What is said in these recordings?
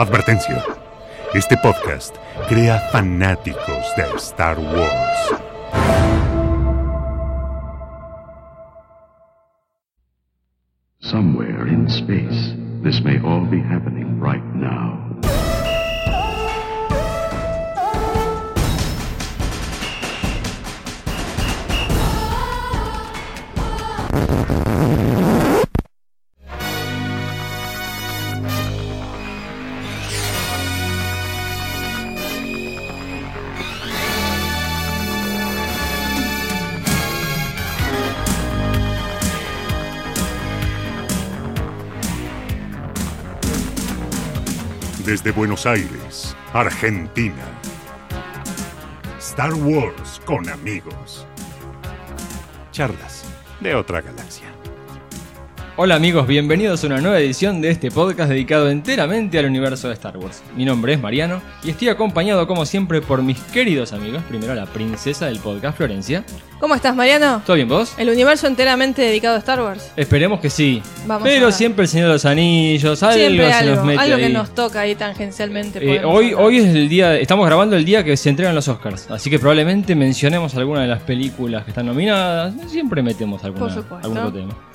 Advertencia. Este podcast crea fanáticos de Star Wars. Somewhere in space, this may all be happening right now. Desde Buenos Aires, Argentina. Star Wars con amigos. Charlas de otra galaxia. Hola amigos, bienvenidos a una nueva edición de este podcast dedicado enteramente al universo de Star Wars. Mi nombre es Mariano y estoy acompañado como siempre por mis queridos amigos. Primero la princesa del podcast, Florencia. ¿Cómo estás, Mariano? ¿Todo bien vos? El universo enteramente dedicado a Star Wars. Esperemos que sí. Vamos Pero siempre el Señor de los Anillos, algo Siempre se algo, nos mete algo que nos toca ahí tangencialmente. Eh, hoy, hablar. hoy es el día, estamos grabando el día que se entregan los Oscars, así que probablemente mencionemos alguna de las películas que están nominadas. Siempre metemos alguna, Por supuesto. algún otro tema.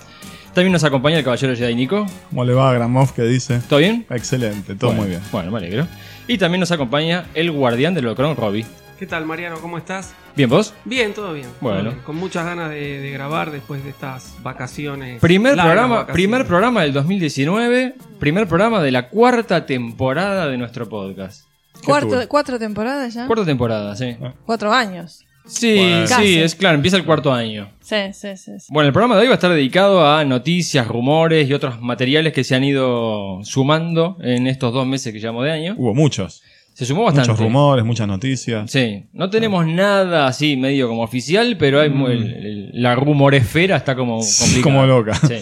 También nos acompaña el caballero Jedi Nico. ¿Cómo le va a Gramov que dice? ¿Todo bien? Excelente, todo Bueno, muy bien. Bueno, me alegro. Y también nos acompaña el guardián del Holocron, Robbie. ¿Qué tal, Mariano? ¿Cómo estás? ¿Bien vos? Bien, todo bien. todo Bueno. bien. Con muchas ganas de, de grabar después de estas vacaciones. Primer programa, vacaciones. primer programa del 2019, primer programa de la cuarta temporada de nuestro podcast. Cuarto, ¿Cuatro temporadas ya? Cuarta temporada, sí. Cuatro años. Sí, Bueno. sí, es claro, empieza el cuarto año. Sí, sí, sí. sí. Bueno, el programa de hoy va a estar dedicado a noticias, rumores y otros materiales que se han ido sumando en estos dos meses que llevamos de año. Hubo muchos. Se sumó bastante. Muchos rumores, muchas noticias. Sí, no tenemos nada así medio como oficial, pero hay el- el- la rumoresfera está como complicada. como loca. Sí.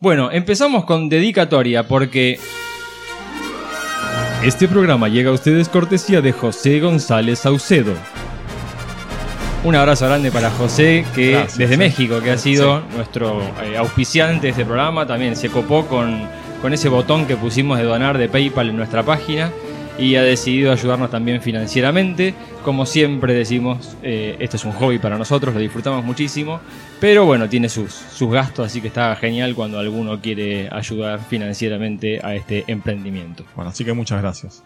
Bueno, empezamos con dedicatoria porque este programa llega a ustedes cortesía de José González Saucedo. Un abrazo grande para José, que Gracias, desde sí. México, que ha sido nuestro eh, auspiciante de este programa, también se copó con, con ese botón que pusimos de donar de PayPal en nuestra página y ha decidido ayudarnos también financieramente. Como siempre decimos, eh, este es un hobby para nosotros, lo disfrutamos muchísimo, pero bueno, tiene sus, sus gastos, así que está genial cuando alguno quiere ayudar financieramente a este emprendimiento. Bueno, así que muchas gracias.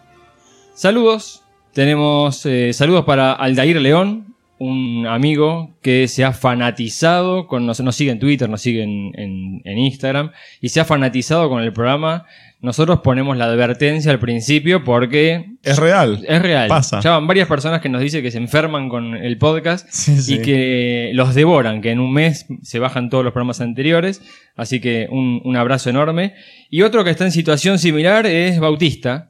Saludos. Tenemos eh, saludos para Aldair León, un amigo que se ha fanatizado con nos, nos sigue en Twitter, nos sigue en, en- en Instagram y se ha fanatizado con el programa. Nosotros ponemos la advertencia al principio porque Es real. es real. Pasa. Ya van varias personas que nos dicen que se enferman con el podcast Sí, sí. y que los devoran, que en un mes se bajan todos los programas anteriores. Así que un, un abrazo enorme. Y otro que está en situación similar es Bautista.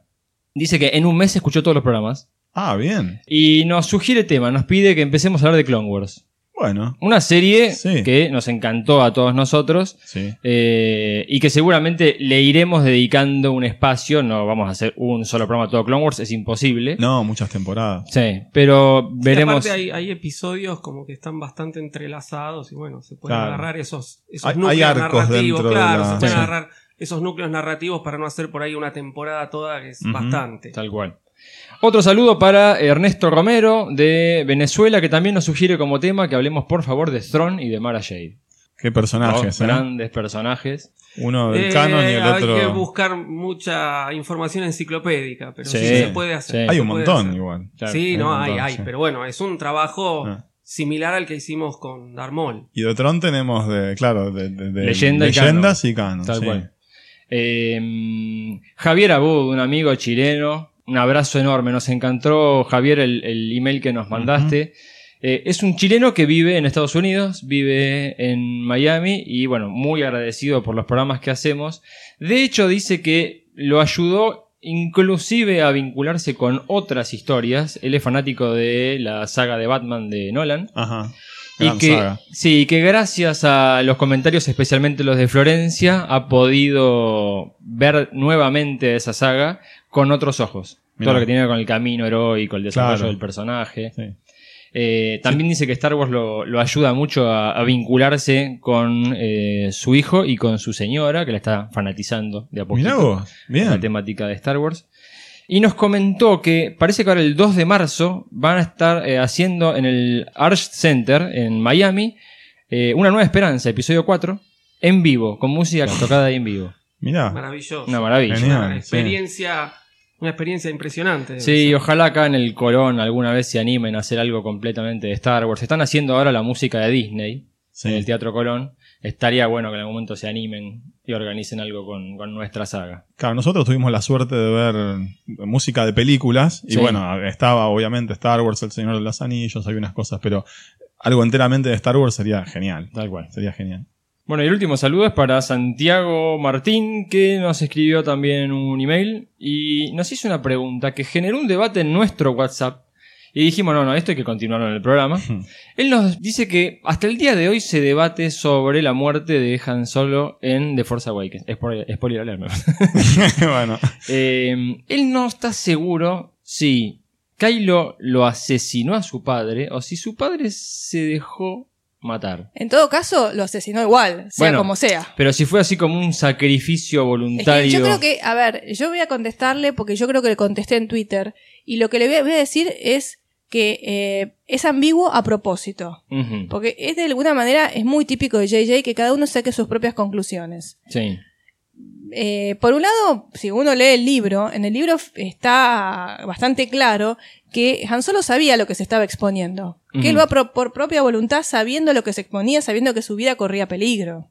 Dice que en un mes escuchó todos los programas. Ah, bien. Y nos sugiere tema, nos pide que empecemos a hablar de Clone Wars. Bueno, Una serie Sí. que nos encantó a todos nosotros. sí. eh, y que seguramente le iremos dedicando un espacio. No vamos a hacer un solo programa de todo Clone Wars, es imposible. No, muchas temporadas. Sí, pero veremos. aparte hay, hay episodios como que están bastante entrelazados y bueno, se pueden Claro. agarrar esos, esos Hay- arcos narrativos. dentro de Claro, la- se pueden Sí. agarrar esos núcleos narrativos para no hacer por ahí una temporada toda que es bastante. Tal cual. Otro saludo para Ernesto Romero de Venezuela, que también nos sugiere como tema que hablemos por favor de Throne y de Mara Jade. Qué personajes, Dos ¿eh? grandes personajes. Uno del Eh, canon y el Hay que otro. buscar mucha información enciclopédica, pero sí, Sí, se puede hacer. sí. Hay un montón hacer. igual. Claro, sí, hay no, hay, hay, sí. pero bueno, es un trabajo Ah. similar al que hicimos con Darmol. Y de Tron tenemos de, claro, de, de- de Leyenda y leyendas y canon. Tal sí. cual. Eh, Javier Abud, un amigo chileno, un abrazo enorme. Nos encantó, Javier, el, el email que nos mandaste. Eh, es un chileno que vive en Estados Unidos, vive en Miami y bueno, muy agradecido por los programas que hacemos. De hecho, dice que lo ayudó inclusive a vincularse con otras historias. Él es fanático de la saga de Batman de Nolan. Ajá. Y que, saga. sí, que gracias a los comentarios, especialmente los de Florencia, ha podido ver nuevamente esa saga con otros ojos. Mirá. Todo lo que tiene que ver con el camino heroico, el desarrollo Claro. del personaje. Sí. Eh, también dice que Star Wars lo, lo ayuda mucho a, a vincularse con eh, su hijo y con su señora, que la está fanatizando de a poquito. Mirá vos, con bien. La temática de Star Wars. Y nos comentó que parece que ahora el 2 de marzo van a estar eh, haciendo en el Arch Center en Miami eh, Una Nueva Esperanza, episodio 4, en vivo, con música tocada ahí en vivo. Mirá. Maravilloso. Una maravilla. Genial. Una experiencia, una experiencia impresionante. Sí, ser. ojalá acá en el Colón alguna vez se animen a hacer algo completamente de Star Wars. Están haciendo ahora la música de Disney Sí. en el Teatro Colón. Estaría bueno que en algún momento se animen y organicen algo con, con nuestra saga. Claro, nosotros tuvimos la suerte de ver música de películas y Sí. bueno, estaba obviamente Star Wars, El Señor de los Anillos, hay unas cosas, pero algo enteramente de Star Wars sería genial. Tal cual. Sería genial. Bueno, y el último saludo es para Santiago Martín, que nos escribió también un email y nos hizo una pregunta que generó un debate en nuestro WhatsApp. Y dijimos, no, no, esto hay que continuarlo en el programa. Él nos dice que hasta el día de hoy se debate sobre la muerte de Han Solo en The Force Awakens. Spoiler, spoiler parece. bueno, Eh, él no está seguro si Kylo lo asesinó a su padre o si su padre se dejó matar. En todo caso, lo asesinó igual, sea Bueno, como sea. Pero si fue así como un sacrificio Es que voluntario. yo creo que, a ver, yo voy a contestarle porque yo creo que le contesté en Twitter. Y lo que le voy a, voy a decir es que eh, es ambiguo a propósito. Porque es de alguna manera, es muy típico de JJ que cada uno saque sus propias conclusiones. Sí. Eh, por un lado, si uno lee el libro, en el libro está bastante claro que Han Solo sabía lo que se estaba exponiendo. Que él va pro- por propia voluntad sabiendo lo que se exponía, sabiendo que su vida corría peligro.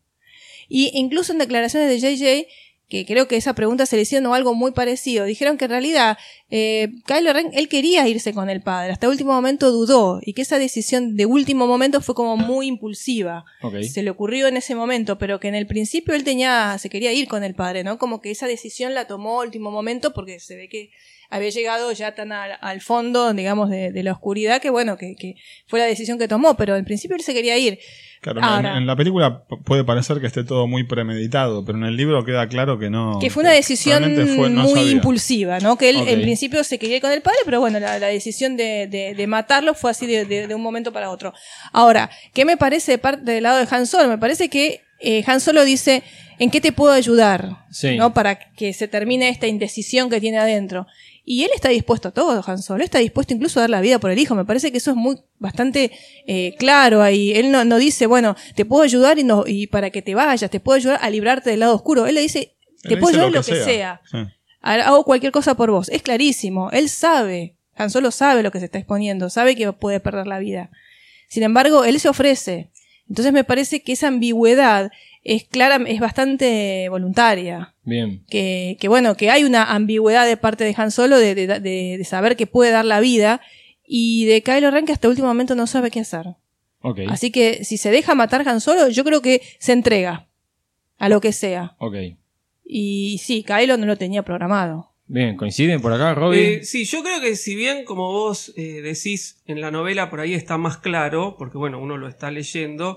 Y incluso en declaraciones de JJ, que creo que esa pregunta se le hicieron o algo muy parecido, dijeron que en realidad eh, Kylo Ren, él quería irse con el padre, hasta último momento dudó, y que esa decisión de último momento fue como muy impulsiva. Se le ocurrió en ese momento, pero que en el principio él tenía, se quería ir con el padre, ¿no? Como que esa decisión la tomó último momento porque se ve que había llegado ya tan al, al fondo, digamos, de, de la oscuridad que bueno, que, que fue la decisión que tomó, pero en principio él se quería ir. claro, en- Ahora. en, la película puede parecer que esté todo muy premeditado, pero en el libro queda claro que no. Que fue una decisión realmente fue- no muy sabía. impulsiva, ¿no? Que él en principio se quería ir con el padre, pero bueno, la, la decisión de, de- de matarlo fue así de, de- de un momento para otro. Ahora, ¿qué me parece de parte del lado de Han Solo? Me parece que eh, Han Solo dice, ¿en qué te puedo ayudar? Sí. ¿No? Para que se termine esta indecisión que tiene adentro. Y él está dispuesto a todo, Han Solo. Está dispuesto incluso a dar la vida por el hijo. Me parece que eso es muy bastante eh, claro ahí. Él no, no dice, bueno, te puedo ayudar y, no, y para que te vayas, te puedo ayudar a librarte del lado oscuro. Él le dice, te Él puedo dice ayudar lo que sea. Sí. Hago cualquier cosa por vos. Es clarísimo. Él sabe. Han Solo sabe lo que se está exponiendo. Sabe que puede perder la vida. Sin embargo, él se ofrece. Entonces me parece que esa ambigüedad es clara, es bastante voluntaria. Bien. Que, que bueno, que hay una ambigüedad de parte de Han Solo de, de- de- de saber que puede dar la vida y de Kylo Ren que hasta el último momento no sabe qué hacer. Ok. Así que si se deja matar Han Solo, yo creo que se entrega a lo que sea. Ok. Y sí, Kylo no lo tenía programado. Bien, ¿coinciden por acá, Robin? Eh, sí, yo creo que si bien, como vos eh, decís, en la novela por ahí está más claro, porque bueno, uno lo está leyendo,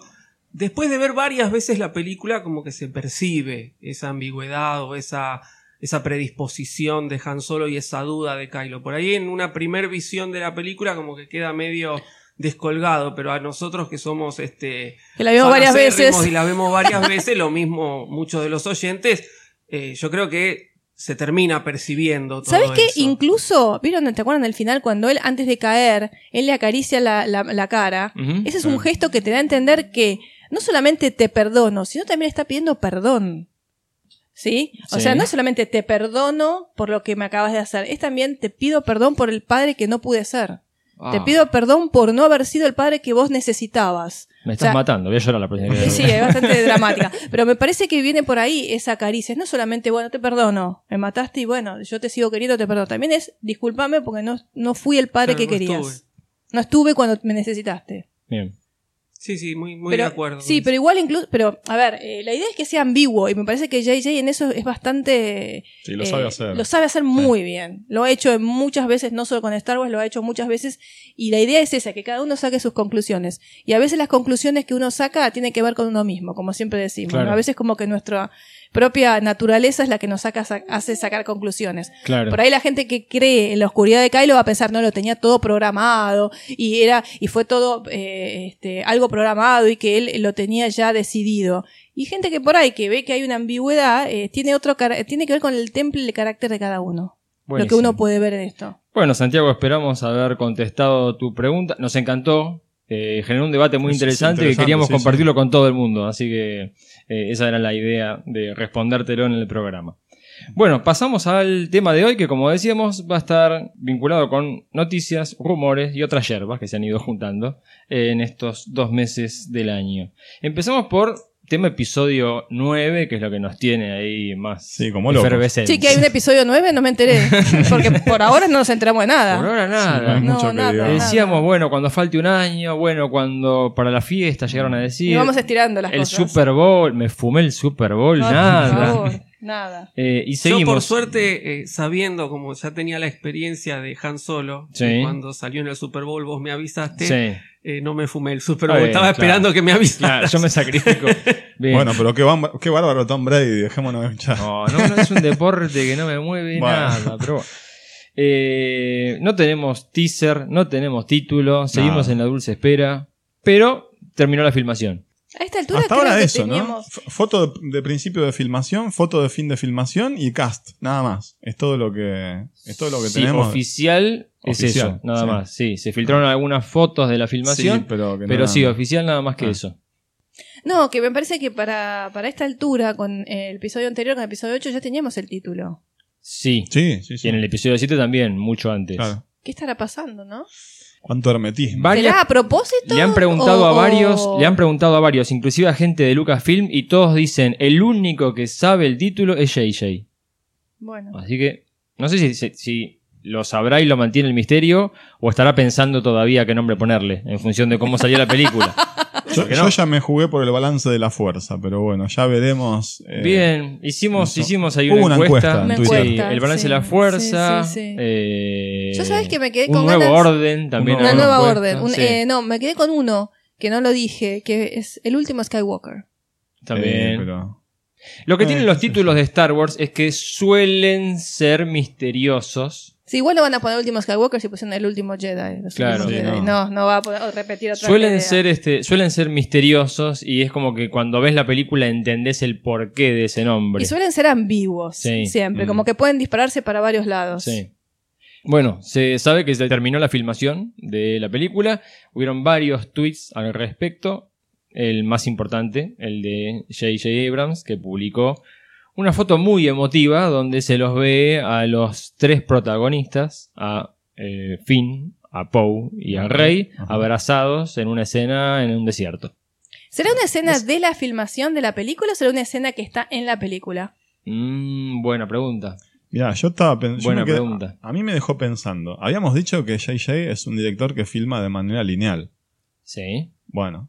después de ver varias veces la película, como que se percibe esa ambigüedad o esa, esa predisposición de Han Solo y esa duda de Kylo. Por ahí en una primer visión de la película, como que queda medio descolgado, pero a nosotros que somos este Que la vimos varias veces. y la vemos varias veces, lo mismo muchos de los oyentes, eh, yo creo que se termina percibiendo todo ¿Sabes qué? eso. Incluso, ¿vieron? ¿Te acuerdan del final cuando él, antes de caer, él le acaricia la, la- la cara? Ese es un gesto que te da a entender que no solamente te perdono, sino también está pidiendo perdón. ¿Sí? O Sí. sea, no solamente te perdono por lo que me acabas de hacer, es también te pido perdón por el padre que no pude ser. Te Ah, pido perdón por no haber sido el padre que vos necesitabas. Me o estás sea, matando, voy a llorar la próxima vez. Sí, es bastante dramática. Pero me parece que viene por ahí esa caricia. Es no solamente, bueno, te perdono, me mataste y bueno, yo te sigo queriendo, te perdono. También es, discúlpame porque no, no fui el padre que no querías. estuve. No estuve cuando me necesitaste. Bien. Sí, sí, muy, muy pero, de acuerdo. Sí, pero igual incluso, pero a ver, eh, la idea es que sea ambiguo y me parece que JJ en eso es bastante... Sí, lo eh, sabe hacer. Lo sabe hacer muy bien. Lo ha hecho muchas veces, no solo con Star Wars, lo ha hecho muchas veces. Y la idea es esa, que cada uno saque sus conclusiones. Y a veces las conclusiones que uno saca tienen que ver con uno mismo, como siempre decimos. Claro. ¿no? A veces como que nuestro propia naturaleza es la que nos saca, sa- hace sacar conclusiones. Claro. Por ahí la gente que cree en la oscuridad de Kylo va a pensar, no, lo tenía todo programado y era, y fue todo eh, este, algo programado y que él lo tenía ya decidido. Y gente que por ahí que ve que hay una ambigüedad, eh, tiene otro tiene que ver con el temple y el carácter de cada uno. Lo que uno puede ver en esto. Bueno, Santiago, esperamos haber contestado tu pregunta. Nos encantó. eh, generó un debate muy Es- es interesante, y interesante, queríamos sí, compartirlo con todo el mundo. Así que eh, esa era la idea de respondértelo en el programa. Bueno, pasamos al tema de hoy que como decíamos va a estar vinculado con noticias, rumores y otras yerbas que se han ido juntando en estos dos meses del año. Empezamos por tema episodio 9, que es lo que nos tiene ahí más Sí, como efervescentes. Sí, que hay un episodio 9, no me enteré. Porque por ahora no nos enteramos de nada. Por ahora Sí, no nada. No. Decíamos, bueno, cuando falte un año, bueno, cuando para la fiesta llegaron a decir. y vamos estirando las el cosas. Super Bowl, me fumé el Super Bowl, por nada. Nada. Eh, y Yo por suerte, eh, sabiendo como ya tenía la experiencia de Han Solo, Sí. cuando salió en el Super Bowl vos me avisaste, Sí. eh, no me fumé el Super Bowl, estaba claro. esperando que me avisaras. Claro, yo me sacrifico. Bien. Bueno, pero qué, qué bárbaro Tom Brady, dejémonos ya. No, no, no es un deporte que no me mueve Bueno. nada, pero bueno. Eh, no tenemos teaser, no tenemos título, seguimos Nada. en la dulce espera, pero terminó la filmación. A esta altura Hasta creo ahora que eso, ¿no? teníamos... F- Foto de, de principio de filmación, foto de fin de filmación y cast, nada más. Es todo lo que, es todo lo que Sí, tenemos. oficial es Oficial, eso, nada sí. más. Sí, se filtraron algunas fotos de la filmación, Sí, pero que pero nada. sí, oficial nada más que Ah. eso. No, que me parece que para, para esta altura, con el episodio anterior, con el episodio 8, ya teníamos el título. Sí. Sí, sí, sí. Y en el episodio 7 también, mucho antes. Claro. ¿Qué estará pasando, no? Cuánto hermetismo. Varias- ¿Será a propósito? le han preguntado o- a varios, o- le han preguntado a varios, inclusive a gente de Lucasfilm, y todos dicen, el único que sabe el título es JJ. Bueno. Así que, no sé si, si, si lo sabrá y lo mantiene el misterio, o estará pensando todavía qué nombre ponerle, en función de cómo salió la película. Yo, ya me jugué por el balance de la fuerza, pero bueno, ya veremos. eh, Bien, hicimos, eso. hicimos ahí una, una encuesta. encuesta en Sí, Twitter. Una el balance de la fuerza. sí, sí, sí. eh, Yo sabes que me quedé un con nuevo ganas- orden también. Una nueva encuesta, orden. Un- sí, eh, no, me quedé con uno, que no lo dije, que es el último Skywalker. también. eh, pero- Lo que Eh, tienen los títulos de Star Wars es que suelen ser misteriosos. Sí, igual lo van a poner último Skywalker si pusieron el último Jedi. Claro. últimos Sí, Jedi. no. no. no, va a poder repetir otra Suelen idea. ser, este, suelen ser misteriosos y es como que cuando ves la película entendés el porqué de ese nombre. Y suelen ser ambiguos, Sí. siempre, Mm. como que pueden dispararse para varios lados. Sí. Bueno, se sabe que se terminó la filmación de la película. Hubieron varios tweets al respecto. El más importante, el de J.J. Abrams, que publicó una foto muy emotiva donde se los ve a los tres protagonistas, a eh, Finn, a Poe y a Ajá, Rey, ajá. abrazados en una escena en un desierto. ¿Será una escena de la filmación de la película o será una escena que está en la película? Mm, buena pregunta. Mirá, yo estaba pensando. Buena pregunta. A, a mí me dejó pensando. Habíamos dicho que JJ es un director que filma de manera lineal. Sí. Bueno,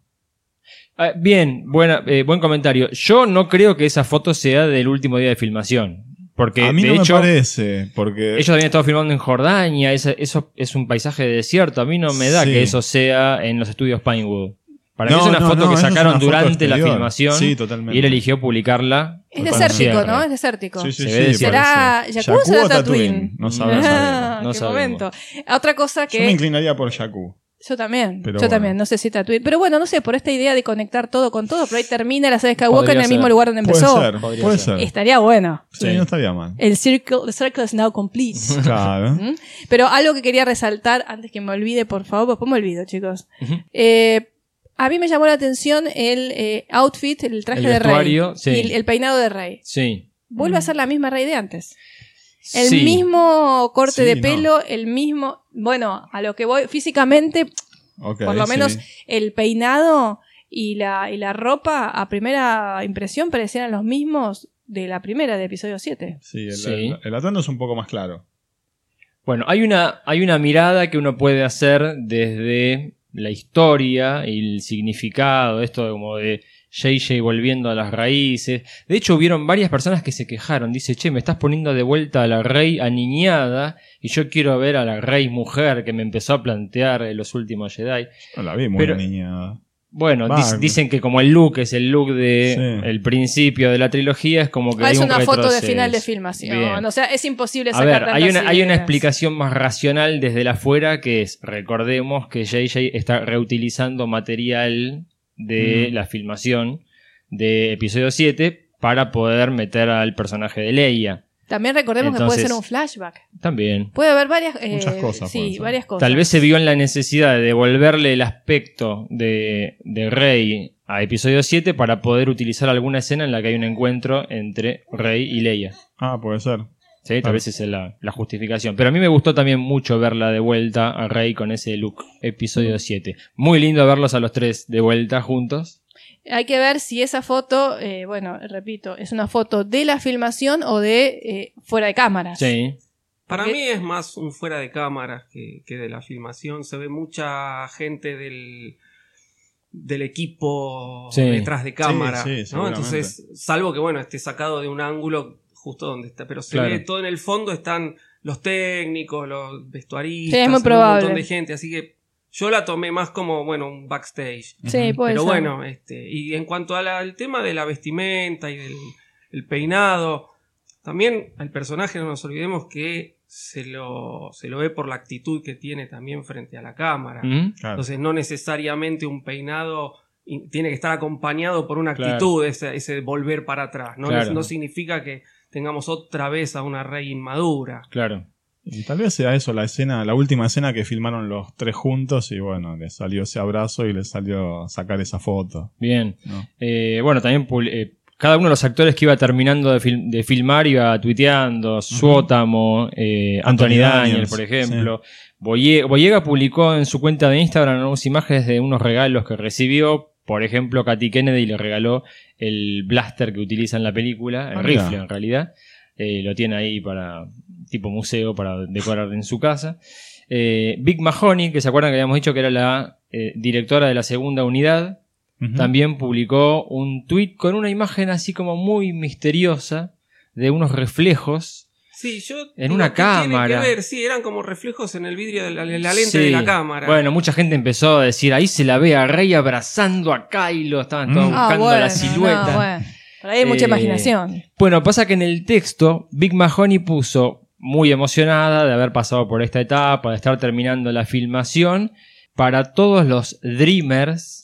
Ah, bien, buena, eh, buen comentario. Yo no creo que esa foto sea del último día de filmación. Porque a mí de no hecho, me parece, porque ellos habían estado filmando en Jordania. ese- eso es un paisaje de desierto. A mí no me da Sí. que eso sea en los estudios Pinewood. Para mí No, es una no, foto no, que es sacaron durante la filmación. Sí, totalmente. Y él eligió publicarla. Es desértico, cierre. ¿no? Es desértico. Sí, sí, Se sí, ve. ¿Será. Jakku o será Tatooine? No sabemos. Ah, No qué sabemos. momento. Otra cosa Yo me que... inclinaría por Jakku. Yo también, Pero yo bueno. también, no sé si Tatooine. Pero bueno, no sé, por esta idea de conectar todo con todo, pero ahí termina la saga de Skywalker Podría en el mismo lugar donde Puede empezó. ser, Podría puede ser. Estaría bueno. Sí, Sí. no estaría mal. El circle, the circle is now complete. Claro. ¿Mm? Pero algo que quería resaltar antes que me olvide, por favor, pues después me olvido, chicos. Eh, a mí me llamó la atención el eh, outfit, el traje El de Rey. vestuario, sí. Y el, el peinado de Rey. Sí. Vuelve a ser la misma Rey de antes. El Sí. mismo corte Sí, de no. pelo, el mismo. Bueno, a lo que voy, físicamente, por lo sí. menos el peinado y la, y la ropa, a primera impresión, parecían los mismos de la primera de episodio 7. Sí, el, Sí. el- el atuendo es un poco más claro. Bueno, hay una, hay una mirada que uno puede hacer desde la historia y el significado, esto de como de JJ volviendo a las raíces. De hecho, hubieron varias personas que se quejaron. Dice, che, me estás poniendo de vuelta a la rey aniñada y yo quiero ver a la rey mujer que me empezó a plantear en los últimos Jedi. No la vi muy Pero- niña. Bueno, dic- dicen que como el look es el look de Sí. el principio de la trilogía, es como que Ah, hay es un una foto de final de filmación. Bien. O sea, es imposible A sacar ver, tantas hay una, hay una ideas. explicación más racional desde la afuera que es, recordemos que JJ está reutilizando material de Mm. la filmación de episodio 7 para poder meter al personaje de Leia. También recordemos que puede ser un flashback. También. Puede haber varias. eh, Muchas cosas Sí, varias cosas. Tal vez se vio en la necesidad de devolverle el aspecto de, de Rey a episodio 7 para poder utilizar alguna escena en la que hay un encuentro entre Rey y Leia. Ah, puede ser. ¿Sí? Tal vez esa es la, la justificación. Pero a mí me gustó también mucho verla de vuelta a Rey con ese look. Episodio 7. Muy lindo verlos a los tres de vuelta juntos. Hay que ver si esa foto, eh, bueno, repito, es una foto de la filmación o de eh, fuera de cámaras. Sí. Para Porque- mí es más un fuera de cámaras que, que de la filmación. Se ve mucha gente del, del equipo Sí. detrás de cámara. Sí, sí, ¿no? seguramente. Entonces, salvo que bueno, esté sacado de un ángulo justo donde está. Pero se Claro. ve todo en el fondo, están los técnicos, los vestuaristas, Sí, es muy se ve probable. un montón de gente. Así que yo la tomé más como, bueno, un backstage. Sí, puede Pero ser. bueno, este, y en cuanto al- al tema de la vestimenta y del el peinado, también al personaje no nos olvidemos que se lo, se lo ve por la actitud que tiene también frente a la cámara. ¿Mm? Claro. Entonces no necesariamente un peinado tiene que estar acompañado por una Claro. actitud, ese, ese volver para atrás. ¿no? Claro. no significa que tengamos otra vez a una rey inmadura. Claro. Y tal vez sea eso la escena, la última escena que filmaron los tres juntos y bueno, le salió ese abrazo y le salió sacar esa foto. Bien. ¿no? Eh, bueno, también eh, cada uno de los actores que iba terminando de, fil- de filmar iba tuiteando. Suótamo, eh, Anthony, Daniel, Daniels, por ejemplo. Boye- Boyega publicó en su cuenta de Instagram unas imágenes de unos regalos que recibió. Por ejemplo, Katy Kennedy le regaló el blaster que utiliza en la película, el Ah, mira. rifle en realidad. Eh, lo tiene ahí para tipo museo para decorar en su casa. Eh, Big Mahoney, que se acuerdan que habíamos dicho que era la eh, directora de la segunda unidad, también publicó un tweet con una imagen así como muy misteriosa de unos reflejos. Sí, yo En una ¿qué tiene cámara. que ver? Sí, eran como reflejos en el vidrio de la, en la lente Sí. de la cámara. Bueno, mucha gente empezó a decir, ahí se la ve a Rey abrazando a Kylo, estaban todos Mm. Ah, buscando bueno, la silueta. no, bueno. Por ahí hay mucha Eh, imaginación. Bueno, pasa que en el texto Big Mahoney puso muy emocionada de haber pasado por esta etapa, de estar terminando la filmación. Para todos los Dreamers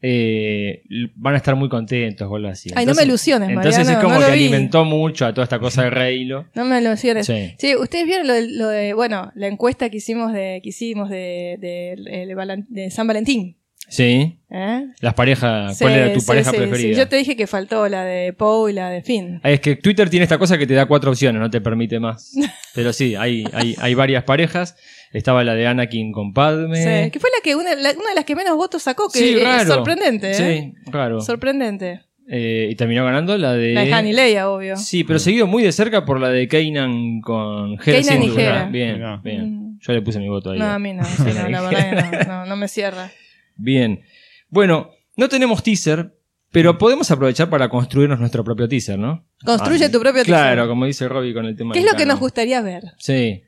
eh, van a estar muy contentos o algo así. Ay, no me ilusiones, Entonces Mariano, es como no que vi. alimentó mucho a toda esta cosa de Reylo. No me cierres. Sí. Sí, ustedes vieron lo de, lo de, bueno, la encuesta que hicimos de, que hicimos de, San Valentín. Sí. ¿eh? Las parejas, Sí, ¿cuál era tu sí, pareja preferida? Yo te dije que faltó la de Poe y la de Finn. Es que Twitter tiene esta cosa que te da cuatro opciones, no te permite más. Pero sí, hay, hay, hay varias parejas. Estaba la de Anakin con Padme. Sí, que fue la que una, la- una de las que menos votos sacó, que Sí, es raro. sorprendente, ¿eh? Sí, raro. Sorprendente. Eh, y terminó ganando la de. La de Han y Leia, obvio. Sí, pero seguido muy de cerca por la de Kanan con Hera Kanan y. Hera. Bien, Mirá. bien. Mm. Yo le puse mi voto ahí. No, a mí no, sí, no, la verdad que no, no, no me cierra. Bien. Bueno, no tenemos teaser, pero podemos aprovechar para construirnos nuestro propio teaser, ¿no? Construye Ah, tu propio teaser. Claro, como dice Robbie con el tema ¿Qué es lo que nos gustaría ver? Sí.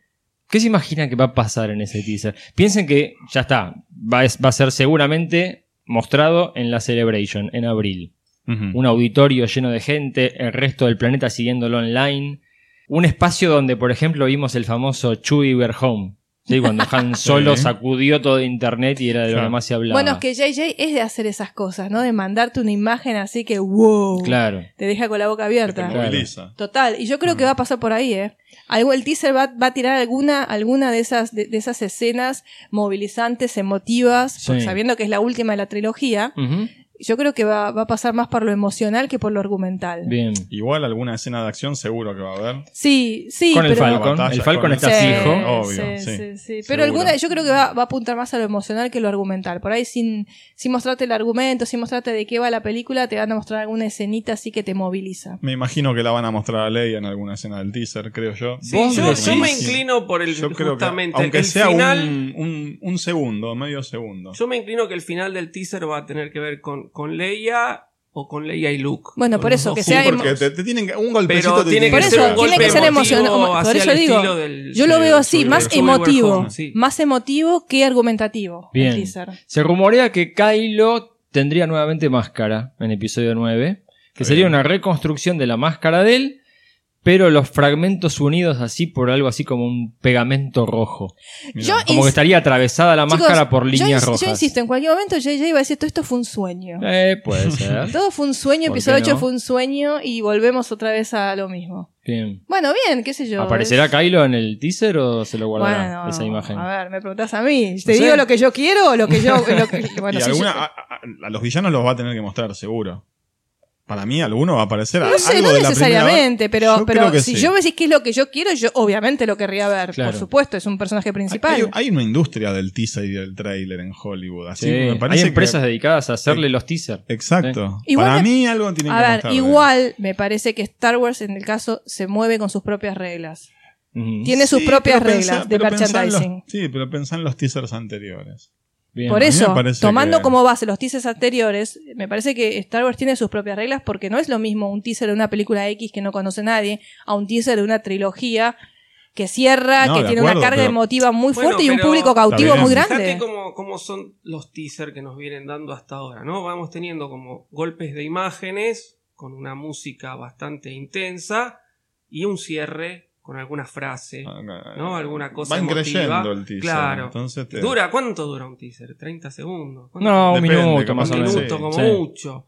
¿Qué se imaginan que va a pasar en ese teaser? Piensen que ya está. Va, a ser seguramente mostrado en la Celebration, en abril. Un auditorio lleno de gente, el resto del planeta siguiéndolo online. Un espacio donde, por ejemplo, vimos el famoso Chewie Home. ¿Sí? Cuando Han Solo sacudió todo internet y era de lo que más se hablaba. Bueno, es que JJ es de hacer esas cosas, ¿no? De mandarte una imagen así que, wow, Claro. te deja con la boca te abierta. Claro. moviliza. Total, y yo creo que va a pasar por ahí, ¿eh? Algo, el teaser va, va a tirar alguna, alguna de esas, de, de esas escenas movilizantes, emotivas, Sí. sabiendo que es la última de la trilogía. Ujú. Yo creo que va, va a pasar más por lo emocional que por lo argumental. Bien. Igual alguna escena de acción seguro que va a haber. Sí, sí, con el pero... Falcon. Batalla El Falcon con- está Sí, fijo. Obvio, sí, sí. sí, sí. Pero alguna, yo creo que va, va a apuntar más a lo emocional que lo argumental. Por ahí sin, sin mostrarte el argumento, sin mostrarte de qué va la película, te van a mostrar alguna escenita así que te moviliza. Me imagino que la van a mostrar a Leia en alguna escena del teaser, creo yo. Sí, Vos yo, yo me inclino por el Yo creo que, aunque el sea final. un, un, un segundo, medio segundo. Yo me inclino que el final del teaser va a tener que ver con, con Leia o con Leia y Luke. Bueno, por eso, que sea porque te, te tienen un golpecito Pero tiene que Por ser eso, un tiene que ser emotivo emocional. Por eso el digo, estilo del- Yo lo veo así, más emotivo. Home, sí. Más emotivo que argumentativo. Bien. Se rumorea que Kylo tendría nuevamente máscara en episodio 9, que sería una reconstrucción de la máscara de él, pero los fragmentos unidos así por algo así como un pegamento rojo. Yo Como que estaría atravesada la Chicos, máscara por líneas rojas. Yo insisto, en cualquier momento JJ va a decir, todo esto fue un sueño. Eh, puede ser. Todo fue un sueño, ¿Por episodio qué 8 no? fue un sueño y volvemos otra vez a lo mismo. Bien. Bueno, bien, qué sé yo. ¿Aparecerá Es- Kylo en el teaser o se lo guardará Bueno, esa imagen? A ver, me preguntás a mí. ¿Te No sé. digo lo que yo quiero o lo que yo.? lo que- bueno, y sí, alguna, yo- a, a- a los villanos los va a tener que mostrar, seguro. Para mí, alguno va a aparecer. no sé, algo no de la primera necesariamente, pero, Yo pero creo que si sí. yo me decís qué es lo que yo quiero, yo obviamente lo querría ver. Claro. Por supuesto, es un personaje principal. Hay, hay una industria del teaser y del trailer en Hollywood. Así Sí, me hay empresas que, dedicadas a hacerle los teasers. Exacto. Igual Para me- mí algo tiene que a ver, mostrar. igual me parece que Star Wars en el caso se mueve con sus propias reglas. Tiene sus Sí, propias reglas pensá- de los- merchandising. sí, pero pensá en los teasers anteriores. Bien. Por eso, tomando que- como base los teasers anteriores, me parece que Star Wars tiene sus propias reglas porque no es lo mismo un teaser de una película X que no conoce nadie a un teaser de una trilogía que cierra, No, que tiene acuerdo, una carga pero- emotiva muy Bueno, fuerte y un público cautivo muy Fíjate grande. cómo, cómo son los teasers que nos vienen dando hasta ahora, ¿no? Vamos teniendo como golpes de imágenes con una música bastante intensa y un cierre con alguna frase, ¿no? Alguna cosa Va emotiva. creyendo el teaser. Claro. Entonces te- ¿Dura? ¿Cuánto dura un teaser? ¿30 segundos? ¿Cuánto? No, un Depende, minuto como más o un menos. minuto sí, como sí. mucho.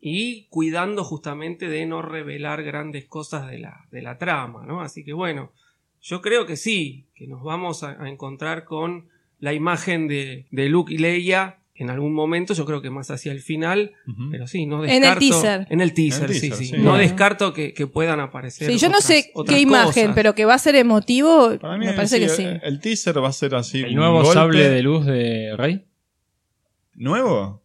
Y cuidando justamente de no revelar grandes cosas de la, de la trama, ¿no? Así que bueno, yo creo que sí, que nos vamos a, a encontrar con la imagen de, de Luke y Leia en algún momento, yo creo que más hacia el final, pero sí, no En el descarto. teaser. En el teaser, En el sí, teaser, sí. sí. No descarto que, que puedan aparecer. Sí, yo no sé qué imagen, cosas. pero que va a ser emotivo, Para mí me parece que sí. El, teaser va a ser así. El un nuevo golpe- sable de luz de Rey. ¿Nuevo?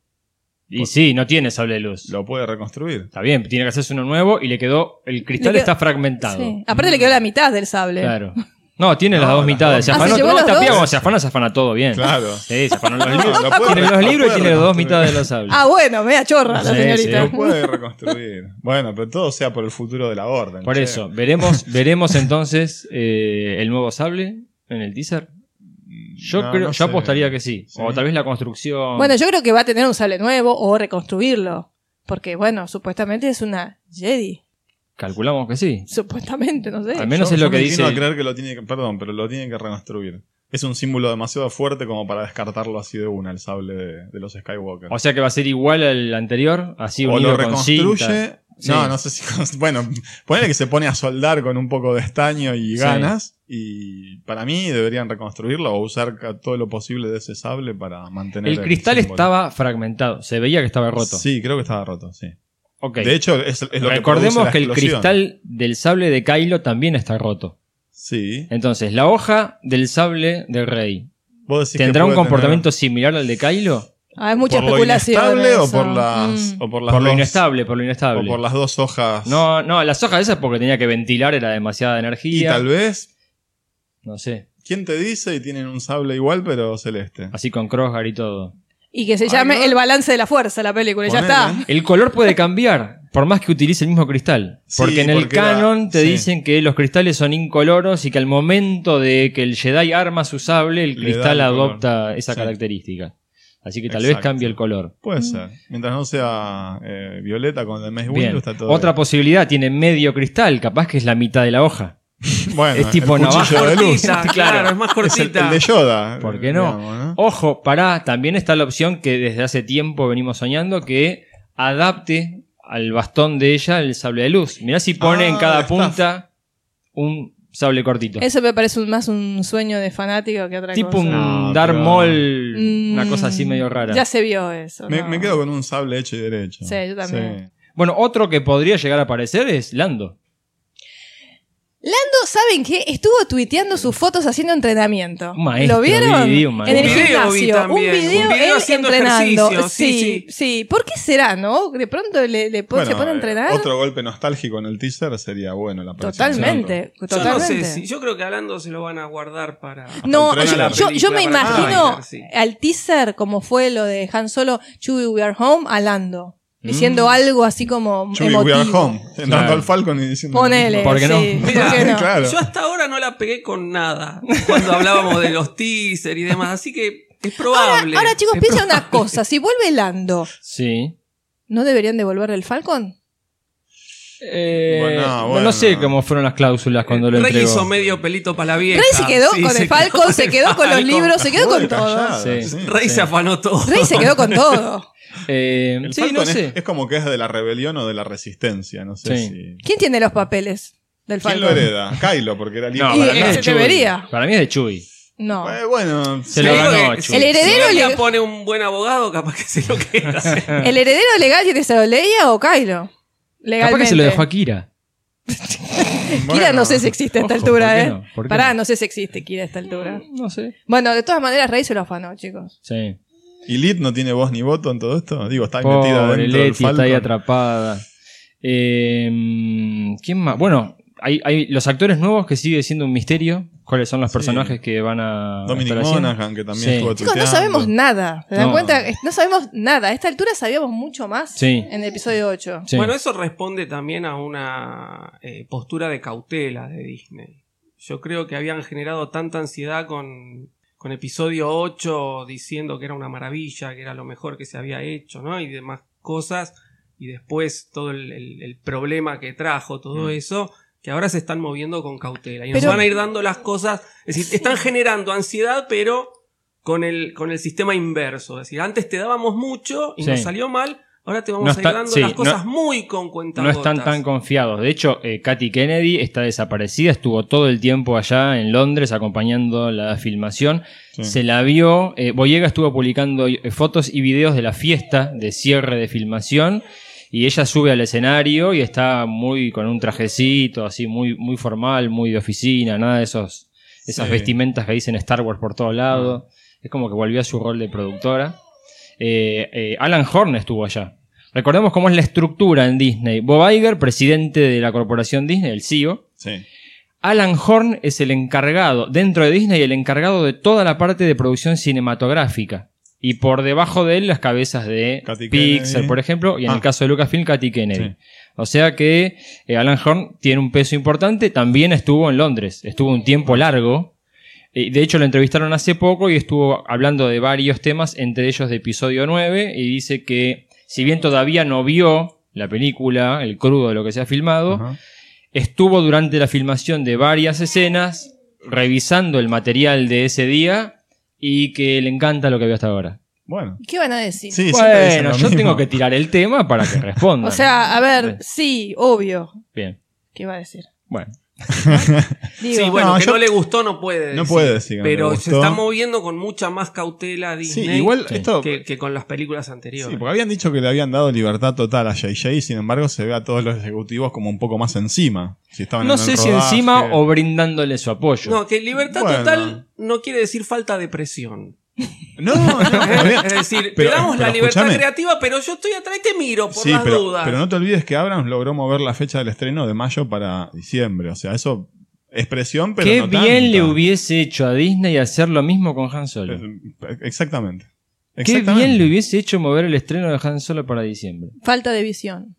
Y sí, no tiene sable de luz. Lo puede reconstruir. Está bien, tiene que hacerse uno nuevo y le quedó. El cristal quedó- está fragmentado. Sí. Aparte le quedó la mitad del sable. Claro. No, tiene las dos las mitades. dos. Se Ah, ¿se afanó, cuando se afana, se afana todo bien. Claro. Sí, se afanó los libros. tiene los lo libros y tiene las dos mitades de los sables. Ah, bueno, media chorra la Sí, señorita. Lo puede reconstruir. bueno, pero todo sea por el futuro de la orden. Por che. eso, veremos, veremos entonces eh, el nuevo sable en el teaser. Yo No, creo, no yo apostaría que sí. Sí. O tal vez la construcción. Bueno, yo creo que va a tener un sable nuevo o reconstruirlo. Porque, bueno, supuestamente es una Jedi. Calculamos que sí. Supuestamente, no sé. Al menos Yo- es yo lo que me dice. creer que lo tiene que, perdón, pero lo tienen que reconstruir. Es un símbolo demasiado fuerte como para descartarlo así de una, el sable de, de los Skywalker. O sea que va a ser igual al anterior, así o unido lo con reconstruye. Sí. No, no sé si. Bueno, ponele que se pone a soldar con un poco de estaño y Sí. ganas. Y para mí deberían reconstruirlo o usar todo lo posible de ese sable para mantener El cristal símbolo. estaba fragmentado. Se veía que estaba roto. Sí, creo que estaba roto, sí. Ok. De hecho, es, es lo que Recordemos que el cristal del sable de Kylo también está roto. Sí. Entonces, la hoja del sable del rey. ¿Vos decís que ¿Tendrá un comportamiento similar al de Kylo? Ah, hay mucha especulación. ¿Por lo inestable o por las, Mm. o por las Por lo dos- inestable, por lo inestable. o por las dos hojas? No, no, las hojas esas porque tenía que ventilar, era demasiada y energía. tal vez, No sé. ¿quién te dice? Y tienen un sable igual, pero celeste. Así con Crosshair y todo. Y que se Ay, llame no. El balance de la fuerza la película, y ya Ponele. está. El color puede cambiar, por más que utilice el mismo cristal. Sí, Porque en el porque canon te sí. dicen que los cristales son incoloros y que al momento de que el Jedi arma su sable, el Le cristal da el color. adopta esa Sí. característica. Así que tal vez Exacto. cambie el color. Puede ser. Mientras no sea eh, violeta con el Mace Bien. Windu, está todo Otra bien. posibilidad tiene medio cristal, capaz que es la mitad de la hoja. Bueno, es tipo el navaja. de luz. Cortita, claro, es más Es el, cortita. el de Yoda. ¿Por qué no? digamos, ¿no? Ojo, pará, también está la opción que desde hace tiempo venimos soñando que adapte al bastón de ella el sable de luz. Mirá si pone Ah, en cada está. punta un sable cortito. Eso me parece más un sueño de fanático que otra tipo cosa. un No, Darth pero- Maul, Mm, una cosa así medio rara. Ya se vio eso. Me, no. me quedo con un sable hecho y derecho. Sí, yo también. Sí. Bueno, otro que podría llegar a aparecer es Lando. Lando, ¿saben qué? Estuvo tuiteando sus fotos haciendo entrenamiento. Un maestro, ¿Lo vieron? vi, vi un maestro. en el Un video vi gimnasio. también, un video, un video él haciendo entrenando. sí, sí, sí. sí. ¿Por qué será, no? De pronto le, le pone- se pone a eh, entrenar. otro golpe nostálgico en el teaser sería bueno la próxima. Totalmente, Yo no totalmente. sé si, yo creo que a Lando se lo van a guardar para. No, el yo, yo- yo me imagino sí. al teaser como fue lo de Han Solo, Chewie We Are Home, a Lando. Mm. Diciendo algo así como Chewie, we are emotivo. home. Entrando Claro. al Falcon y diciendo. Ponele. ¿Por qué no? sí, ¿por Mirá, qué no? claro. Yo hasta ahora no la pegué con nada cuando hablábamos de los teaser y demás, así que Es probable. Ahora, chicos, Es piensen una cosa. Si vuelve Lando, Sí. ¿no deberían devolverle el Falcon? Eh, Bueno, no, bueno. no sé cómo fueron las cláusulas cuando lo Rey entregó. hizo medio pelito para la vieja. Rey se quedó Sí, con se el Falcon, se quedó con los libros, se quedó con todo. Sí. Rey Sí. se afanó todo. Rey se quedó con todo. Eh, El sí, Falcon no es, sé. es como que es de la rebelión o de la resistencia, no sé Sí. si... ¿Quién tiene los papeles del ¿Quién Falcon? lo hereda? Kylo, porque era hijo. No, Y para mí es debería. Para mí es de Chewie. No. Eh, bueno, Se lo ganó. El heredero Si le- pone un buen abogado, capaz que se lo queda. ¿El heredero legal tiene que ser Leia o Kylo? Legalmente. Capaz que se lo dejó a Kira. Kira Bueno, no sé si existe a esta ojo, altura, ¿por qué ¿eh? no? ¿Por qué Pará, no? no sé si existe Kira a esta altura. No sé. Bueno, de todas maneras, Rey se lo afanó, chicos. Sí. ¿Y Lid no tiene voz ni voto en todo esto? Digo, está ahí metida Pobre dentro del Leti está ahí atrapada. Eh, ¿Quién más? Bueno, hay, hay los actores nuevos que sigue siendo un misterio. ¿Cuáles son los Sí. personajes que van a Dominic estar haciendo? Monaghan, que también Sí. estuvo Chicos, no sabemos nada. ¿Se dan No. cuenta? No sabemos nada. A esta altura sabíamos mucho más Sí. en el episodio 8. Sí. Bueno, eso responde también a una eh, postura de cautela de Disney. Yo creo que habían generado tanta ansiedad con, con episodio 8 diciendo que era una maravilla, que era lo mejor que se había hecho, ¿no? Y demás cosas. Y después todo el, el- el problema que trajo, todo eso, que ahora se están moviendo con cautela. Y nos van a ir dando las cosas. Es decir, están generando ansiedad, pero con el, con el sistema inverso. Es decir, antes te dábamos mucho y Sí. nos salió mal. Ahora te vamos No a ir está- dando sí, las cosas no- muy con cuenta no están tan confiados. De hecho, eh, Katy Kennedy está desaparecida, estuvo todo el tiempo allá en Londres acompañando la filmación. Sí. Se la vio, eh, Boyega estuvo publicando eh, fotos y videos de la fiesta de cierre de filmación y ella sube al escenario y está muy con un trajecito así muy muy formal, muy de oficina, nada de esos esas Sí. vestimentas que dicen Star Wars por todos lados. Es como que volvió a su rol de productora. Eh, eh, Alan Horn estuvo allá. Recordemos cómo es la estructura en Disney. Bob Iger, presidente de la corporación Disney, el CEO. Sí. Alan Horn es el encargado, dentro de Disney, el encargado de toda la parte de producción cinematográfica. Y por debajo de él las cabezas de Katy Pixar, Kennedy. por ejemplo, y en Ah. el caso de Lucasfilm, Katy Kennedy. Sí. O sea que eh, Alan Horn tiene un peso importante, también estuvo en Londres, estuvo un tiempo largo. Eh, De hecho, lo entrevistaron hace poco y estuvo hablando de varios temas, entre ellos de episodio 9, y dice que si bien todavía no vio la película, el crudo de lo que se ha filmado, estuvo durante la filmación de varias escenas revisando el material de ese día y que le encanta lo que vio hasta ahora. Bueno. ¿Qué van a decir? Sí, bueno, yo mismo. tengo que tirar el tema para que responda. O sea, a ver, sí, obvio. Bien, ¿Qué va a decir? bueno. Digo, Sí, bueno, No, que yo- no le gustó no puede decir. No puede decir que no Pero se está moviendo con mucha más cautela Sí, Disney igual Sí. esto... que, que con las películas anteriores. Sí, porque habían dicho que le habían dado libertad total a JJ y sin embargo se ve a todos los ejecutivos como un poco más encima. Si estaban No en el sé si encima o brindándole su apoyo. No, que libertad Bueno. total no quiere decir falta de presión. No, es decir, Pero- te damos pero la libertad creativa, pero yo estoy atrás y te miro por Sí, las pero, dudas. pero no te olvides que Abrams logró mover la fecha del estreno de mayo para diciembre. O sea, eso es presión, pero Qué no bien tanta. le hubiese hecho a Disney hacer lo mismo con Han Solo. Eh, Exactamente. Qué Exactamente. bien le hubiese hecho mover el estreno de Han Solo para diciembre. falta de visión.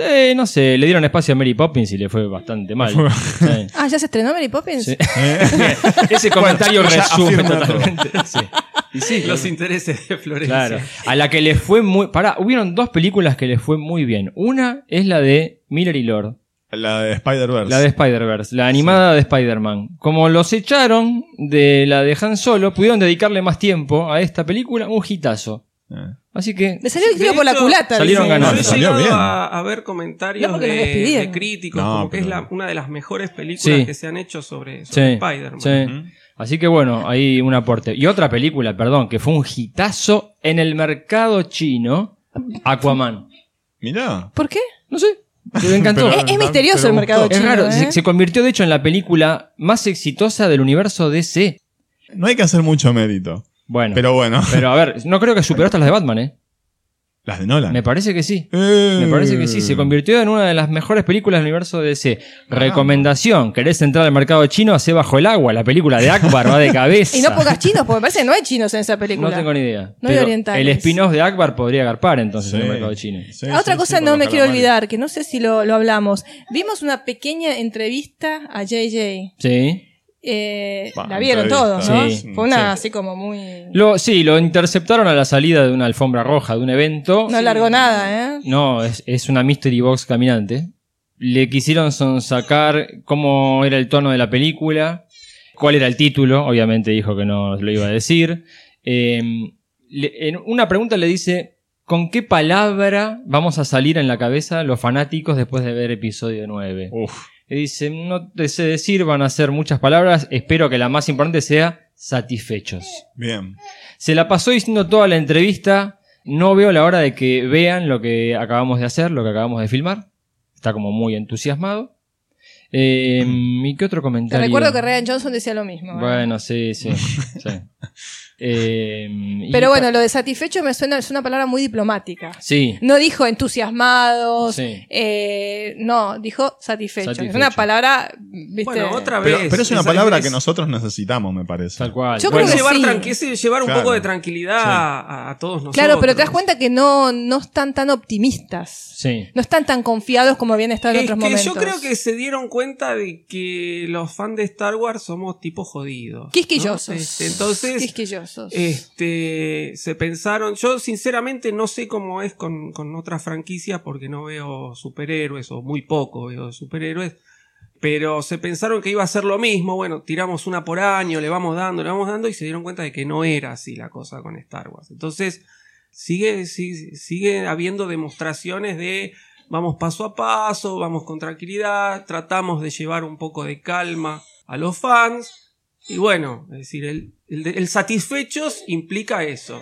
Eh, no sé, le dieron espacio a Mary Poppins y le fue bastante mal. Sí. Ah, ¿ya se estrenó Mary Poppins? Sí. Eh, Ese comentario Bueno, resume totalmente. Sí. Y sí, Los intereses de Florencia. Claro. A la que le fue muy. Pará, hubieron dos películas que le fue muy bien. Una es la de Miller y Lord, La de Spider-Verse. la de Spider-Verse, la animada de Spider-Man. Como los echaron de la de Han Solo, pudieron dedicarle más tiempo a esta película, un hitazo. Eh. Así que. Le salió el tiro por la culata. salieron ganando. Salió bien. a, a ver comentarios No, de, críticos, No, como que es la- una de las mejores películas Sí. que se han hecho sobre, Sí, sobre Spider-Man. Así que bueno, hay un aporte. Y otra película, perdón, que fue un hitazo en el mercado chino, Aquaman. Mirá. ¿Por qué? No sé, me encantó. Pero- Es, es misterioso el mercado gustó. Es chino. raro, ¿eh? se, se convirtió de hecho en la película más exitosa del universo DC. No hay que hacer mucho mérito. Bueno, pero, Pero bueno. a ver, no creo que superó hasta las de Batman, ¿eh? Las de Nolan. Me parece que sí. Eh. Me parece que sí, se convirtió en una de las mejores películas del universo DC. Recomendación, ¿querés entrar al mercado chino? Hacé bajo el agua, la película de Akbar va de cabeza. Y no pongas chinos, porque me parece que no hay chinos en esa película. No tengo ni idea. No hay Pero orientales. El spin-off de Akbar podría agarpar entonces en el mercado chino. Sí, Ah, Otra sí, cosa sí, no me quiero olvidar, que no sé si lo, lo hablamos. Vimos una pequeña entrevista a JJ Sí. Eh, la vieron todos, ¿no? sí, Fue una sí. así como muy... Lo, sí, lo interceptaron a la salida de una alfombra roja, de un evento. No largó nada, ¿eh? No, es, es una mystery box caminante. Le quisieron sonsacar cómo era el tono de la película, cuál era el título, obviamente dijo que no lo iba a decir. Eh, le- en una pregunta le dice, ¿con qué palabra vamos a salir en la cabeza los fanáticos después de ver episodio 9? Uf. Y dice, no te sé decir, van a ser muchas palabras, espero que la más importante sea satisfechos. Bien. Se la pasó diciendo toda la entrevista. No veo la hora de que vean lo que acabamos de hacer, lo que acabamos de filmar. Está como muy entusiasmado. Eh, ¿Y qué otro Te comentario? recuerdo que Ryan Johnson decía lo mismo. ¿eh? Bueno, sí, sí. sí. Eh, y Pero bueno, lo de satisfecho me suena, es una palabra muy diplomática. Sí, No dijo entusiasmados, Sí. eh, no, dijo satisfecho. Es una palabra, viste. Bueno, otra vez. Pero, pero es una palabra que nosotros necesitamos, me parece. tal cual. Yo Bueno, creo que llevar, sí. es llevar un Claro. poco de tranquilidad a, a todos nosotros. Claro, pero te das cuenta que no, no están tan optimistas. Sí. No están tan confiados como habían estado en Es otros que momentos. yo creo que se dieron cuenta de que los fans de Star Wars somos tipos jodidos. ¿no? Quisquillosos. Este, entonces, Quisquillosos. Este, se pensaron. Yo, sinceramente, no sé cómo es con, con otras franquicias porque no veo superhéroes o muy poco veo superhéroes. Pero se pensaron que iba a ser lo mismo. Bueno, tiramos una por año, le vamos dando, le vamos dando y se dieron cuenta de que no era así la cosa con Star Wars. Entonces, sigue, sigue, sigue habiendo demostraciones de vamos paso a paso, vamos con tranquilidad, tratamos de llevar un poco de calma a los fans. Y bueno, es decir, el, el, el satisfechos implica eso.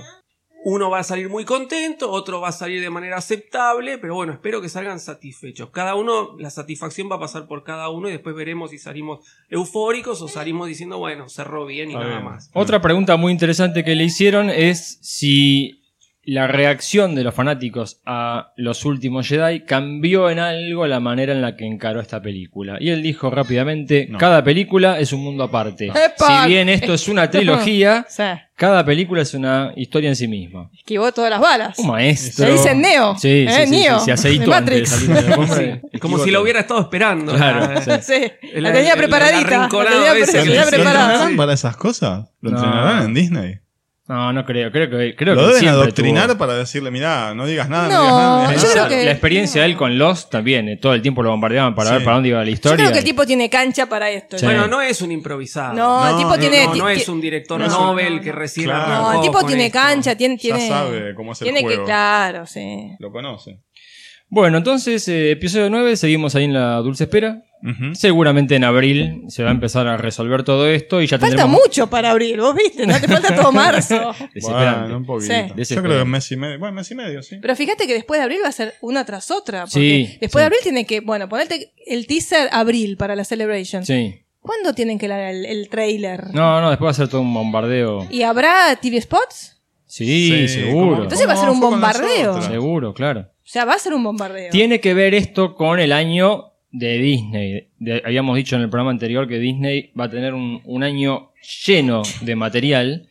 Uno va a salir muy contento, otro va a salir de manera aceptable, pero bueno, espero que salgan satisfechos. Cada uno, la satisfacción va a pasar por cada uno y después veremos si salimos eufóricos o salimos diciendo, bueno, cerró bien y nada bien. más. Otra pregunta muy interesante que le hicieron es si la reacción de los fanáticos a los últimos Jedi cambió en algo la manera en la que encaró esta película. Y él dijo rápidamente, No. cada película es un mundo aparte. ¡Epa! Si bien esto es una trilogía, Sí, cada película es una historia en sí misma. esquivó todas las balas. Un maestro. Le dicen Neo. Sí, ¿eh? sí, sí, Neo. sí, se aceitó de antes de Matrix. salir de la alfombra. Sí, Esquivó como si lo hubiera estado esperando. Claro, La- sí. Sí, El- la tenía preparadita. La tenía, ¿Lo entrenarán para esas cosas? ¿Lo No. entrenarán en Disney? No, no creo. Creo que, creo ¿Lo que deben siempre adoctrinar tuvo- para decirle, mirá, no digas nada, no, No, digas nada? no yo creo nada"? que- La experiencia de él con Lost también, eh, todo el tiempo lo bombardeaban para Sí. ver para dónde iba la Yo historia. creo que el tipo tiene cancha para esto. Sí. Bueno, no es un improvisado. No, el No, tipo no, tiene. no, no ti- es un director no, Nobel no, que recién Claro. No, el tipo con tiene esto. cancha, tiene. Ya tiene sabe cómo es el tiene que, juego. claro, sí. Lo conoce. Bueno, entonces, eh, episodio 9, seguimos ahí en la dulce espera. Seguramente en abril se va a empezar a resolver todo esto y ya Falta tendremos... mucho para abril, vos viste, no te falta todo marzo. Bueno, un poquito. Sí. Yo creo que mes y medio. Bueno, mes y medio, sí. Pero fíjate que después de abril va a ser una tras otra. Porque Sí, después sí. de abril tiene que, bueno, ponerte el teaser abril para la Celebration. Sí. ¿Cuándo tienen que dar el, el trailer? No, no, después va a ser todo un bombardeo. ¿Y habrá TV spots? Sí, Sí, seguro. Entonces va a ser un bombardeo. Seguro, claro. O sea, va a ser un bombardeo. Tiene que ver esto con el año de Disney. De- habíamos dicho en el programa anterior que Disney va a tener un, un año lleno de material.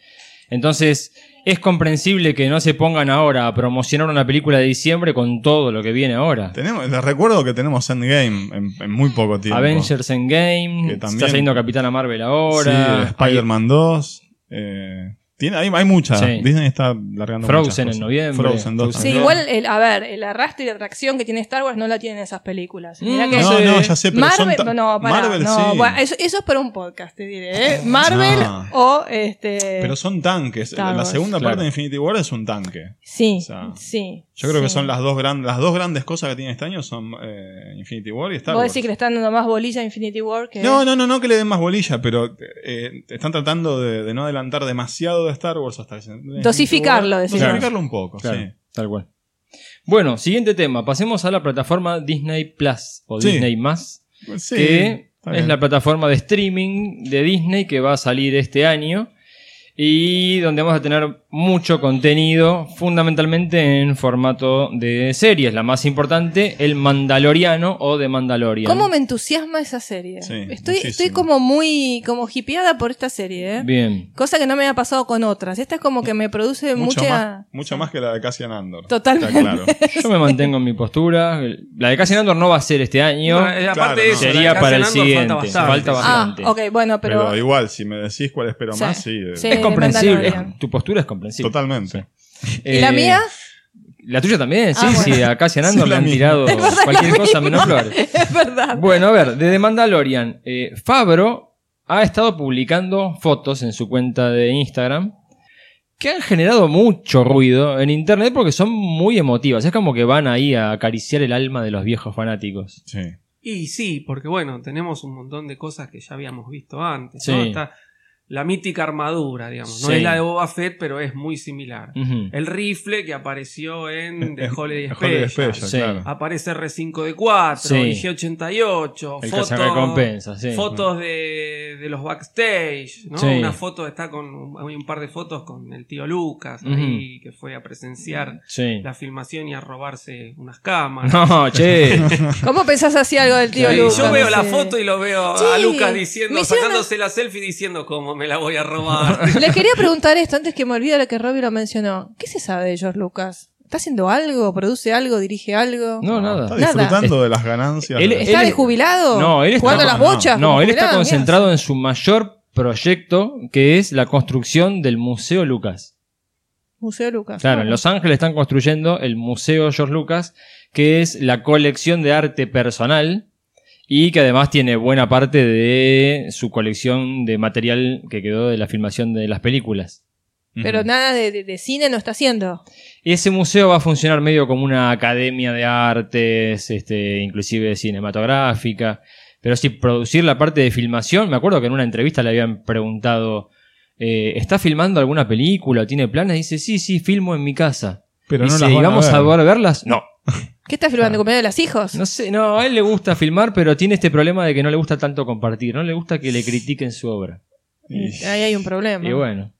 Entonces, es comprensible que no se pongan ahora a promocionar una película de diciembre con todo lo que viene ahora. Tenemos, les recuerdo que tenemos Endgame en, en muy poco tiempo. Avengers Endgame, Que también- está saliendo Capitana Marvel Sí, ahora. Spider-Man 2. Eh, tiene, hay, hay muchas. Sí. Disney está largando Frozen muchas en cosas. noviembre. Frozen 2 Frozen Sí, también. igual, el- a ver, el arrastre y la atracción que tiene Star Wars no la tienen esas películas. Mirá Mm, que no No, ya sé, pero son Marvel, ta- no, pará, Marvel no, sí. bueno, eso, eso es para un podcast, te diré, ¿eh? Marvel No. o este. Pero son tanques. Star la segunda Claro. parte de Infinity War es un tanque. sí, o sea, sí. Yo creo que son las dos, gran- las dos grandes cosas que tiene este año son eh, Infinity War y Star Vos Wars. decís que le están dando más bolilla a Infinity War que. No, no, no, no que le den más bolilla, pero eh, están tratando de, de no adelantar demasiado de Star Wars hasta Dosificarlo, decimos. Dosificarlo un poco, Claro, sí. tal cual. Bueno, siguiente tema. Pasemos a la plataforma Disney Plus o Sí. Disney Más. Sí, que es la plataforma de streaming de Disney que va a salir este año y donde vamos a tener mucho contenido, fundamentalmente en formato de series. La más importante, el Mandaloriano o The Mandalorian. ¿Cómo me entusiasma esa serie? Sí, estoy, muchísimo. estoy como muy como hipeada por esta serie, ¿eh? Bien. Cosa que no me había pasado con otras. Esta es como que me produce Mucho mucha... más, mucho más que la de Cassian Andor. Totalmente. Está claro. Yo me mantengo en mi postura. La de Cassian Andor no va a ser este año. No, eh, aparte Claro, eso, de Sería para el Andor siguiente. Falta Falta bastante. bastante. Ah, ok, bueno, pero... Pero igual, si me decís cuál espero Sí. más, sí. Sí. es comprensible. Mandalorian. Tu postura es comprensible. Totalmente. ¿Y la Eh, mía? La tuya también, sí, Ah, bueno. sí. A Cassian Andor Sí, le han misma. tirado cualquier cosa menos flores. es verdad. Bueno, a ver, de The Mandalorian. eh, Fabro ha estado publicando fotos en su cuenta de Instagram que han generado mucho ruido en internet porque son muy emotivas. Es como que van ahí a acariciar el alma de los viejos fanáticos. Sí. Y sí, porque bueno, tenemos un montón de cosas que ya habíamos visto antes. ¿no? Sí. Está la mítica armadura, digamos. No Sí. es la de Boba Fett, pero es muy similar. El rifle que apareció en The Holiday Special. Special, Sí. claro. Aparece R5D4, Sí. IG-88, El fotos, sí. fotos de, de los backstage, ¿no? Sí. Una foto está con, hay un par de fotos con el tío Lucas ahí, que fue a presenciar Sí. la filmación y a robarse unas cámaras. No, che. ¿Cómo pensás así algo del tío Sí, Lucas? yo veo la foto y lo veo a Lucas diciendo, sacándose la selfie diciendo cómo me la voy a robar. Les quería preguntar esto antes que me olvide que Robbie lo mencionó. ¿Qué se sabe de George Lucas? ¿Está haciendo algo? ¿Produce algo? ¿Dirige algo? No, nada. Está Nada. disfrutando de las ganancias. Él- de- ¿Está él- de jubilado? No, él está- ¿Jugando no, las bochas? No, él está concentrado en su mayor proyecto, que es la construcción del Museo Lucas. Museo Lucas. Claro, en Bueno. Los Ángeles están construyendo el Museo George Lucas, que es la colección de arte personal y que además tiene buena parte de su colección de material que quedó de la filmación de las películas. Pero nada de, de- de cine no está haciendo. Ese museo va a funcionar medio como una academia de artes, este, inclusive cinematográfica. Pero sí, producir la parte de filmación, me acuerdo que en una entrevista le habían preguntado, eh, ¿está filmando alguna película? o ¿Tiene planes? dice, sí, sí, filmo en mi casa. Pero no Dice, las ¿y van vamos ver. a poder verlas? No. ¿Qué está filmando? ¿Cumpleaños de los hijos? No sé, no, a él le gusta filmar, pero tiene este problema de que no le gusta tanto compartir, no le gusta que le critiquen su obra. Y- Ahí hay un problema. Y bueno,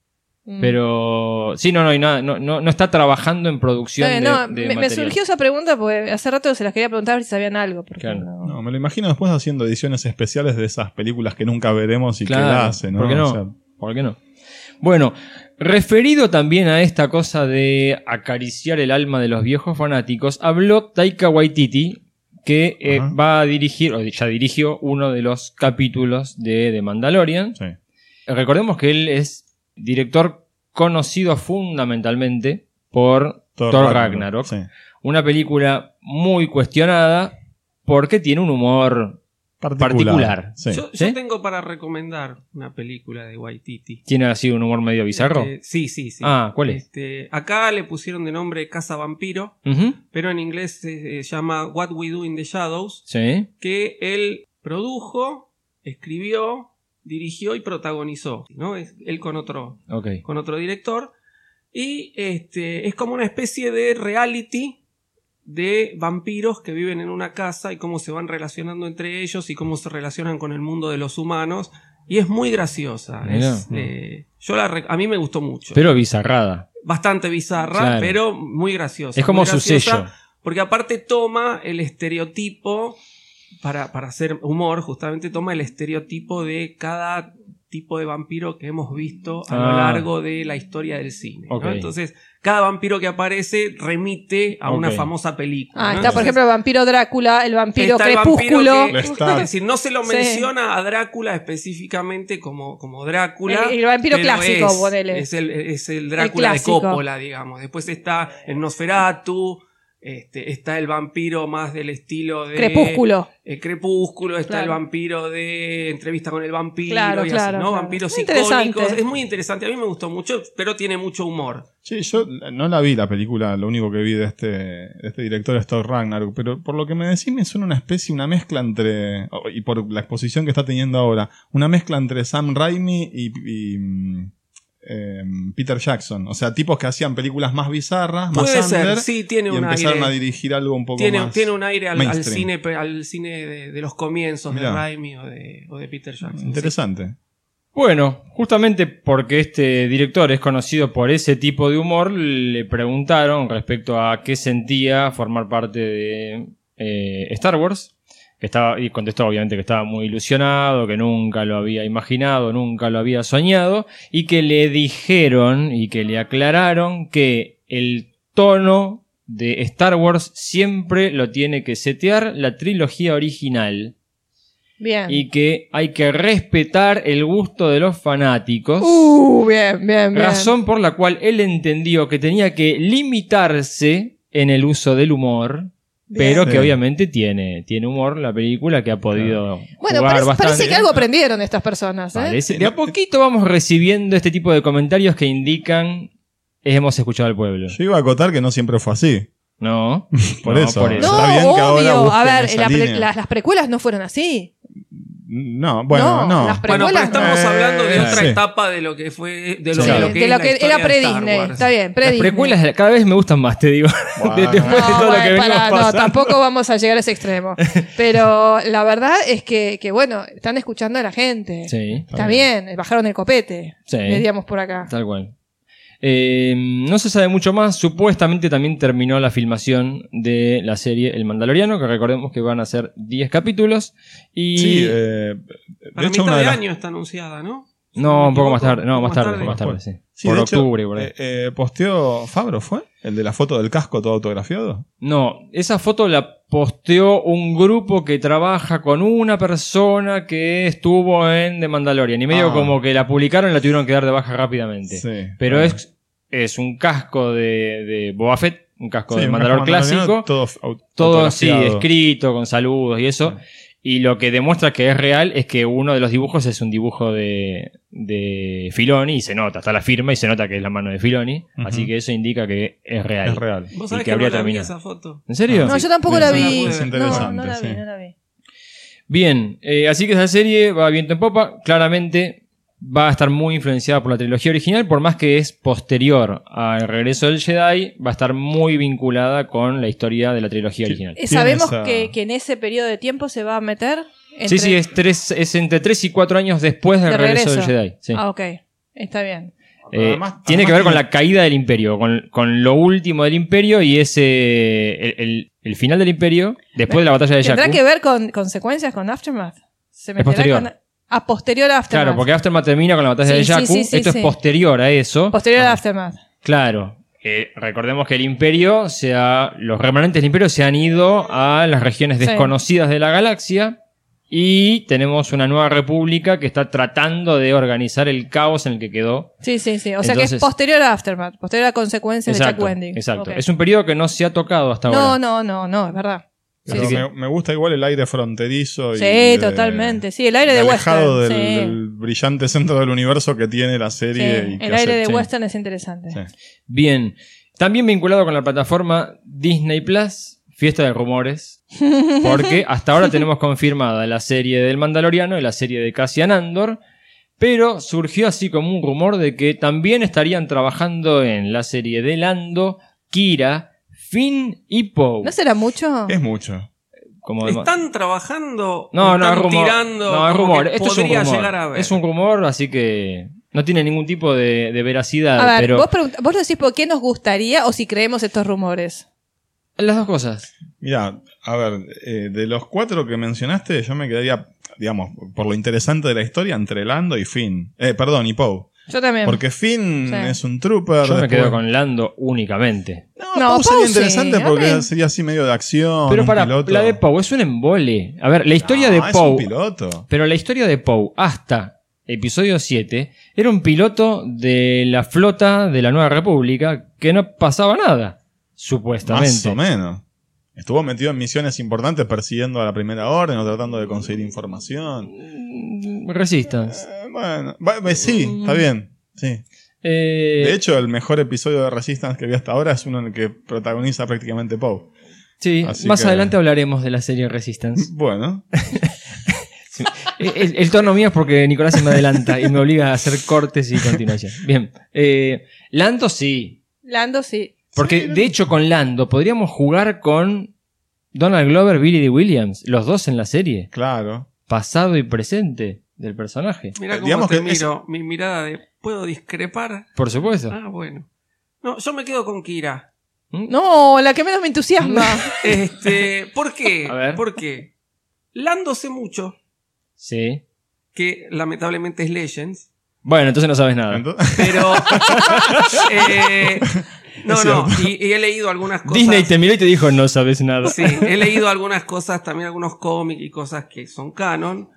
Mm. pero sí, no, no, y nada, no, no, no está trabajando en producción bien, de, no, de me, me surgió esa pregunta porque hace rato se las quería preguntar a ver si sabían algo. porque Claro. no- No, me lo imagino después haciendo ediciones especiales de esas películas que nunca veremos y Claro, que la hace, ¿no? ¿por qué no? O sea, ¿Por qué no? Bueno, referido también a esta cosa de acariciar el alma de los viejos fanáticos, habló Taika Waititi, que eh, va a dirigir, o ya dirigió uno de los capítulos de The Mandalorian. sí. Recordemos que él es director conocido fundamentalmente por Thor Thor, Ragnarok, Ragnarok, sí. una película muy cuestionada porque tiene un humor particular. Sí. Yo, ¿Sí? yo tengo para recomendar una película de Waititi. tiene así un humor medio bizarro. Este, sí, sí, sí. Ah, ¿cuál es? Este, acá le pusieron de nombre Casa Vampiro, pero en inglés se, se llama What We Do in the Shadows, Sí. que él produjo, escribió, dirigió y protagonizó, ¿no? Es- él con otro, con otro director. Y este, es como una especie de reality de vampiros que viven en una casa y cómo se van relacionando entre ellos y cómo se relacionan con el mundo de los humanos. Y es muy graciosa. Es, eh, yo la a mí me gustó mucho. Pero bizarrada. Bastante bizarra, Claro. pero muy graciosa. Es como su sello. Porque aparte toma el estereotipo, para, para hacer humor, justamente toma el estereotipo de cada tipo de vampiro que hemos visto a lo Ah. largo de la historia del cine. Entonces, cada vampiro que aparece remite a una famosa película. Ah, ¿no? está, por ejemplo, el vampiro Drácula, el vampiro está el crepúsculo. vampiro que- Lestat. es decir, no se lo Sí. menciona a Drácula específicamente como, como Drácula. El- el vampiro clásico, es, ponele. es el, es el Drácula de. Coppola, digamos. Después está el Nosferatu, este, está el vampiro más del estilo de... Crepúsculo. eh, Crepúsculo, está Claro. el vampiro de Entrevista con el vampiro Claro, y claro, así, ¿no? claro. Vampiros icónicos. Es muy interesante. A mí me gustó mucho, pero tiene mucho humor. Sí, yo no la vi la película, lo único que vi de este, de este director es Thor Ragnarok, pero por lo que me decís me suena una especie, una mezcla entre, oh, y por la exposición que está teniendo ahora, una mezcla entre Sam Raimi y, y, em, Peter Jackson. O sea, tipos que hacían películas más bizarras, más Puede under, ser, sí, tiene y un empezaron aire. a dirigir algo un poco Tiene, más. tiene un aire al, cine, al cine de, de los comienzos Mirá. de Raimi o de, o de Peter Jackson. sí. Interesante. Bueno, justamente porque este director es conocido por ese tipo de humor, le preguntaron respecto a qué sentía formar parte de eh, Star Wars. Que estaba, y contestó obviamente que estaba muy ilusionado, que nunca lo había imaginado, nunca lo había soñado, y que le dijeron y que le aclararon que el tono de Star Wars siempre lo tiene que setear la trilogía original Bien. y que hay que respetar el gusto de los fanáticos. Uh, bien, bien, bien. razón por la cual él entendió que tenía que limitarse en el uso del humor, pero que obviamente tiene, tiene humor la película que ha podido Bueno, jugar parece, bastante. parece que algo aprendieron estas personas, ¿eh? Parece- de a poquito vamos recibiendo este tipo de comentarios que indican hemos escuchado al pueblo. Yo iba a acotar que no siempre fue así. No, Por no, eso. por eso. No, Está bien que ahora obvio. A ver, la las precuelas no fueron así. No, bueno, no. las Bueno, pero estamos no. hablando de Eh, otra sí. etapa de lo que fue. De lo, Sí. de lo que, de lo era pre-Disney. Está bien, Las pre-Disney. precuelas cada vez me gustan más, te digo. De- después de No, todo lo que pará, no, tampoco vamos a llegar a ese extremo. Pero la verdad es que, que, bueno, están escuchando a la gente. Sí, Está bien, bajaron el copete. Sí. Diríamos por acá. tal cual. Eh, no se sabe mucho más. Supuestamente también terminó la filmación de la serie El Mandaloriano, que recordemos que van a ser 10 capítulos. Y Sí, eh, de Para hecho, mitad una de de las- año está anunciada, ¿no? No, un poco más tarde. No, un más poco tarde, más tarde, sí. Sí, por hecho, octubre, por ahí. eh, eh, posteó Fabro, ¿fue? El de la foto del casco todo autografiado. No, esa foto la posteó un grupo que trabaja con una persona que estuvo en The Mandalorian. Y medio Ah. como que la publicaron y la tuvieron que dar de baja rápidamente. Sí. Pero es, es un casco de, de Boba Fett, un casco Sí, de Mandalor clásico. Todo, Todo así, escrito, con saludos y eso. Y lo que demuestra que es real es que uno de los dibujos es un dibujo de, de Filoni y se nota, está la firma y se nota que es la mano de Filoni. Así que eso indica que es real. Es real. Vos Y sabés que que, habría no la vi terminado. esa foto. ¿En serio? No, yo tampoco la vi. No, la vi, sí. no la vi. Bien, eh, así que esa serie va viento en popa. Claramente va a estar muy influenciada por la trilogía original, por más que es posterior al regreso del Jedi, va a estar muy vinculada con la historia de la trilogía Sí. original. Eh, ¿Sabemos esa- que, que en ese periodo de tiempo se va a meter? Sí, entre- sí, es, tres, es entre 3 y 4 años después del de regreso, regreso. del Jedi. sí. Ah, ok. Está bien. Eh, Además- tiene que ver con la caída del imperio, con, con lo último del imperio y ese el, el- el final del imperio, después de la batalla de ¿Tendrá Jakku. que ver con consecuencias con Aftermath? ¿Se meterá posterior. con- a posterior a Aftermath. Claro, porque Aftermath termina con la batalla Sí, de Jakku. sí, sí, Esto es posterior a eso. Posterior a Aftermath. Claro. Eh, recordemos que el imperio, se ha- los remanentes del imperio se han ido a las regiones desconocidas de la galaxia y tenemos una nueva república que está tratando de organizar el caos en el que quedó. Sí, sí, sí. O sea que es posterior a Aftermath. Posterior a consecuencias de Chuck Exacto. Wendy. exacto. Ok. Es un periodo que no se ha tocado hasta No, ahora. no, no, no, es verdad. Pero me, me gusta igual el aire fronterizo. y Sí, de- totalmente. Sí, el aire de alejado western. del, sí. del brillante centro del universo que tiene la Sí, serie. y que El hace- aire de sí. western es interesante. Sí. Bien. También vinculado con la plataforma Disney Plus, fiesta de rumores. Porque hasta ahora tenemos confirmada la serie del Mandaloriano y la serie de Cassian Andor. Pero surgió así como un rumor de que también estarían trabajando en la serie de Lando, Kira, Finn y Poe. ¿No será mucho? Es mucho. Como de- ¿Están trabajando? No, o no, es rumor. tirando? No, es rumor. Esto es un podría rumor. llegar a ver. Es un rumor, así que no tiene ningún tipo de, de veracidad. A ver, pero vos, pregunt- vos decís por qué nos gustaría o si creemos estos rumores. las dos cosas. Mira, a ver, eh, de los cuatro que mencionaste, yo me quedaría, digamos, por lo interesante de la historia, entre Lando y Finn. Eh, perdón, y Poe. Yo también. Porque Finn Sí. es un trooper. Yo me después- quedo con Lando únicamente. No, No, Poe sería Poe interesante porque sería así medio de acción. Pero para, piloto. la de Poe es un embole. A ver, la historia No, de es un Poe. piloto. Pero la historia de Poe hasta episodio 7 era un piloto de la flota de la Nueva República que no pasaba nada. Supuestamente. Más o menos. Estuvo metido en misiones importantes persiguiendo a la primera orden o tratando de conseguir información. Resistance. Eh, bueno, va- va- sí, está bien. Sí. Eh, De hecho, el mejor episodio de Resistance que vi hasta ahora es uno en el que protagoniza prácticamente Poe. sí, así más que- adelante hablaremos de la serie Resistance. Bueno, Eh, el, el tono mío es porque Nicolás se me adelanta y me obliga a hacer cortes y continuación. Bien. Eh, Lando sí. Lando sí. Porque de hecho con Lando podríamos jugar con Donald Glover, Billy D. Williams, los dos en la serie, claro. pasado y presente. Del personaje. Mira cómo Digamos te que es- miro, mi mirada de ¿puedo discrepar? Por supuesto. Ah, bueno. No, yo me quedo con Kira. No, la que menos me entusiasma. Este, ¿por qué? A ver. ¿Por qué? Lando sé mucho, Sí. que lamentablemente es Legends, Bueno, entonces no sabes nada. Entonces- pero eh, no, no, y, y he leído algunas cosas. Disney te miró y te dijo, no sabes nada. Sí, he leído algunas cosas, también algunos cómics y cosas que son canon.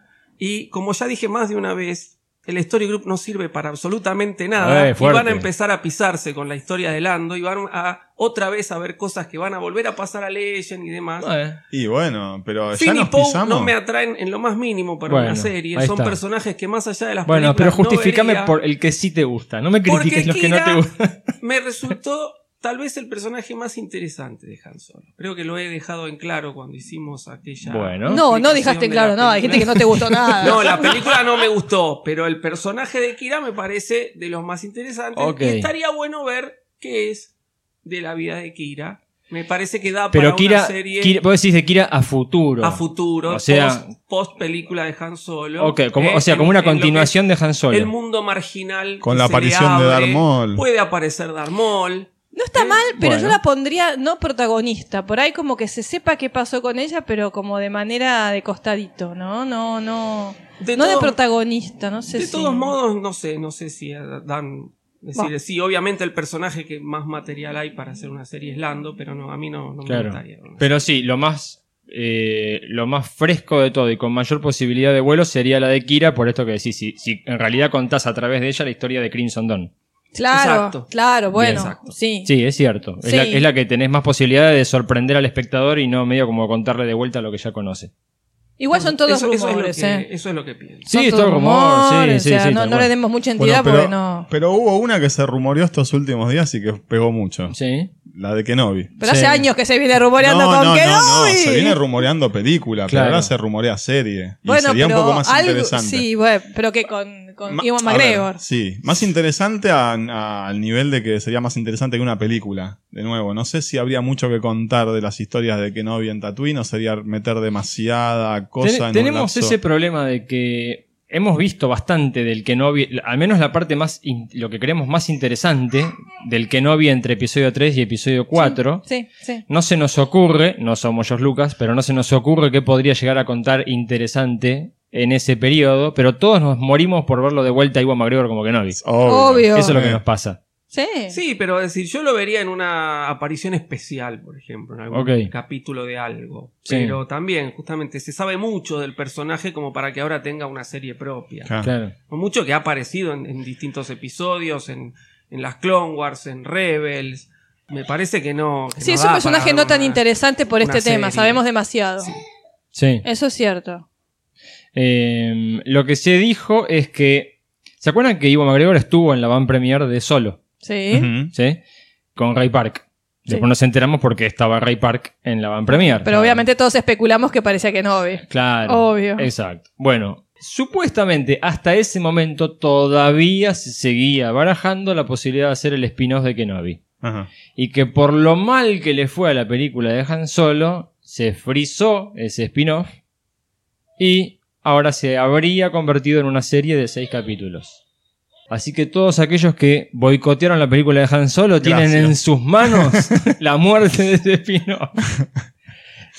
Y como ya dije más de una vez, el Story Group no sirve para absolutamente nada. Eh, y van a empezar a pisarse con la historia de Lando y van a otra vez a ver cosas que van a volver a pasar a Legend y demás. Bueno, y bueno, pero ya Finn y nos Poe pisamos. no me atraen en lo más mínimo para Bueno, una serie. Son está. personajes que más allá de las Bueno, pero películas no justificame vería. por el que sí te gusta. No me critiques los que no te gustan. me resultó tal vez el personaje más interesante de Han Solo. Creo que lo he dejado en claro cuando hicimos aquella. Bueno. No, no dejaste de claro, la no, hay gente que no te gustó nada. No, la película no me gustó, pero el personaje de Kira me parece de los más interesantes. Ok. Y estaría bueno ver qué es de la vida de Kira. Me parece que da Pero para Kira, una serie Kira- vos decís de Kira a futuro. a futuro, O sea- post, post película de Han Solo. Ok, como, Eh, o sea, como en- una en continuación de Han Solo. El mundo marginal. Con que la se le aparición de abre. Darth Maul. Puede aparecer Darth Maul. No está mal, pero Bueno. yo la pondría no protagonista. Por ahí como que se sepa qué pasó con ella, pero como de manera de costadito, ¿no? No, no. De no de protagonista, no sé De si- todos modos, no sé, no sé si dan. Decir, sí, obviamente el personaje que más material hay para hacer una serie es Lando, pero no, a mí no, no me Claro. gustaría. ¿no? Pero sí, lo más, eh, lo más fresco de todo y con mayor posibilidad de vuelo sería la de Kira, por esto que decís, si, si en realidad contás a través de ella la historia de Crimson Dawn. Claro, Exacto. claro, bueno, exacto. sí. Sí, es cierto. Es, la, es la que tenés más posibilidad de sorprender al espectador y no medio como contarle de vuelta lo que ya conoce. Igual son todos eso, eso rumores, es lo que, ¿eh? eso es lo que pienso. Sí, Son es todo todos rumor, sí, rumores, sí, o sea, sí, no, le demos mucha Bueno, entidad pero, porque no. pero hubo una que se rumoreó estos últimos días y que pegó mucho. Sí. La de Kenobi. Pero Sí. hace años que se viene rumoreando no, con no, Kenobi. no, no, se viene rumoreando película, Claro. pero ahora se rumorea serie. Y Bueno, sería un poco más algo- interesante. Sí, bueno, pero que con, con Ma- Iwan ver, McGregor. sí, más interesante a- a- al nivel de que sería más interesante que una película. De nuevo, no sé si habría mucho que contar de las historias de Kenobi en Tatooine o sería meter demasiada cosa Ten- en un tenemos lapso. ese problema de que hemos visto bastante del Kenobi, al menos la parte más, in- lo que creemos más interesante del Kenobi entre episodio 3 y episodio 4. Sí, sí. No se nos ocurre, no somos George Lucas, pero no se nos ocurre qué podría llegar a contar interesante en ese periodo, pero todos nos morimos por verlo de vuelta a Iwan McGregor como Kenobi. Obvio. Eso es lo que nos pasa. Sí. Sí, pero es decir, yo lo vería en una aparición especial, por ejemplo, en algún capítulo de algo. Sí. Pero también, justamente, se sabe mucho del personaje como para que ahora tenga una serie propia. Claro. Claro. Mucho que ha aparecido en, en distintos episodios, en, en las Clone Wars, en Rebels. Me parece que no. que Sí, no es un personaje no tan una- interesante por este tema. Sabemos demasiado. Sí. Sí. Eso es cierto. Eh, lo que se dijo es que. ¿Se acuerdan que Iwan McGregor estuvo en la van premier de Solo? Sí. ¿Sí? Con Ray Park. Después Sí. nos enteramos porque estaba Ray Park en la van premier. Pero obviamente todos especulamos que parecía que no. Claro. Obvio. Exacto. Bueno, supuestamente hasta ese momento todavía se seguía barajando la posibilidad de hacer el spin-off de Kenobi. Ajá. Y que por lo mal que le fue a la película de Han Solo, se frizó ese spin-off y ahora se habría convertido en una serie de seis capítulos. Así que todos aquellos que boicotearon la película de Han Solo tienen en sus manos la muerte de ese spin-off.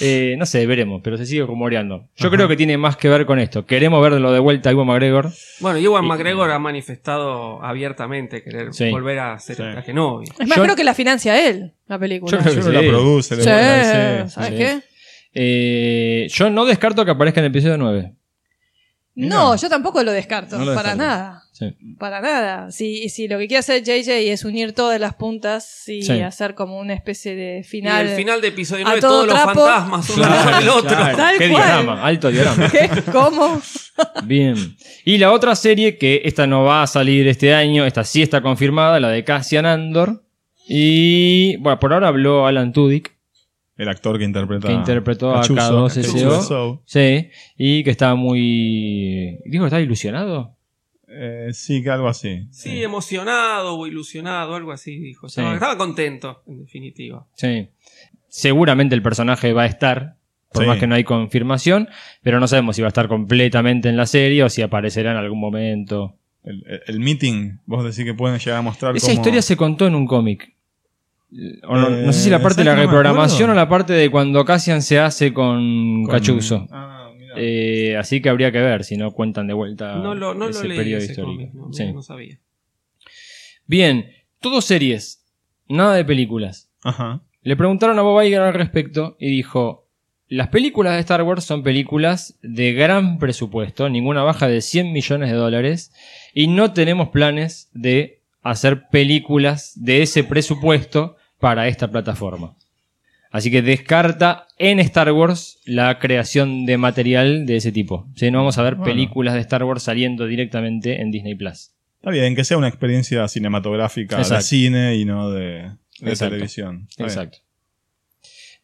Eh, no sé, veremos, pero se sigue rumoreando. Yo Ajá. creo que tiene más que ver con esto. Queremos verlo de vuelta a Iwan McGregor. Bueno, Ewan Y- McGregor ha manifestado abiertamente querer Sí. volver a ser Sí. el Kenobi. Es más, Yo- creo que la financia él, la película. Yo creo Yo que la sí. produce, le bueno, sí, ¿sabes sí. qué? Eh, yo no descarto que aparezca en el episodio 9. No, yo tampoco lo descarto. No lo para descarto. nada. Sí. Para nada. Si, si lo que quiere hacer JJ es unir todas las puntas y Sí. hacer como una especie de Y final. el final de episodio a 9, todo todos los trapo. fantasmas uno con el otro. claro. Tal Qué cual. diorama, alto diorama. ¿Qué? ¿Cómo? Bien. Y la otra serie, que esta no va a salir este año, esta sí está confirmada, la de Cassian Andor. Y bueno, por ahora habló Alan Tudyk, El actor que interpreta que interpretó a Chuzo, K2SO. Chuzo. Sí, y que estaba muy. ¿Dijo que estaba ilusionado? Eh, sí, que algo así. Sí, emocionado o ilusionado, algo así dijo. Sí. Estaba, estaba contento, en definitiva. Sí. Seguramente el personaje va a estar, por Sí. más que no hay confirmación, pero no sabemos si va a estar completamente en la serie o si aparecerá en algún momento. El, el- el meeting, vos decís que pueden llegar a mostrar Esa cómo- historia se contó en un cómic. O no, no sé si la Eh, parte de la ¿sabes que no me reprogramación o la parte de cuando Cassian se hace con, con- Cachuzo. Ah. Eh, así que habría que ver si no cuentan de vuelta No lo, no lo ese leí periodo ese histórico. cómic, no, Sí. no sabía. Bien, todo series, nada de películas. Ajá. Le preguntaron a Bob Iger al respecto y dijo: Las películas de Star Wars son películas de gran presupuesto, ninguna baja de 100 millones de dólares, y no tenemos planes de hacer películas de ese presupuesto para esta plataforma. Así que descarta en Star Wars la creación de material de ese tipo. No vamos a ver Bueno. películas de Star Wars saliendo directamente en Disney Plus. Está bien, que sea una experiencia cinematográfica de Exacto. cine y no de, de televisión. Está bien. Exacto.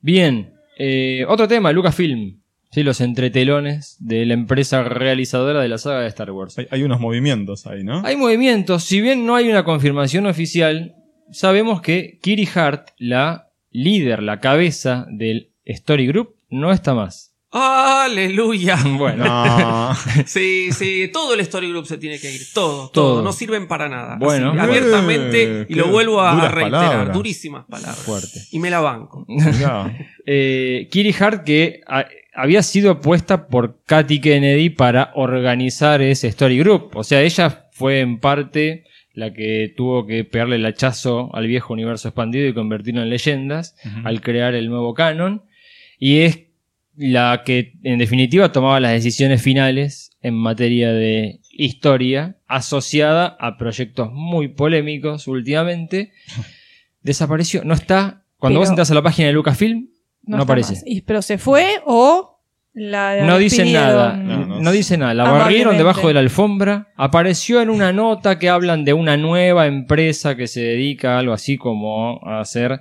Bien, eh, otro tema, Lucasfilm. Sí, los entretelones de la empresa realizadora de la saga de Star Wars. Hay, hay unos movimientos ahí, ¿no? Hay movimientos, si bien no hay una confirmación oficial, sabemos que Kiri Hart, la líder, la cabeza del Story Group, no está más. ¡Aleluya! Bueno, No. Sí, sí, todo el Story Group se tiene que ir. Todo, todo. Todo. No sirven para nada. Bueno. Así, abiertamente, Eh, y lo vuelvo a reiterar. palabras. Durísimas palabras. fuerte. Y me la banco. Eh, Kiri Hart que a- había sido puesta por Katy Kennedy para organizar ese Story Group. O sea, ella fue en parte la que tuvo que pegarle el hachazo al viejo universo expandido y convertirlo en leyendas al crear el nuevo canon. Y es la que en definitiva tomaba las decisiones finales en materia de historia asociada a proyectos muy polémicos últimamente. Desapareció, no está. Cuando Pero- vos entras a la página de Lucasfilm, no, está aparece. Y- pero se fue o la No dice nada, No, no, no dice nada. La barrieron debajo de la alfombra. Apareció en una nota que hablan de una nueva empresa que se dedica a algo así como a hacer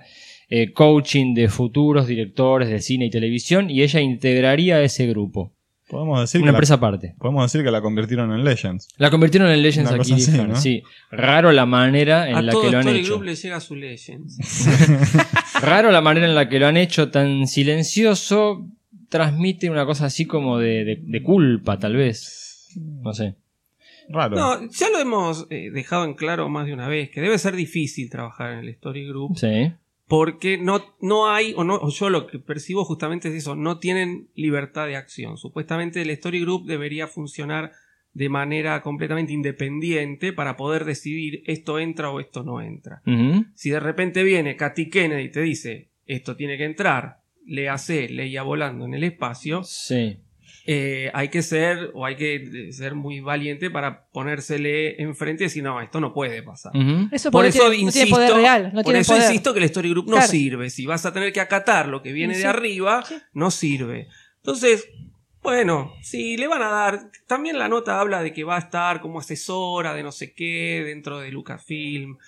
eh, coaching de futuros directores de cine y televisión y ella integraría ese grupo. Podemos decir, Una que la, empresa aparte. podemos decir que la convirtieron en Legends. La convirtieron en Legends Una aquí. así, ¿no? Sí. Raro la manera en a la todo que lo han hecho. Group le llega su Legends. Raro la manera en la que lo han hecho tan silencioso. Transmite una cosa así como de, de- de culpa, tal vez. No sé. Raro. No, ya lo hemos eh, dejado en claro más de una vez, que debe ser difícil trabajar en el Story Group, Sí. porque no, no hay, o, no, o yo lo que percibo justamente es eso, no tienen libertad de acción. Supuestamente el Story Group debería funcionar de manera completamente independiente para poder decidir esto entra o esto no entra. Si de repente viene Katy Kennedy y te dice esto tiene que entrar, le hace leía volando en el espacio, Sí. eh, hay que ser o hay que eh, ser muy valiente para ponérsele enfrente y decir no, esto no puede pasar. Eso Por eso tiene, no insisto, tiene poder real. No por tiene eso poder. insisto que el Story Group no Claro. sirve. Si vas a tener que acatar lo que viene Sí. de arriba, Sí. no sirve. Entonces, bueno, si le van a dar, también la nota habla de que va a estar como asesora de no sé qué dentro de Lucasfilm.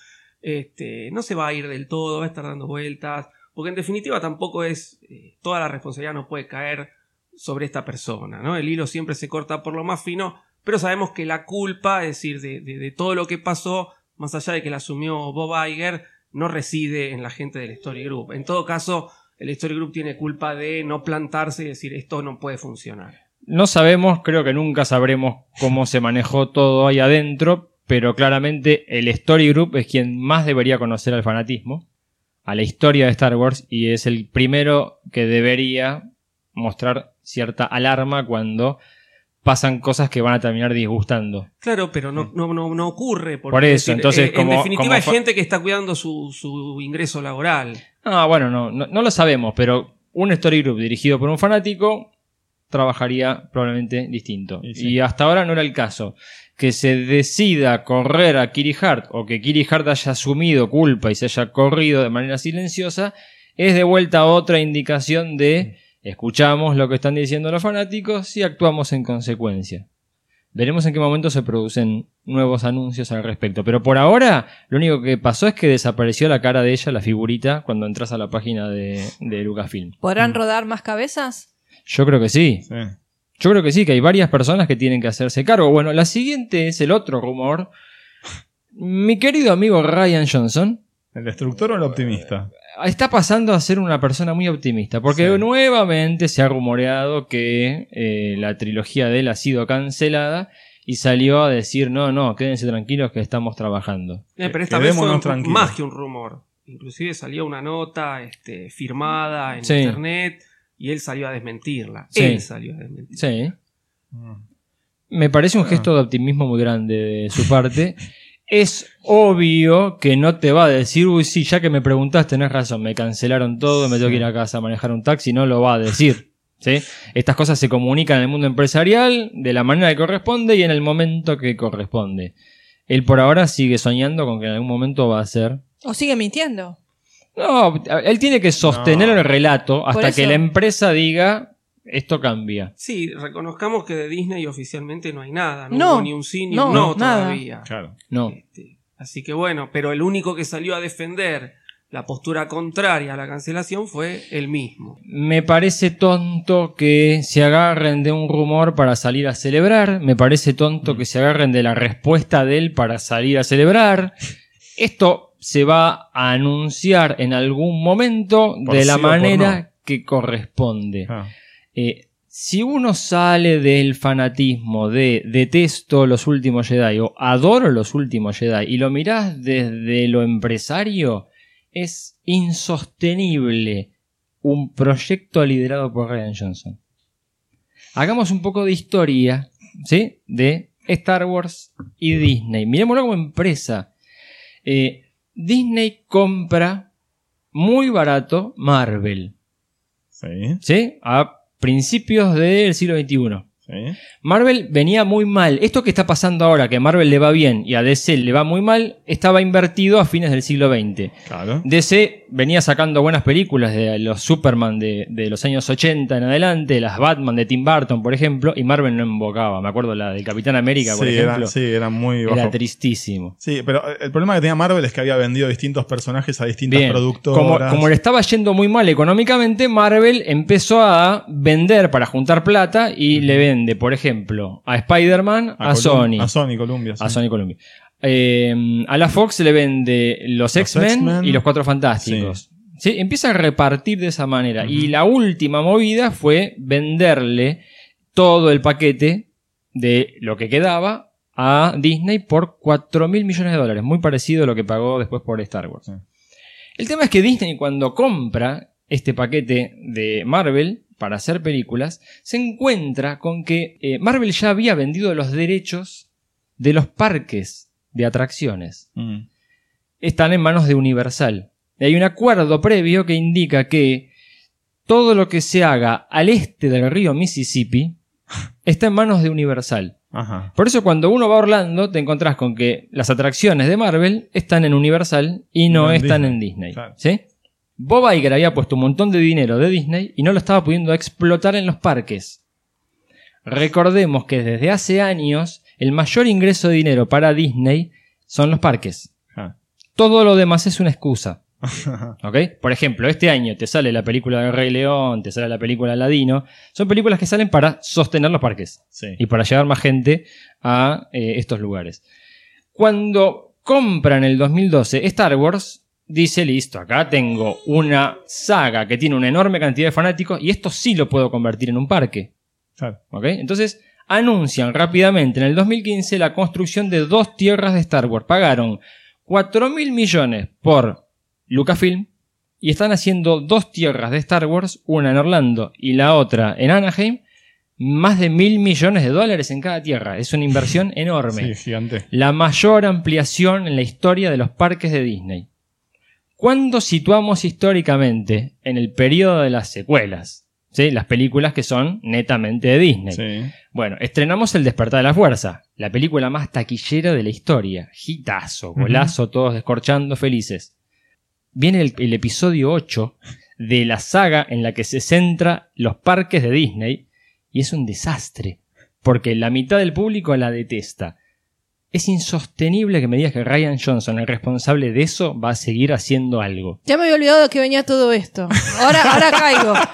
Este, no se va a ir del todo, va a estar dando vueltas, porque en definitiva tampoco es eh, toda la responsabilidad no puede caer sobre esta persona, ¿no? El hilo siempre se corta por lo más fino, pero sabemos que la culpa, es decir, de, de- de todo lo que pasó, más allá de que la asumió Bob Iger, no reside en la gente del Story Group. En todo caso, el Story Group tiene culpa de no plantarse y decir esto no puede funcionar. No sabemos, creo que nunca sabremos cómo se manejó todo ahí adentro, pero claramente el Story Group es quien más debería conocer al fanatismo, a la historia de Star Wars, y es el primero que debería mostrar cierta alarma cuando pasan cosas que van a terminar disgustando. Claro, pero no, no, no, no ocurre. Porque, Por eso, decir, entonces, eh, como- en definitiva como hay gente que está cuidando su, su ingreso laboral. Ah, bueno, no, no, no lo sabemos, pero un Story Group dirigido por un fanático trabajaría probablemente distinto. Y hasta ahora no era el caso. Que se decida correr a Kiri Hart o que Kiri Hart haya asumido culpa y se haya corrido de manera silenciosa es de vuelta otra indicación de escuchamos lo que están diciendo los fanáticos y actuamos en consecuencia. Veremos en qué momento se producen nuevos anuncios al respecto. Pero por ahora, lo único que pasó es que desapareció la cara de ella, la figurita, cuando entras a la página de, de Lucasfilm. ¿Podrán rodar más cabezas? Yo creo que sí. Sí. Yo creo que sí, que hay varias personas que tienen que hacerse cargo. Bueno, la siguiente es el otro rumor. Mi querido amigo Ryan Johnson ¿El destructor o el optimista? está pasando a ser una persona muy optimista, porque Sí. nuevamente se ha rumoreado que eh, la trilogía de él ha sido cancelada y salió a decir, no, no, quédense tranquilos que estamos trabajando. Eh, pero esta vez fue tranquilos. más que un rumor. Inclusive salió una nota este, firmada en Sí. internet y él salió a desmentirla. Sí. Él salió a desmentirla. Sí. Mm. Me parece un gesto de optimismo muy grande de su parte. Es obvio que no te va a decir, uy, sí, ya que me preguntaste, tenés razón, me cancelaron todo, me tengo que ir a casa a manejar un taxi, no lo va a decir. ¿sí? Estas cosas se comunican en el mundo empresarial de la manera que corresponde y en el momento que corresponde. Él por ahora sigue soñando con que en algún momento va a ser. O sigue mintiendo. No, él tiene que sostener No. el relato hasta eso. que la empresa diga esto cambia. Sí, reconozcamos que de Disney oficialmente no hay nada. No, No, hubo ni un sí ni no, un no nada. todavía. Claro. No. Este, así que bueno, pero el único que salió a defender la postura contraria a la cancelación fue él mismo. Me parece tonto que se agarren de un rumor para salir a celebrar. Me parece tonto que se agarren de la respuesta de él para salir a celebrar. Esto se va a anunciar en algún momento Por de sí la manera que corresponde. Ah. Eh, si uno sale del fanatismo de detesto los últimos Jedi o adoro los últimos Jedi y lo mirás desde lo empresario, es insostenible un proyecto liderado por Ryan Johnson. Hagamos un poco de historia, ¿sí? De Star Wars y Disney. Miremoslo como empresa. Eh, Disney compra muy barato Marvel. Sí, ¿sí? A principios del siglo XXI. Marvel venía muy mal. Esto que está pasando ahora, que a Marvel le va bien y a DC le va muy mal, estaba invertido a fines del siglo XX. Claro. DC venía sacando buenas películas de los Superman de, de los años 80 en adelante, las Batman de Tim Burton, por ejemplo, y Marvel no embocaba. Me acuerdo la del Capitán América, por ejemplo. era, sí, era muy Era bajo. tristísimo. Sí, pero el problema que tenía Marvel es que había vendido distintos personajes a distintas Bien, productoras. como, como le estaba yendo muy mal económicamente, Marvel empezó a vender para juntar plata y le vende, por ejemplo, a Spider-Man, a, Sony. A Sony, Columbia. sí. A Sony Columbia. Eh, a la Fox le vende los X-Men X-Men. y los Cuatro Fantásticos. Sí, empieza a repartir de esa manera. Y la última movida fue venderle todo el paquete de lo que quedaba a Disney por 4 mil millones de dólares. Muy parecido a lo que pagó después por Star Wars. Sí. El tema es que Disney cuando compra este paquete de Marvel para hacer películas, se encuentra con que eh, Marvel ya había vendido los derechos de los parques de atracciones. Mm. Están en manos de Universal. Y hay un acuerdo previo que indica que todo lo que se haga al este del río Mississippi está en manos de Universal. Ajá. Por eso cuando uno va a Orlando te encontrás con que las atracciones de Marvel están en Universal y no, No en están Disney. en Disney. Claro. ¿sí? Bob Iger había puesto un montón de dinero de Disney y no lo estaba pudiendo explotar en los parques. Recordemos que desde hace años el mayor ingreso de dinero para Disney son los parques. Ah. Todo lo demás es una excusa. Por ejemplo, este año te sale la película de Rey León, te sale la película Ladino. Son películas que salen para sostener los parques Sí. y para llevar más gente a eh, estos lugares. Cuando compran el 2012 Star Wars, dice, listo, acá tengo una saga que tiene una enorme cantidad de fanáticos y esto sí lo puedo convertir en un parque. Claro. Entonces anuncian rápidamente en el 2015 la construcción de dos tierras de Star Wars. Pagaron 4 mil millones por Lucasfilm y están haciendo dos tierras de Star Wars, una en Orlando y la otra en Anaheim, más de mil millones de dólares en cada tierra. Es una inversión enorme. Sí, gigante. La mayor ampliación en la historia de los parques de Disney. ¿Cuándo situamos históricamente en el periodo de las secuelas? ¿Sí? Las películas que son netamente de Disney. Sí. Bueno, estrenamos El despertar de la fuerza, la película más taquillera de la historia. Hitazo, golazo, todos descorchando felices. Viene el, el episodio 8 de la saga en la que se centra los parques de Disney y es un desastre, porque la mitad del público la detesta. Es insostenible que me digas que Ryan Johnson, el responsable de eso, va a seguir haciendo algo. Ya me había olvidado de que venía todo esto. Ahora, ahora caigo.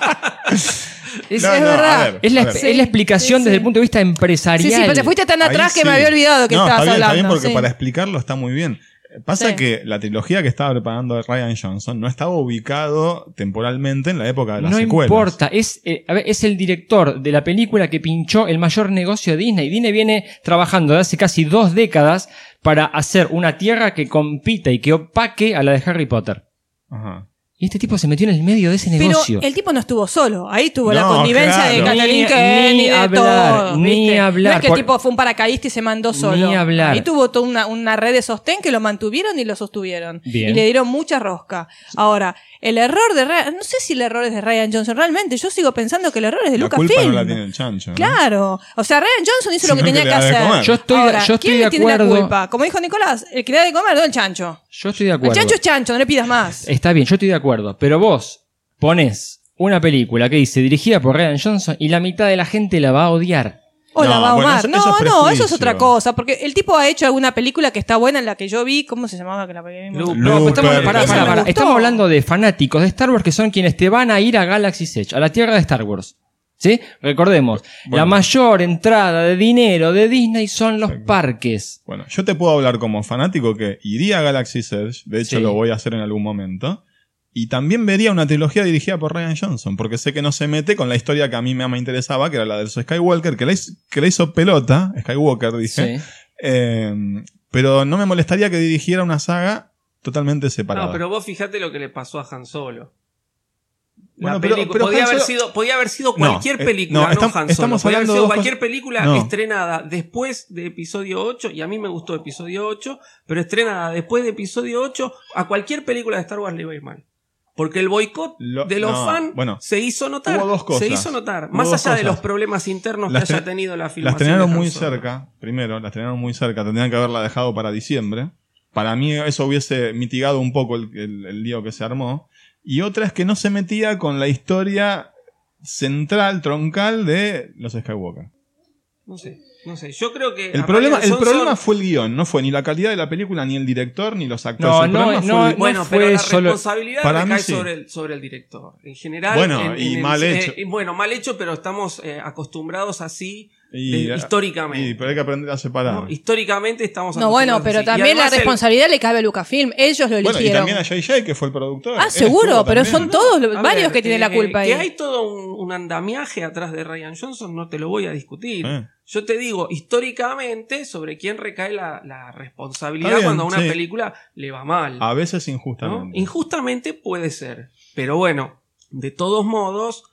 Es, No, es no, verdad. ver. Es la, ver. es la explicación sí, desde el punto de vista empresarial. Sí, sí, pero te fuiste tan Ahí atrás que sí. me había olvidado que no, estabas está bien, hablando. Está bien porque sí. para explicarlo está muy bien. Pasa Sí. que la trilogía que estaba preparando Ryan Johnson no estaba ubicado temporalmente en la época de las No secuelas. importa, es, eh, a ver, es el director de la película que pinchó el mayor negocio de Disney. Disney viene trabajando desde hace casi dos décadas para hacer una tierra que compita y que opaque a la de Harry Potter. Ajá. Y este tipo se metió en el medio de ese Pero negocio. el tipo no estuvo solo. Ahí tuvo la connivencia de. Kathleen Ni- ni de hablar, todos, ni ¿viste? hablar. No es que Por- el tipo fue un paracaidista y se mandó solo. Ni hablar. Ahí tuvo toda una, una red de sostén que lo mantuvieron y lo sostuvieron. Bien. Y le dieron mucha rosca. Ahora, el error de Ryan, no sé si el error es de Ryan Johnson, realmente yo sigo pensando que el error es de La Lucasfilm. culpa no la tiene el chancho. ¿no? Claro. O sea, Ryan Johnson hizo lo que tenía que hacer. Yo estoy, Ahora, yo estoy ¿quién de le tiene acuerdo. la culpa? Como dijo Nicolás, el que le da de comer, no el chancho. Yo estoy de El acuerdo. chancho es chancho, no le pidas más. Está bien, yo estoy de acuerdo. Pero vos pones una película que dice dirigida por Ryan Johnson y la mitad de la gente la va a odiar. O la No, va a bueno, eso- no, eso es no, eso es otra cosa. Porque el tipo ha hecho alguna película que está buena en la que yo vi. ¿Cómo se llamaba? Que la? Lu- No, pero Looper. estamos, estamos hablando de fanáticos de Star Wars que son quienes te van a ir a Galaxy's Edge, a la tierra de Star Wars. ¿Sí? Recordemos, la mayor entrada de dinero de Disney son los parques. Bueno, yo te puedo hablar como fanático que iría a Galaxy's Edge, de hecho Sí. lo voy a hacer en algún momento, y también vería una trilogía dirigida por Ryan Johnson, porque sé que no se mete con la historia que a mí me interesaba, que era la del Skywalker, que le, hizo- que le hizo pelota, Skywalker dije, Sí. eh, pero no me molestaría que dirigiera una saga totalmente separada. No, pero vos fijate lo que le pasó a Han Solo. Bueno, La pero- pelicu- pero podía, Han haber Solo- sido, podía haber sido No, cualquier eh, película, no, no, Han Solo. estamos Podía haber hablando de sido cualquier cosas- película No. estrenada después de episodio 8, y a mí me gustó episodio 8, pero estrenada después de episodio 8, a cualquier película de Star Wars le iba a ir mal. Porque el boicot Lo- de los no, fans bueno, se hizo notar. hubo dos cosas. Se hizo notar. Más allá de los problemas internos Las que haya tenido la filmación. de Han muy cerca, primero, la estrenaron muy cerca, tendrían que haberla dejado para diciembre. Para mí eso hubiese mitigado un poco el, el- el lío que se armó. Y otra es que no se metía con la historia central, troncal de los Skywalker. No sé, no sé. Yo creo que. El problema, el problema fue el guion, no fue ni la calidad de la película, ni el director, ni los actores. No, El no, problema fue no, el- Bueno, no pero la solo- responsabilidad Para mí recae sí. sobre, el, sobre el director. En general. Bueno, en- y en mal eh, hecho. y bueno, mal hecho, pero estamos eh, acostumbrados así y- eh, históricamente. y- pero hay que aprender a separar. ¿no? Históricamente estamos No, bueno, pero así. También la el- responsabilidad le cabe a Lucasfilm. Ellos lo Bueno, y eligieron. también a JJ, que fue el productor. ah, Él seguro, pero también. son todos los- varios ver, que tienen la eh, culpa ahí. Que hay todo un, un andamiaje atrás de Ryan Johnson, no te lo voy a discutir. Eh. Yo te digo históricamente sobre quién recae la, la responsabilidad bien, cuando a una sí. película le va mal. A veces ¿no? injustamente. Injustamente puede ser. Pero bueno, de todos modos,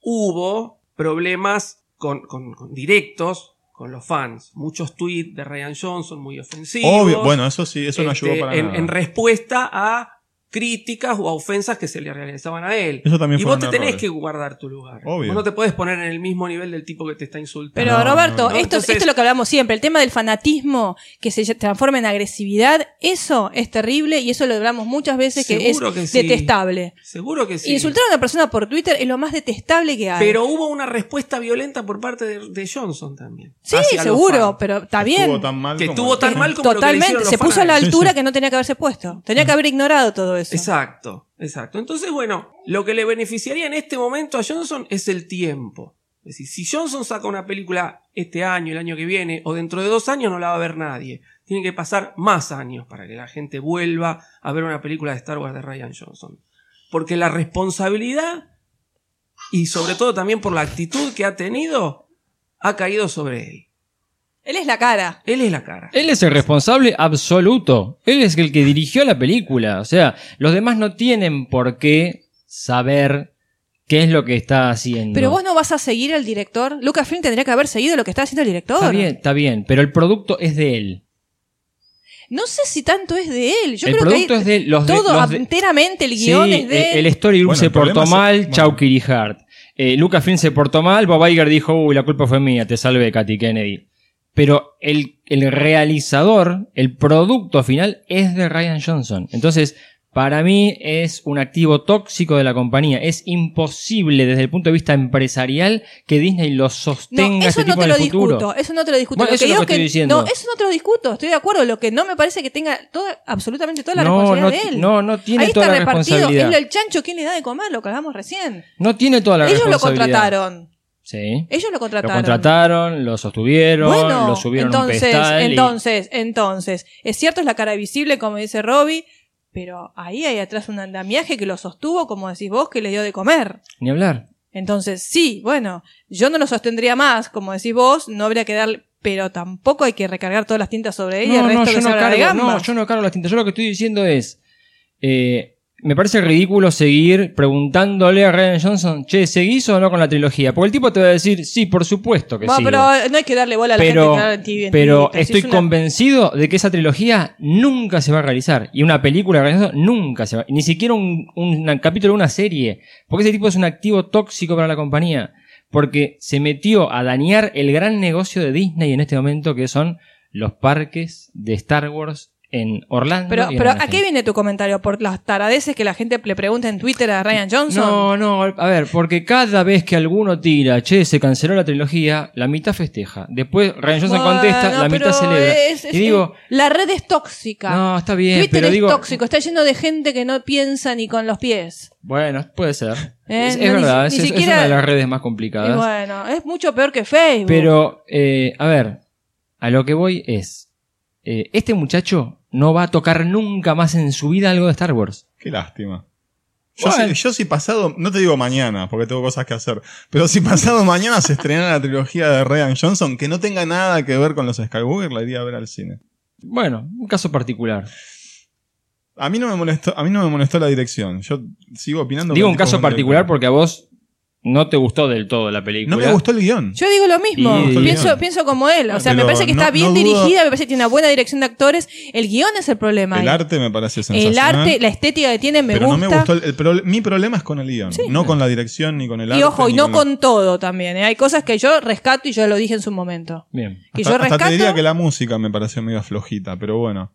hubo problemas con, con- con directos con los fans. Muchos tweets de Ryan Johnson muy ofensivos. Obvio, bueno, eso sí, eso no este, ayudó para en, nada. en respuesta a críticas o a ofensas que se le realizaban a él. Eso también y vos te tenés errores. que guardar tu lugar. Obvio. Vos no te puedes poner en el mismo nivel del tipo que te está insultando. Pero No, Roberto, no, no. Esto, Entonces- esto es lo que hablamos siempre, el tema del fanatismo que se transforma en agresividad, eso es terrible y eso lo hablamos muchas veces que es que sí. detestable. Seguro que sí. Insultar a una persona por Twitter es lo más detestable que hay. Pero hubo una respuesta violenta por parte de, de Johnson también. sí, seguro, pero está Estuvo bien. tan mal Que como- estuvo tan mal como lo que le Totalmente, hicieron los se puso a la altura Sí, sí. que no tenía que haberse puesto. Tenía que haber ignorado todo eso. Exacto, exacto. Entonces, bueno, lo que le beneficiaría en este momento a Johnson es el tiempo. Es decir, si Johnson saca una película este año, el año que viene, o dentro de dos años, no la va a ver nadie. Tiene que pasar más años para que la gente vuelva a ver una película de Star Wars de Ryan Johnson. Porque la responsabilidad, y sobre todo también por la actitud que ha tenido, ha caído sobre él. Él es la cara. Él es la cara. Él es el responsable absoluto. Él es el que dirigió la película. O sea, los demás no tienen por qué saber qué es lo que está haciendo. Pero vos no vas a seguir al director. Lucasfilm tendría que haber seguido lo que está haciendo el director. Está bien, está bien, pero el producto es de él. No sé si tanto es de él. Yo el creo producto que hay- es de él. Los de- todo los de- enteramente el Sí, guion es de eh, él. el storybook Bueno, se el portó es- mal, bueno. chau Kiri Hart. Eh, Lucasfilm se portó mal, Bob Iger dijo, uy, la culpa fue mía, te salvé, Katy Kennedy. Pero el, el realizador, el producto final es de Ryan Johnson. Entonces, para mí es un activo tóxico de la compañía. Es imposible desde el punto de vista empresarial que Disney lo No, sostenga eso este no tipo te lo futuro. discuto. Eso no te lo discuto. Bueno, Lo eso es lo que estoy diciendo. No, eso no te lo discuto. Estoy de acuerdo. Lo que no me parece que tenga toda, absolutamente toda la No, responsabilidad no, de él. no, no tiene Ahí toda está la repartido. responsabilidad. Es el chancho quien le da de comer, lo que hablamos recién. No tiene toda la Ellos lo responsabilidad. contrataron. Sí. Ellos lo Lo contrataron. contrataron, lo sostuvieron, Bueno, lo subieron a un entonces, pedestal. y- entonces, entonces, es cierto, es la cara visible, como dice Robbie, pero ahí hay atrás un andamiaje que lo sostuvo, como decís vos, que le dio de comer. Ni hablar. Entonces, sí, bueno, yo no lo sostendría más, como decís vos, no habría que darle, pero tampoco hay que recargar todas las tintas sobre ella y el No, resto no, yo no, cargo, no, yo no cargo las tintas. Yo lo que estoy diciendo es. eh, me parece ridículo seguir preguntándole a Ryan Johnson, che, ¿seguís o no con la trilogía? Porque el tipo te va a decir, sí, por supuesto que sí. pero no hay que darle bola a la Pero, gente que en TV, en pero TV, estoy es una- convencido de que esa trilogía nunca se va a realizar. Y una película realizada nunca se va Ni siquiera un, un capítulo de una serie. Porque ese tipo es un activo tóxico para la compañía. Porque se metió a dañar el gran negocio de Disney en este momento, que son los parques de Star Wars en Orlando. Pero, ¿a qué viene tu comentario? ¿Por las taradeces que la gente le pregunta en Twitter a Ryan Johnson? No, no, a ver, porque cada vez que alguno tira, che, se canceló la trilogía, la mitad festeja. Después Ryan Johnson Bueno, contesta, la mitad celebra. es- es- y digo, la red es tóxica. no, está bien, Twitter pero es digo, tóxico, está lleno de gente que no piensa ni con los pies. bueno, puede ser. Eh, es, verdad, es, ni es siquiera- una de las redes más Y complicadas. bueno, es mucho peor que Facebook. Pero, eh, a ver, a lo que voy es, eh, este muchacho no va a tocar nunca más en su vida algo de Star Wars. Qué lástima. Yo, Bueno. si, yo si pasado, no te digo mañana, porque tengo cosas que hacer, pero si pasado mañana se estrena la trilogía de Ryan Johnson, que no tenga nada que ver con los Skywalker, la iría a ver al cine. Bueno, un caso particular. A mí no me molestó, a mí no me molestó la dirección. Yo sigo opinando. Digo un caso particular porque a vos no te gustó del todo la película. No me gustó el guion. Yo digo lo mismo, Y- pienso, pienso como él. O sea, me parece que no- está bien no dudo- dirigida, me parece que tiene una buena dirección de actores. El guion es el problema. El ahí. arte me parece el sensacional. arte, la estética que tiene me pero gusta. no me gustó. El, el pro- mi problema es con el guion, no con la dirección ni con el arte. y ojo, y no la- con todo también. ¿eh? Hay cosas que yo rescato y yo lo dije en su momento. Bien. Que hasta, yo hasta rescato. te diría que la música me pareció medio flojita, pero bueno.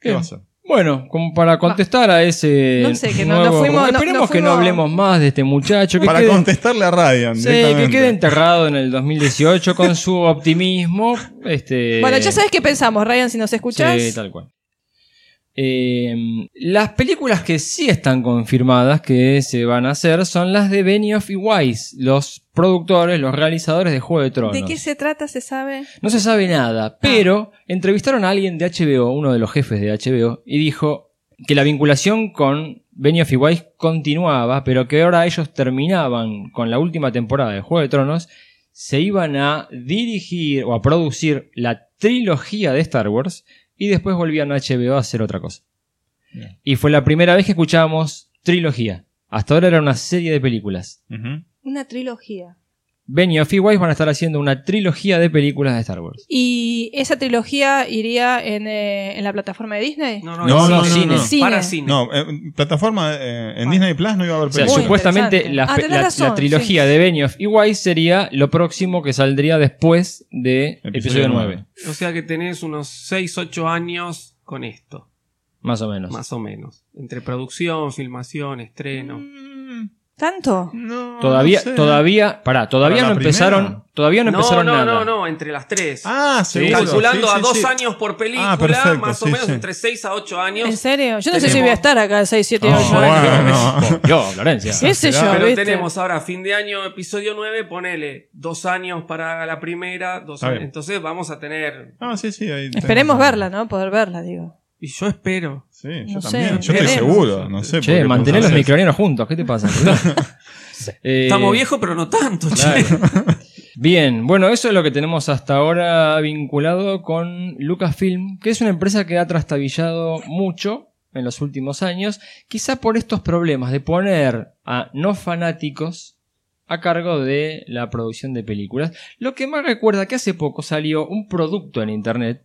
¿Qué Bien. va a ser? Bueno, como para contestar a ese. No sé, que no- nuevo- no fuimos- no- Esperemos no que no fuimos- hablemos más de este muchacho. Que Para quede, contestarle a Ryan. sí, que quede enterrado en el 2018 con su optimismo. Este, Bueno, ya sabes qué pensamos, Ryan, si nos escuchás. Sí, tal cual. Eh, las películas que sí están confirmadas que se van a hacer son las de Benioff y Weiss, los productores, los realizadores de Juego de Tronos. ¿De qué se trata, se sabe? No se sabe nada, pero entrevistaron a alguien de HBO, uno de los jefes de HBO, y dijo que la vinculación con Benioff y Weiss continuaba, pero que ahora ellos terminaban con la última temporada de Juego de Tronos, se iban a dirigir o a producir la trilogía de Star Wars y después volvían a HBO a hacer otra cosa. Bien. Y fue la primera vez que escuchábamos trilogía. Hasta ahora era una serie de películas. Una trilogía. Benioff y Weiss van a estar haciendo una trilogía de películas de Star Wars. ¿Y esa trilogía iría en, eh, en la plataforma de Disney? No, no, No, en no, cine. no, no. Cine. Para cine. No, eh, plataforma eh, en Disney Plus no iba a haber O sea, supuestamente la, Ah, pe- tenés la- razón, la trilogía sí. de Benioff y Weiss sería lo próximo que saldría después de Episodio episodio 9. nueve. O sea que tenés unos 6, 8 años con esto, Más o menos. más o menos. Entre producción, filmación, estreno. Mm, ¿Tanto? No, Todavía, no sé. todavía, pará, todavía ¿Para no empezaron, primera? todavía no, No, empezaron no, nada. no, no, entre las tres. Ah, seguro. Calculando sí, a sí, dos sí. años por película, Ah, perfecto, más o sí, menos sí. entre 6 a 8 años. ¿En serio? Yo no sé si voy a estar acá 6, 7, Oh, 8 años. bueno. Yo, Florencia. ¿Qué sé yo? Pero ¿viste? tenemos ahora fin de año, episodio 9, ponele dos años para la primera, dos años. Entonces vamos a tener. Ah, sí, sí. ahí Esperemos tenemos- verla, ¿no? Poder verla, digo. Y yo espero. Sí, yo No sé, también. Yo estoy seguro. No sé. Che, mantener los cosas micronianos juntos, ¿qué te pasa? Eh, Estamos viejos, pero no tanto, claro. che. Bien, bueno, eso es lo que tenemos hasta ahora vinculado con Lucasfilm, que es una empresa que ha trastabillado mucho en los últimos años, quizá por estos problemas de poner a no fanáticos a cargo de la producción de películas. Lo que más recuerda que hace poco salió un producto en internet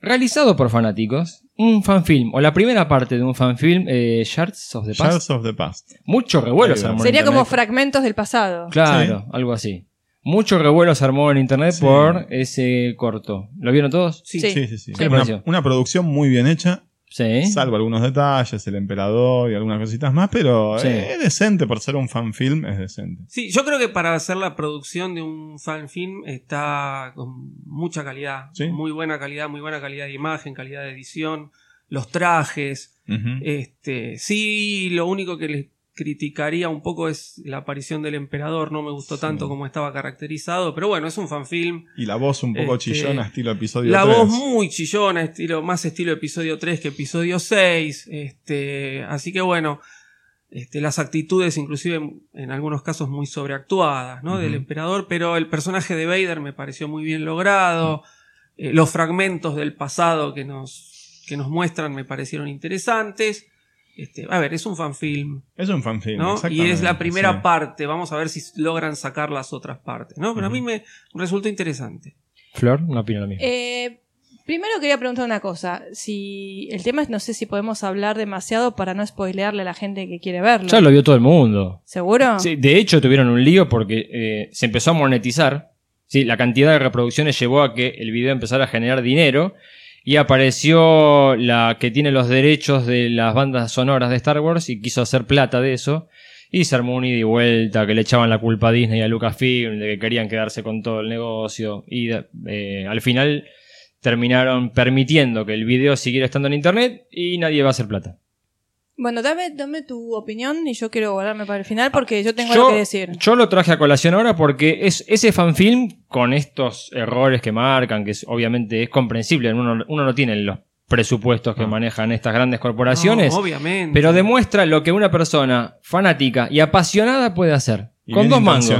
realizado por fanáticos, un fanfilm, o la primera parte de un fanfilm, eh, Shards of the Past. Shards of the Past. Mucho revuelo se armó en Sería como internet. fragmentos del pasado. Claro, algo así. Mucho revuelo se armó en internet Sí. por ese corto. ¿Lo vieron todos? Sí. Sí. Sí, sí, sí. ¿Qué le Una, pareció? una producción muy bien hecha, Sí. salvo algunos detalles, el emperador y algunas cositas más, pero Sí. es decente por ser un fanfilm, es decente. Sí, yo creo que para hacer la producción de un fanfilm está con mucha calidad. Sí. Muy buena calidad, muy buena calidad de imagen, calidad de edición, los trajes. Este, sí, lo único que le criticaría un poco es la aparición del emperador, no me gustó tanto como estaba caracterizado, pero bueno, es un fanfilm. Y la voz un poco Este, chillona, estilo episodio La 3. voz muy chillona, estilo, más estilo episodio 3 que episodio 6. Este, así que bueno, este, las actitudes inclusive en, algunos casos muy sobreactuadas ¿no? del emperador, pero el personaje de Vader me pareció muy bien logrado. Eh, los fragmentos del pasado que nos, que nos muestran me parecieron interesantes. Este, a ver, es un fanfilm, Es un fanfilm, ¿no? Y es la primera sí. parte. Vamos a ver si logran sacar las otras partes, ¿no? Pero a mí me resultó interesante. Flor, no opino lo mismo. Eh, primero quería preguntar una cosa. Si el tema es, no sé si podemos hablar demasiado para no spoilearle a la gente que quiere verlo. ya lo vio todo el mundo. ¿Seguro? Sí, de hecho, tuvieron un lío porque eh, se empezó a monetizar. Sí, la cantidad de reproducciones llevó a que el video empezara a generar dinero. Y apareció la que tiene los derechos de las bandas sonoras de Star Wars y quiso hacer plata de eso. Y se armó un ida y vuelta, que le echaban la culpa a Disney y a Lucasfilm, de que querían quedarse con todo el negocio. Y eh, al final terminaron permitiendo que el video siguiera estando en internet y nadie va a hacer plata. Bueno, dame, dame tu opinión y yo quiero guardarme para el final porque yo tengo yo, algo que decir. yo lo traje a colación ahora porque es ese fanfilm con estos errores que marcan, que es- obviamente es comprensible, uno, uno no tiene los presupuestos que No. manejan estas grandes corporaciones, No, obviamente. pero demuestra lo que una persona fanática y apasionada puede hacer. Y con dos mangos.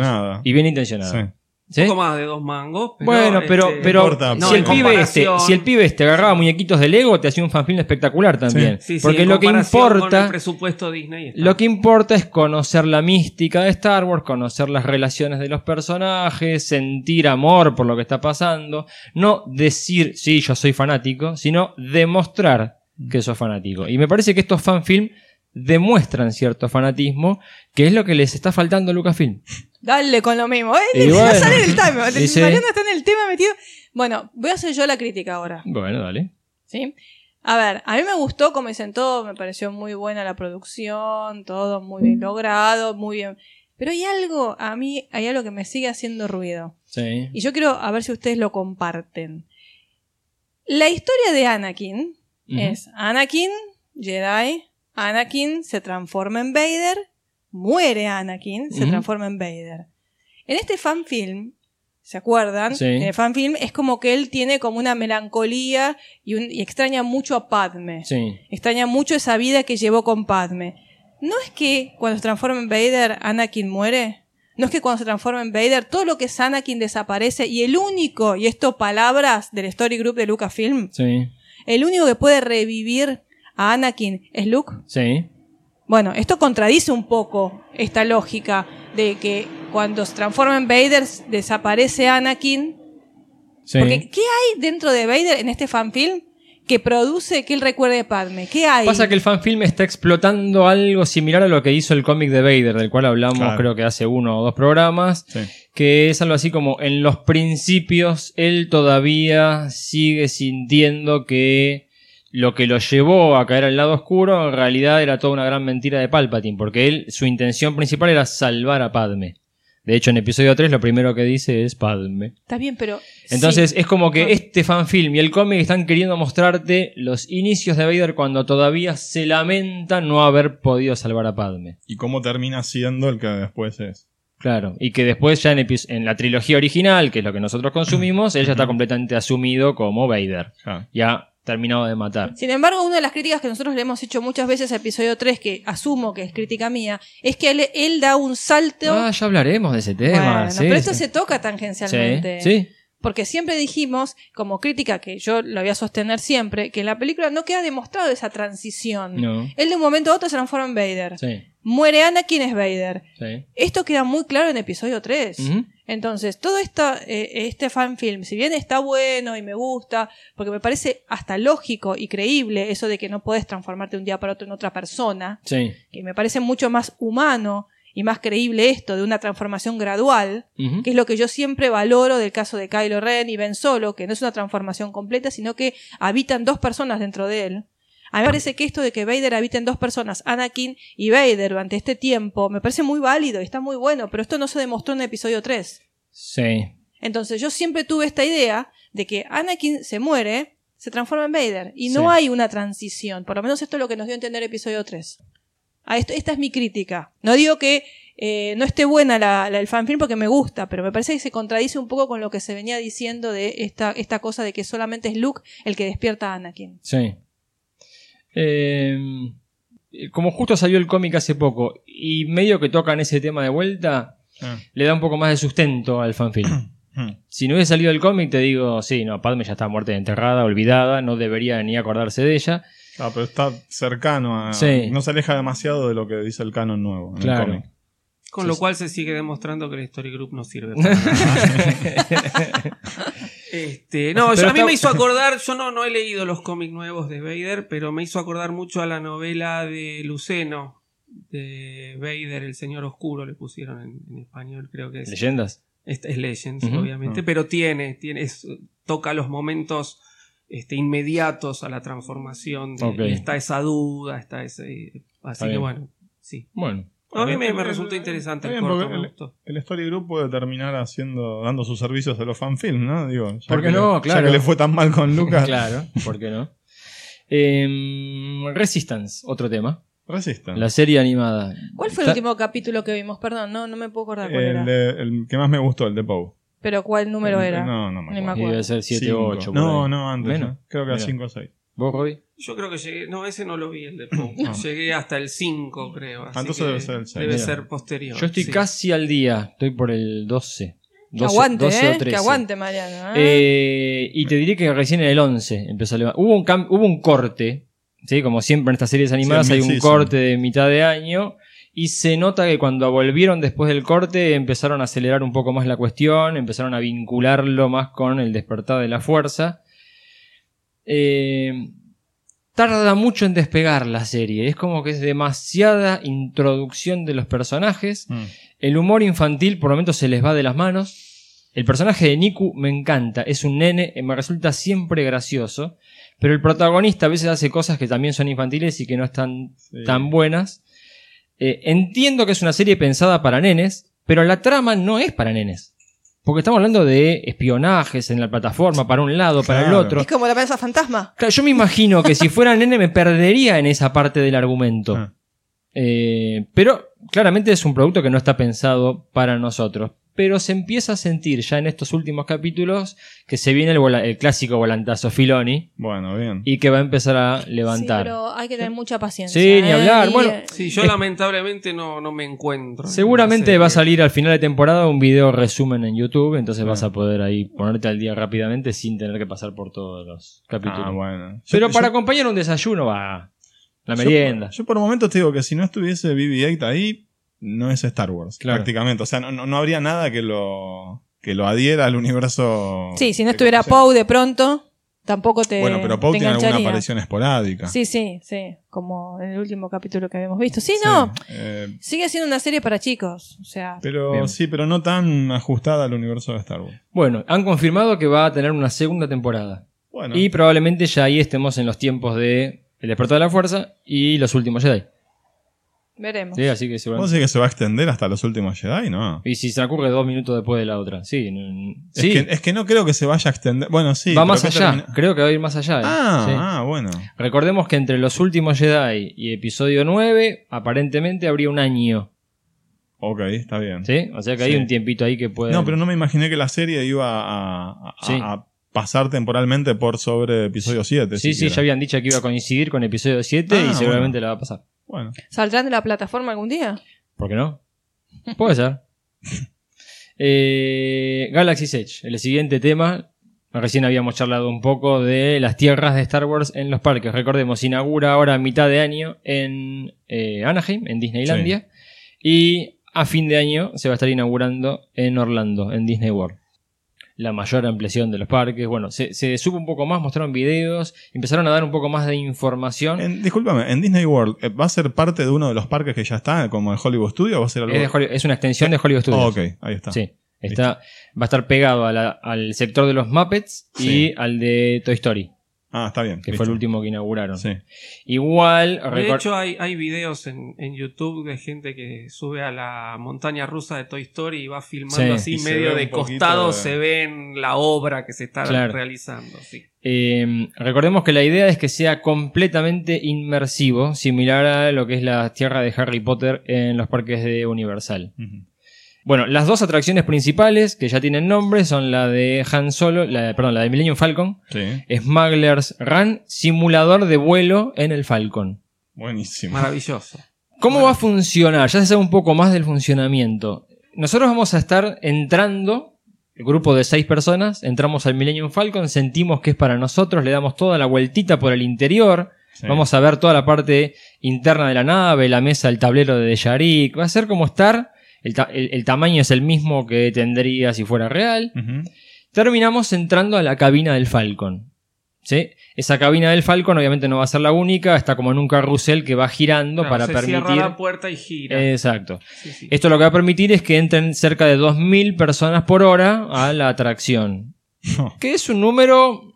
Y bien intencionada. Sí. ¿Sí? Un poco más de dos mangos. Pero, Bueno, pero, este, pero importa. No, si, el pibe este, si el pibe este agarraba muñequitos de Lego, te hacía un fanfilm espectacular también. Sí, sí, Porque lo que importa. el presupuesto Disney está. Lo que importa es conocer la mística de Star Wars, conocer las relaciones de los personajes, sentir amor por lo que está pasando, no decir, sí, yo soy fanático, sino demostrar que sos fanático. Y me parece que estos fanfilm demuestran cierto fanatismo, que es lo que les está faltando a Lucasfilm. Dale con lo mismo. ¿eh? Y No bueno. sale del tema. Sí. Mariano está en el tema metido. Bueno, voy a hacer yo la crítica ahora. Bueno, dale. ¿sí? A ver, a mí me gustó como dicen todo, me pareció muy buena la producción, todo muy bien logrado, muy bien. Pero hay algo, a mí hay algo que me sigue haciendo ruido. Sí. Y yo quiero a ver si ustedes lo comparten. La historia de Anakin es Anakin, Jedi, Anakin se transforma en Vader, muere Anakin, se transforma en Vader. En este fanfilm, ¿se acuerdan? Sí. En el fanfilm es como que él tiene como una melancolía y, un- y extraña mucho a Padme. Sí. Extraña mucho esa vida que llevó con Padme. ¿No es que cuando se transforma en Vader, Anakin muere? ¿No es que cuando se transforma en Vader, todo lo que es Anakin desaparece y el único, y esto palabras del Story Group de Lucasfilm, Sí. el único que puede revivir a Anakin es Luke? Sí. Bueno, esto contradice un poco esta lógica de que cuando se transforma en Vader desaparece Anakin. Sí. Porque, ¿qué hay dentro de Vader en este fanfilm que produce que él recuerde a Padme? ¿Qué hay? Pasa que el fanfilm está explotando algo similar a lo que hizo el cómic de Vader, del cual hablamos Claro. creo que hace uno o dos programas, Sí. que es algo así como en los principios él todavía sigue sintiendo que lo que lo llevó a caer al lado oscuro en realidad era toda una gran mentira de Palpatine, porque él su intención principal era salvar a Padme. De hecho, en episodio 3 lo primero que dice es Padme. Está bien, pero. Entonces sí. es como que Ah. este fanfilm y el cómic están queriendo mostrarte los inicios de Vader cuando todavía se lamenta no haber podido salvar a Padme. Y cómo termina siendo el que después es. Claro, y que después ya en, en la trilogía original, que es lo que nosotros consumimos, él ya está completamente asumido como Vader. Ya. Ya terminado de matar. Sin embargo, una de las críticas que nosotros le hemos hecho muchas veces a episodio 3, que asumo que es crítica mía, es que él, él da un salto. Ah, ya hablaremos de ese tema. Bueno, sí, pero esto sí. se toca tangencialmente. Sí, sí. Porque siempre dijimos, como crítica que yo lo voy a sostener siempre, que en la película no queda demostrado esa transición. No. Él de un momento a otro se transforma en Vader. Sí, Muere Anakin es Vader. sí. Esto queda muy claro en episodio 3. Ujú. Entonces, todo esta, eh, este fanfilm, si bien está bueno y me gusta, porque me parece hasta lógico y creíble eso de que no puedes transformarte de un día para otro en otra persona, Sí. que me parece mucho más humano y más creíble esto de una transformación gradual, que es lo que yo siempre valoro del caso de Kylo Ren y Ben Solo, que no es una transformación completa, sino que habitan dos personas dentro de él. A mí me parece que esto de que Vader habiten dos personas, Anakin y Vader, durante este tiempo, me parece muy válido y está muy bueno, pero esto no se demostró en episodio 3. Sí. Entonces yo siempre tuve esta idea de que Anakin se muere, se transforma en Vader, y no Sí. hay una transición. Por lo menos esto es lo que nos dio a entender episodio 3. A esto, esta es mi crítica. No digo que eh, no esté buena la, la- el fanfilm porque me gusta, pero me parece que se contradice un poco con lo que se venía diciendo de esta, esta cosa de que solamente es Luke el que despierta a Anakin. Sí. Eh, como justo salió el cómic hace poco y medio que tocan ese tema de vuelta, Ah. le da un poco más de sustento al fanfilm. Hmm. si no hubiese salido el cómic, te digo, sí, no, Padme ya está muerta y enterrada, olvidada, no debería ni acordarse de ella. Ah, pero está cercano a. Sí. No se aleja demasiado de lo que dice el canon nuevo. en el Claro. cómic. Con Sí, lo sí. cual se sigue demostrando que el Story Group no sirve para nada. Este, no, yo- a mí me hizo acordar, yo no, no he leído los cómics nuevos de Vader, pero me hizo acordar mucho a la novela de Luceno, de Vader, el Señor Oscuro, le pusieron en, en español, creo que es. ¿Leyendas? Esta es Legends, obviamente, Ah. pero tiene, tiene es- toca los momentos este, inmediatos a la transformación. de- está esa duda, está ese. Así Está que bueno, sí. Bueno. A mí me, me resultó interesante el corto, el- gustó. El Story Group puede terminar haciendo, dando sus servicios a los fanfilms, ¿no? Digo, ya ¿Por qué no? le- Claro. Ya que le fue tan mal con Lucas. Claro, ¿por qué no? Em, Resistance, otro tema. Resistan. La serie animada. ¿Cuál fue el último capítulo que vimos? Perdón, no, no me puedo acordar cuál el, era. de- el que más me gustó, el de Poe. Pero cuál número El- era. No, no me Ni acuerdo. me Y acuerdo. debe ser 7 Cinco. o 8. No, no, antes. Menos. ¿eh? Creo que era Mira. 5 o 6. ¿Vos, Robbie? Yo creo que llegué. No, ese no lo vi, el de Poe. No. Llegué hasta el 5, creo. así Ah, entonces que debe ser el seis. Debe Mira. ser posterior. Yo estoy sí. casi al día. Estoy por el 12. Que 12, aguante, 12 o ¿eh? 13. Que aguante, Mariano. ¿eh? Eh, y te diré que recién en el 11 empezó a levantar. Hubo un, hubo un corte, ¿sí? como siempre en estas series animadas Sí, hay un mid-season. corte de mitad de año. Y se nota que cuando volvieron después del corte empezaron a acelerar un poco más la cuestión, empezaron a vincularlo más con el despertar de la fuerza. Eh, tarda mucho en despegar la serie, es como que es demasiada introducción de los personajes. Mm. El humor infantil por momentos se les va de las manos. El personaje de Niku me encanta, es un nene, eh, me resulta siempre gracioso. Pero el protagonista a veces hace cosas que también son infantiles y que no están Sí. tan buenas. Eh, entiendo que es una serie pensada para nenes, pero la trama no es para nenes. Porque estamos hablando de espionajes en la plataforma, para un lado, para el otro. Es como la mesa fantasma. Claro, yo me imagino que si fuera nene me perdería en esa parte del argumento. Ah. Eh, pero claramente es un producto que no está pensado para nosotros. Pero se empieza a sentir ya en estos últimos capítulos que se viene el, vola- el clásico volantazo Filoni Bueno, bien. y que va a empezar a Sí, levantar. pero hay que tener mucha paciencia. Sí, ni ¿eh? hablar. Y, Bueno, eh, Sí, yo Es- lamentablemente no, no me encuentro. en Seguramente va a salir al final de temporada un video resumen en YouTube, entonces vas a poder ahí ponerte al día rápidamente sin tener que pasar por todos los capítulos. Ah, bueno. Pero Yo- para yo- acompañar un desayuno va la yo- merienda. Yo, por momentos te digo que si no estuviese BB-8 ahí, no es Star Wars, Claro. prácticamente. O sea, no, no, no habría nada que lo, que lo adhiera al universo. Sí, si no estuviera. Poe de pronto, tampoco te. Bueno, pero Poe tiene alguna aparición esporádica. Sí, sí, sí. Como en el último capítulo que habíamos visto. Sí, no. eh, Sigue siendo una serie para chicos. O sea. pero Bien. sí, pero no tan ajustada al universo de Star Wars. Bueno, han confirmado que va a tener una segunda temporada. Bueno, Y probablemente ya ahí estemos en los tiempos de El despertar de la fuerza y los últimos Jedi. Veremos. Sí, así que ¿vos seguramente. decís que se va a extender hasta los últimos Jedi? No. Y si se ocurre dos minutos después de la otra. Sí, n- Es, sí. que, es que no creo que se vaya a extender. Bueno, sí. va pero más ¿qué allá. termina- Creo que va a ir más allá. ¿eh? Ah, Sí. ah, bueno. Recordemos que entre los últimos Jedi y episodio 9, aparentemente habría un año. Ok, está bien. ¿Sí? O sea que hay Sí. un tiempito ahí que puede. No, pero no me imaginé que la serie iba a, a- a- Sí. a pasar temporalmente por sobre episodio 7. Sí, sí, ya habían dicho que iba a coincidir con episodio 7 Ah, y seguramente la va a pasar. Bueno, ¿Saldrán de la plataforma algún día? ¿Por qué no? Puede ser. Eh, Galaxy's Edge, el siguiente tema. Recién habíamos charlado un poco de las tierras de Star Wars en los parques. Recordemos, inaugura ahora a mitad de año en eh, Anaheim, en Disneylandia. Y a fin de año se va a estar inaugurando en Orlando, en Disney World. La mayor ampliación de los parques. Bueno, se, se supo un poco más, mostraron videos, empezaron a dar un poco más de información. en, discúlpame, en Disney World, eh, ¿va a ser parte de uno de los parques que ya está, como el Hollywood Studio, o va a ser algo? Es, de Hollywood- es una extensión de Hollywood Studios. Oh, ok, ahí está. Sí, está, va a estar pegado a la- al sector de los Muppets y al de Toy Story. Ah, está bien. que listo. fue el último que inauguraron. Sí. Igual, De hecho, hay, hay videos en, en YouTube de gente que sube a la montaña rusa de Toy Story y va filmando Sí. así Y medio de costado, de- se ven la obra que se está Claro. realizando. Sí. Eh, recordemos que la idea es que sea completamente inmersivo, similar a lo que es la tierra de Harry Potter en los parques de Universal. Ujú. Bueno, las dos atracciones principales que ya tienen nombre son la de Han Solo, la, perdón, la de Millennium Falcon, Sí. Smuggler's Run, simulador de vuelo en el Falcon. Buenísimo. Maravilloso. ¿Cómo va a funcionar? Ya se sabe un poco más del funcionamiento. Nosotros vamos a estar entrando, el grupo de seis personas, entramos al Millennium Falcon, sentimos que es para nosotros, le damos toda la vueltita por el interior, Sí. vamos a ver toda la parte interna de la nave, la mesa, el tablero de Yarik, va a ser como estar, el, ta- el- el tamaño es el mismo que tendría si fuera real. Terminamos entrando a la cabina del Falcon. ¿sí? Esa cabina del Falcon obviamente no va a ser la única, está como en un carrusel que va girando Claro, para se permitir... cierra la puerta y gira. Exacto. Sí, sí. Esto lo que va a permitir es que entren cerca de 2.000 personas por hora a la atracción. Que es un número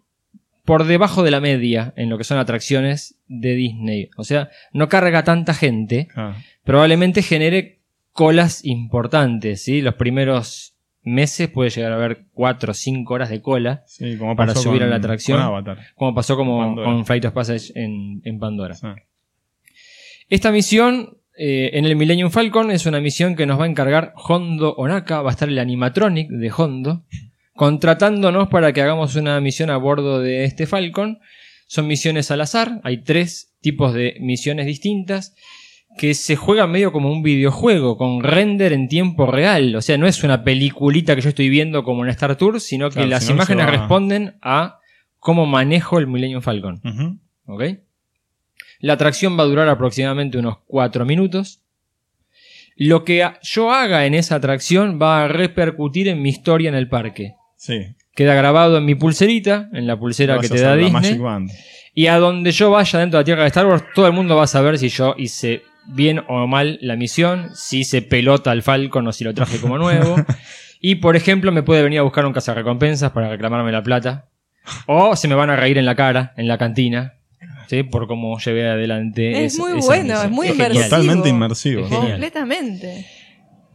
por debajo de la media en lo que son atracciones de Disney. O sea, no carga tanta gente. Ah, Probablemente genere colas importantes. ¿sí? Los primeros meses puede llegar a haber 4 o 5 horas de cola. sí, como Para subir con- a la atracción. Como pasó como Pandora. con Flight of Passage en, en Pandora. Esta misión eh, en el Millennium Falcon es una misión que nos va a encargar Hondo Onaka, va a estar el animatronic de Hondo, contratándonos para que hagamos una misión a bordo de este Falcon. Son misiones al azar, hay tres tipos de misiones distintas que se juegan medio como un videojuego, con render en tiempo real. O sea, no es una peliculita que yo estoy viendo como en Star Tours, sino que Claro, las si no, imágenes va- responden a cómo manejo el Millennium Falcon. Ujú. ¿Ok? La atracción va a durar aproximadamente unos 4 minutos. Lo que yo haga en esa atracción va a repercutir en mi historia en el parque. Sí. Queda grabado en mi pulserita, en la pulsera Vas que te da Disney. Y a donde yo vaya dentro de la tierra de Star Wars, todo el mundo va a saber si yo hice bien o mal la misión, si hice pelota al Falcon o si lo traje como nuevo. y por ejemplo, me puede venir a buscar un cazarrecompensas para reclamarme la plata. O se me van a reír en la cara, en la cantina. ¿sí? Por cómo llevé adelante Es esa- muy esa bueno, misión. es muy genial. inmersivo. Totalmente inmersivo. Es. Completamente.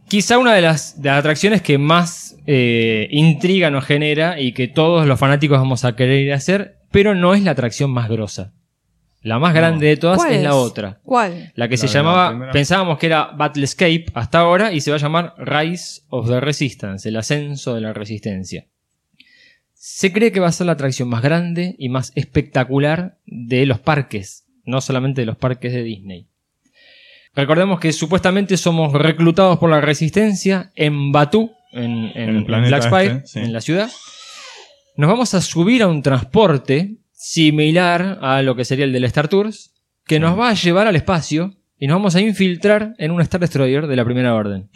Quizá una de las, de las atracciones que más eh, intriga nos genera y que todos los fanáticos vamos a querer ir a hacer, pero no es la atracción más grosa. La más No. grande de todas ¿Cuál es la otra. ¿Cuál? La que La se llamaba, primera. pensábamos que era Battlescape hasta ahora y se va a llamar Rise of the Resistance, el ascenso de la resistencia. Se cree que va a ser la atracción más grande y más espectacular de los parques, no solamente de los parques de Disney. Recordemos que supuestamente somos reclutados por la resistencia en Batú, en, en- Black Spire, este, sí. en la ciudad. Nos vamos a subir a un transporte similar a lo que sería el del Star Tours, que nos va a llevar al espacio y nos vamos a infiltrar en un Star Destroyer de la primera orden.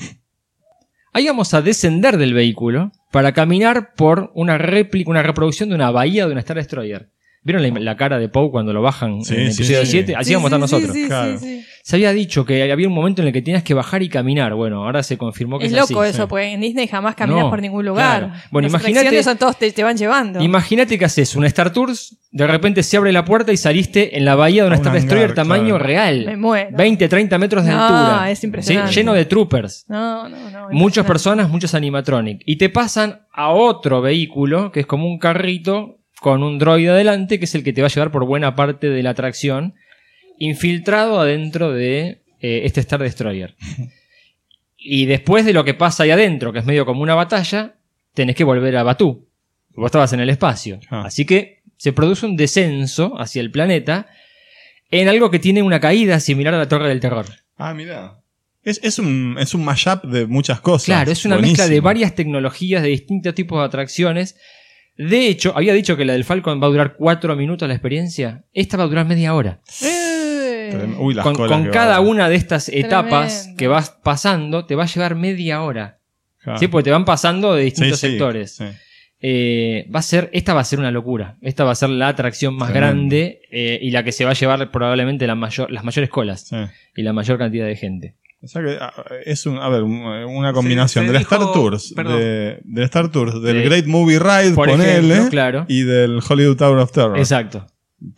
Ahí vamos a descender del vehículo para caminar por una réplica, una reproducción de una bahía de un Star Destroyer. ¿Vieron la, la cara de Poe cuando lo bajan Sí, en el sí, episodio sí. 7? Así Sí, vamos a estar sí, nosotros. Claro. sí, sí. Se había dicho que había un momento en el que tenías que bajar y caminar. Bueno, ahora se confirmó que Es es, loco así. eso, sí. porque en Disney jamás caminas No, por ningún lugar. claro. Bueno, imagínate- son todos te, te van llevando. Imagínate que haces un Star Tours, de repente se abre la puerta y saliste en la bahía de un A un Star hangar, Destroyer tamaño claro. real. Me muero. 20, 30 metros de No, altura. es impresionante. ¿sí? Lleno de troopers. No, no, no. Muchas personas, muchos animatronic. Y te pasan a otro vehículo, que es como un carrito con un droide adelante, que es el que te va a llevar por buena parte de la atracción, infiltrado adentro de eh, este Star Destroyer. Y después de lo que pasa ahí adentro, que es medio como una batalla, tenés que volver a Batú. Vos estabas en el espacio. Ah. Así que se produce un descenso hacia el planeta en algo que tiene una caída similar a la Torre del Terror. Ah, mira. Es, es un, es un mashup de muchas cosas. Claro, es una Buenísimo. mezcla de varias tecnologías, de distintos tipos de atracciones. De hecho, había dicho que la del Falcon va a durar cuatro minutos la experiencia. Esta va a durar media hora. Eh. Uy, las Con, colas con que cada una de estas etapas Tremendo. que vas pasando, te va a llevar media hora. Claro. ¿Sí? Porque te van pasando de distintos sí, sectores. sí. Eh, va a ser, esta va a ser una locura. Esta va a ser la atracción más Tremendo. grande eh, y la que se va a llevar probablemente la mayor, las mayores colas sí. y la mayor cantidad de gente. O sea que ah, es un, a ver, un- una combinación se del dijo- Star Tours, de, del Star Tours, del De- Great Movie Ride, Por ponele, ejemplo, claro. y del Hollywood Tower of Terror. Exacto.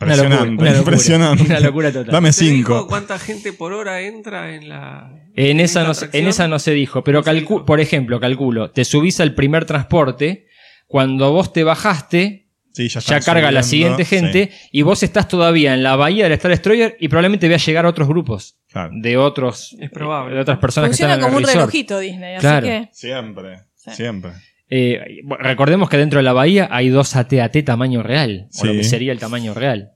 Una locura, Impresionante, una locura, impresionante. una locura total. Dame ¿Se dijo cinco. cuánta gente por hora entra en la. En esa, no, se- en esa no se dijo, pero calcu- por ejemplo, calculo, te subís al primer transporte, cuando vos te bajaste, Sí, ya, carga la siguiente gente y vos estás todavía en la bahía del Star Destroyer y probablemente veas llegar otros grupos claro. de otros Es probable. de otras personas Funciona que están como en un el resort. relojito Disney, así que. Siempre, Sí. siempre. Eh, recordemos que dentro de la bahía hay dos AT-AT tamaño real, o lo que sería el tamaño real.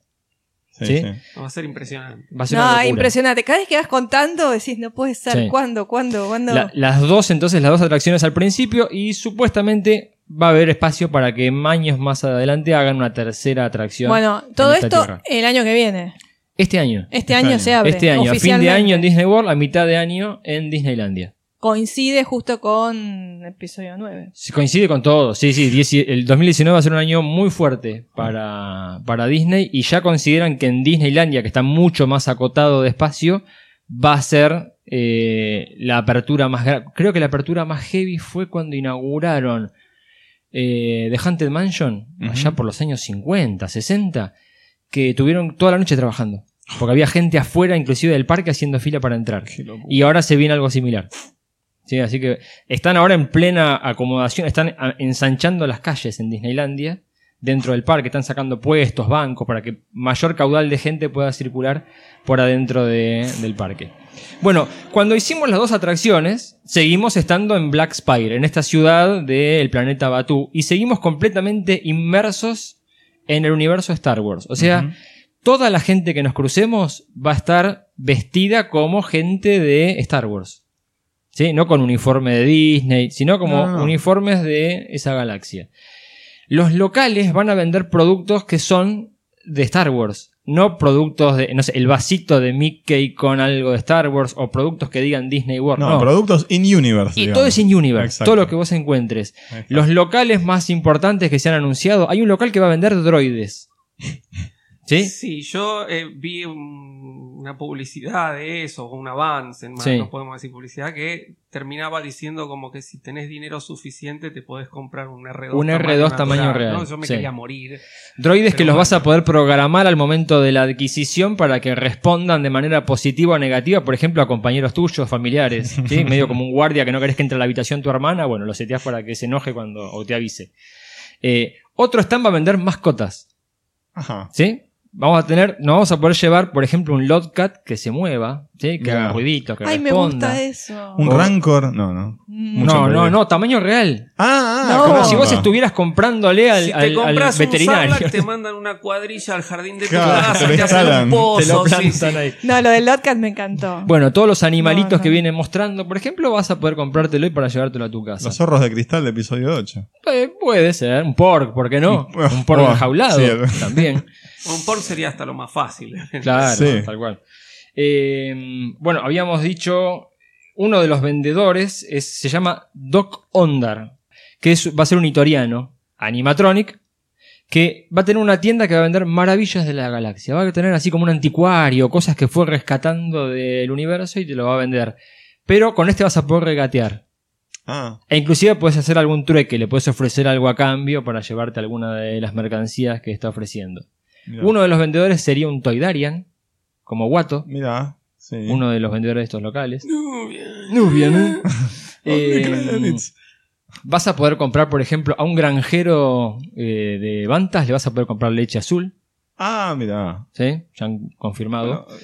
Sí, ¿Sí? sí. Va a ser impresionante. Va a ser No, una locura. impresionante. Cada vez que vas contando decís, no puede ser. Sí. ¿Cuándo? ¿Cuándo? ¿Cuándo? La- las dos, entonces, las dos atracciones al principio y supuestamente va a haber espacio para que años más adelante hagan una tercera atracción. bueno, todo esto tierra. el año que viene. Este año. Este año año. se abre. Este año, a fin de año en Disney World, a mitad de año en Disneylandia. Coincide justo con episodio 9. Sí, Coincide con todo, sí, sí. El 2019 va a ser un año muy fuerte para, para Disney y ya consideran que en Disneylandia, que está mucho más acotado de espacio, va a ser eh, la apertura más grande. Creo que la apertura más heavy fue cuando inauguraron eh, The Haunted Mansion, allá por los años 50, 60, que tuvieron toda la noche trabajando. Porque había gente afuera, inclusive del parque, haciendo fila para entrar. Y ahora se viene algo similar. Sí, así que están ahora en plena acomodación, están ensanchando las calles en Disneylandia, dentro del parque, están sacando puestos, bancos, para que mayor caudal de gente pueda circular por adentro de- del parque. Bueno, cuando hicimos las dos atracciones, seguimos estando en Black Spire, en esta ciudad del planeta Batu, y seguimos completamente inmersos en el universo Star Wars. O sea, toda la gente que nos crucemos va a estar vestida como gente de Star Wars. ¿Sí? No con uniforme de Disney, sino como no. uniformes de esa galaxia. Los locales van a vender productos que son de Star Wars. No productos de, no sé, el vasito de Mickey con algo de Star Wars o productos que digan Disney World. No, No, productos in-universe. y digamos. todo es in universe, Exacto. todo lo que vos encuentres. Los locales más importantes que se han anunciado, hay un local que va a vender droides. ¿Sí? Sí, yo eh, vi un- una publicidad de eso, un avance, más Sí. no podemos decir publicidad, que terminaba diciendo como que si tenés dinero suficiente te podés comprar un R2 Un R2 tamaño natural, real, ¿no? Yo me sí. quería morir. Droides que los bueno. vas a poder programar al momento de la adquisición para que respondan de manera positiva o negativa, por ejemplo, a compañeros tuyos, familiares. ¿sí? Medio como un guardia que no querés que entre a la habitación tu hermana, bueno, lo seteás para que se enoje cuando o te avise. Eh, otro stand va a vender mascotas. Ajá. ¿Sí? Vamos a tener, nos vamos a poder llevar, por ejemplo, un Lotcat que se mueva, ¿sí? que Mirá. haga ruiditos, que Ay, me gusta eso. Un Rancor. No, no. Mm. mucho No, no, no, tamaño real. Ah, ah, No. Como si vos estuvieras comprándole al, si te al- al compras un veterinario. Sarlacc, te mandan una cuadrilla al jardín de tu Claro, casa, te te hacen un Te lo pozo. sí, ahí. No, lo del Lotcat me encantó. Bueno, todos los animalitos No, no. que vienen mostrando, por ejemplo, vas a poder comprártelo y para llevártelo a tu casa. Los zorros de cristal de episodio 8. Eh, puede ser, un pork, ¿por qué no? Un- Un pork enjaulado sí, también. Un porn sería hasta lo más fácil. Claro, Sí. tal cual. Eh, bueno, habíamos dicho, uno de los vendedores es- se llama Doc Ondar, que es- va a ser un itoriano, animatronic, que va a tener una tienda que va a vender maravillas de la galaxia. Va a tener así como un anticuario, cosas que fue rescatando del universo y te lo va a vender. Pero con este vas a poder regatear. Ah, E inclusive puedes hacer algún trueque, le puedes ofrecer algo a cambio para llevarte alguna de las mercancías que está ofreciendo. mira. Uno de los vendedores sería un Toydarian, como Watto, Mira, sí. uno de los vendedores de estos locales. Nubia. Nubian, ¿eh? Only Eh, vas a poder comprar, por ejemplo, a un granjero eh, de Bantas, le vas a poder comprar leche azul, Ah, mira. ¿sí? Ya han confirmado. Bueno,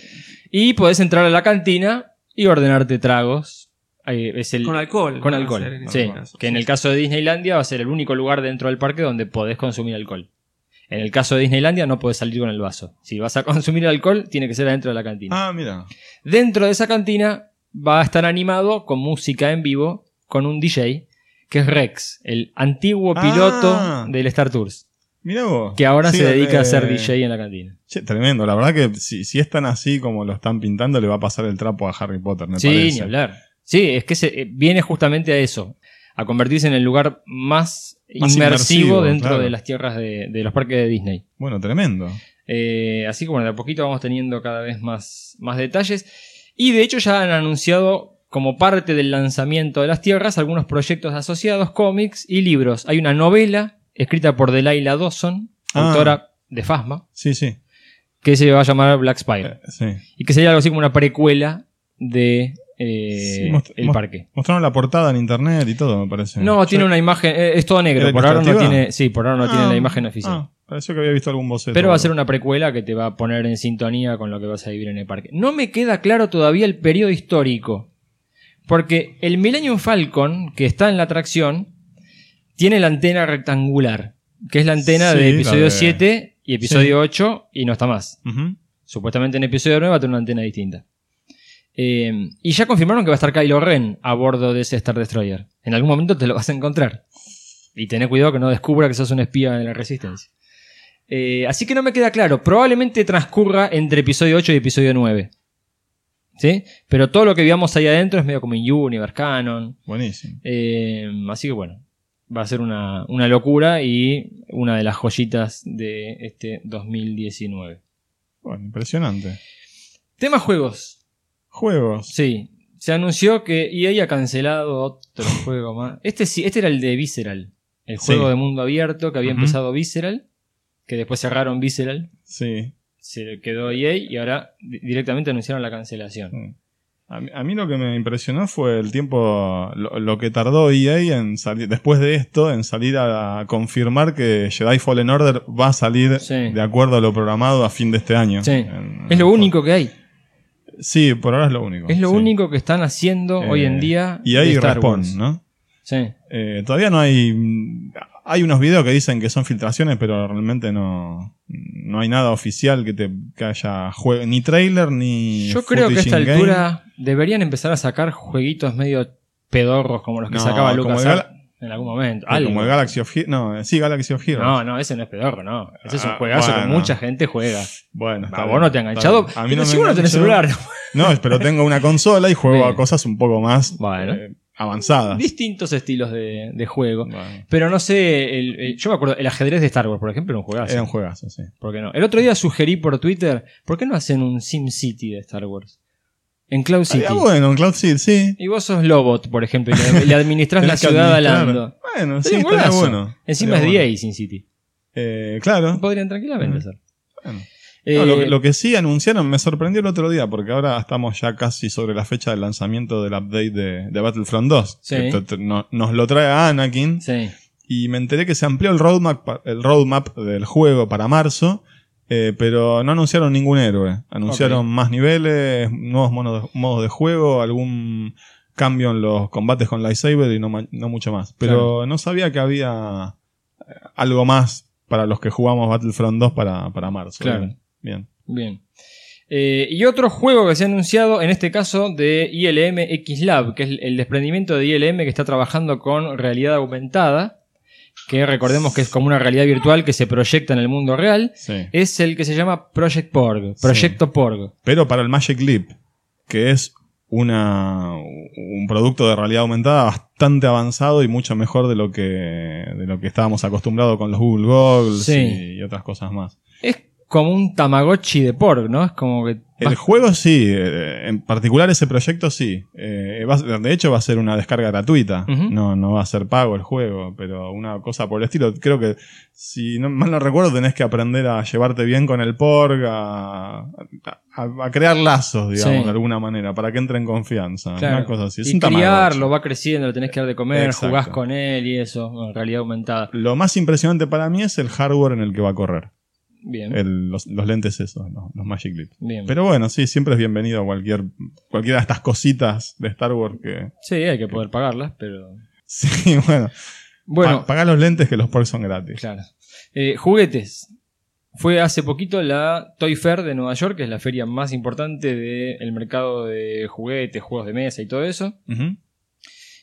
Y podés entrar a la cantina y ordenarte tragos. Es el, Con alcohol. Con alcohol, sí. este caso, Que en el caso de Disneylandia va a ser el único lugar dentro del parque donde podés consumir alcohol. En el caso de Disneylandia no podés salir con el vaso. Si vas a consumir alcohol, tiene que ser adentro de la cantina. Ah, mira. Dentro de esa cantina va a estar animado con música en vivo con un DJ que es Rex, el antiguo Ah. piloto del Star Tours, Mira vos. que ahora Sí, se dedica a ser DJ en la cantina. che, tremendo. La verdad que si, si es tan así como lo están pintando, le va a pasar el trapo a Harry Potter, me sí, parece. ni hablar. Sí, es que se, eh, viene justamente a eso, a convertirse en el lugar más, Más inmersivo, inmersivo, dentro claro. de las tierras de, de los parques de Disney. Bueno, tremendo. Eh, así que bueno, de a poquito vamos teniendo cada vez más, más detalles. Y de hecho ya han anunciado como parte del lanzamiento de las tierras algunos proyectos asociados, cómics y libros. Hay una novela escrita por Delilah Dawson, Ah. autora de Fasma, Sí, sí. que se va a llamar Black Spire. Eh, sí. Y que sería algo así como una precuela de eh, Sí, el parque. Mostraron la portada en internet y todo, me parece. No, Yo- tiene una imagen, eh, es todo negro. ¿Era Por ahora no tiene, sí, por ahora no tiene Ah, la imagen oficial. ah, pareció que había visto algún boceto. Pero va a ser una precuela que te va a poner en sintonía con lo que vas a vivir en el parque. No me queda claro todavía el periodo histórico. Porque el Millennium Falcon, que está en la atracción, tiene la antena rectangular. Que es la antena Sí, de episodio de- 7 y episodio 8 y no está más. Supuestamente en episodio 9 va a tener una antena distinta. Eh, y ya confirmaron que va a estar Kylo Ren a bordo de ese Star Destroyer. En algún momento te lo vas a encontrar. Y tené cuidado que no descubra que sos un espía de la Resistencia. Eh, así que no me queda claro. Probablemente transcurra entre episodio 8 y episodio 9. ¿Sí? Pero todo lo que veamos ahí adentro es medio como in Universe Canon. Buenísimo. Eh, así que bueno, va a ser una, una locura y una de las joyitas de este 2019. Bueno, impresionante. Tema juegos. Juegos. Sí, se anunció que EA ha cancelado otro juego más. Este sí, este era el de Visceral, el Sí. juego de mundo abierto que había empezado Visceral, que después cerraron Visceral, Sí. se quedó EA y ahora di- directamente anunciaron la cancelación. Sí. A mí, a mí lo que me impresionó fue el tiempo, lo, lo que tardó EA en salir, después de esto, en salir a confirmar que Jedi Fallen Order va a salir Sí. de acuerdo a lo programado a fin de este año. Sí, En- es lo único que hay, Sí, por ahora es lo único. es lo sí. único que están haciendo Eh, hoy en día. Y Star Respawn. ¿no? Sí. Eh, todavía no hay. Hay unos videos que dicen que son filtraciones, pero realmente no, no hay nada oficial que te que haya jue- ni trailer ni. Yo creo que a esta altura deberían empezar a sacar jueguitos medio pedorros como los que No, sacaba Lucas en algún momento. Como el Galaxy of Heroes. No, sí, Galaxy of Heroes. No, no, ese no es pedorro, no. Ese es un Ah, juegazo que mucha gente juega. Bueno, está Ah, bien, vos no te está enganchado. A mí no si me vos no tenés celular. No, pero tengo una consola y juego a cosas un poco más Bueno. eh, avanzadas. Distintos estilos de, de juego. Bueno, Pero no sé, el- el- yo me acuerdo, el ajedrez de Star Wars, por ejemplo, era un juegazo. era un juegazo, sí. ¿Por qué no? El otro día sugerí por Twitter, ¿por qué no hacen un Sim City de Star Wars? En Cloud City. Ah, bueno, en Cloud Seed, sí. Y vos sos Lobot, por ejemplo, y le, le administrás la ciudad a. Lando. Bueno, sí, Sería estaría bueno. Encima Estaría es bueno. DA Sin City. Eh, claro. Podrían tranquilamente Mm. hacer. Bueno. Eh, No, lo, que- lo que sí anunciaron me sorprendió el otro día, porque ahora estamos ya casi sobre la fecha del lanzamiento del update de, de Battlefront 2. Sí. que te- te- no- nos lo trae a Anakin. Sí. Y me enteré que se amplió el roadmap, el roadmap del juego para marzo. Eh, pero no anunciaron ningún héroe. Anunciaron más niveles, nuevos modos de juego, algún cambio en los combates con lightsaber y no, mucho más. Pero no sabía que había eh, algo más para los que jugamos Battlefront 2 para, para marzo. Claro. Bien. Bien. Bien. Eh, y otro juego que se ha anunciado, en este caso de ILM X Lab, que es el desprendimiento de ILM que está trabajando con realidad aumentada, que recordemos que es como una realidad virtual que se proyecta en el mundo real, Sí. es el que se llama Project Porg, Proyecto Porg. Pero para el Magic Leap, que es una, un producto de realidad aumentada bastante avanzado y mucho mejor de lo que, de lo que estábamos acostumbrados con los Google Goggles Sí. y, otras cosas más. Es como un Tamagotchi de Porg, ¿no? Es como que... El juego sí, eh, en particular ese proyecto sí. Eh, va ser- de hecho va a ser una descarga gratuita. No, no va a ser pago el juego, pero una cosa por el estilo. Creo que, si no, mal no recuerdo, tenés que aprender a llevarte bien con el porg, a, a- a crear lazos, digamos, Sí. de alguna manera, para que entre en confianza. Claro. Una cosa así. Es y un criarlo, va creciendo, lo tenés que dar de comer, Exacto. jugás con él y eso, en realidad aumentada. Lo más impresionante para mí es el hardware en el que va a correr. Bien, El- los, los lentes esos, los, los Magic Leap. bien. Pero bueno, sí, siempre es bienvenido cualquier, cualquiera de estas cositas de Star Wars que, Sí, hay que poder pagarlas, pero... Sí, bueno. Bueno, Pa- pagá los lentes que los porks son gratis. Claro. Eh, juguetes. Fue hace poquito la Toy Fair de Nueva York, que es la feria más importante del mercado de juguetes, juegos de mesa y todo eso.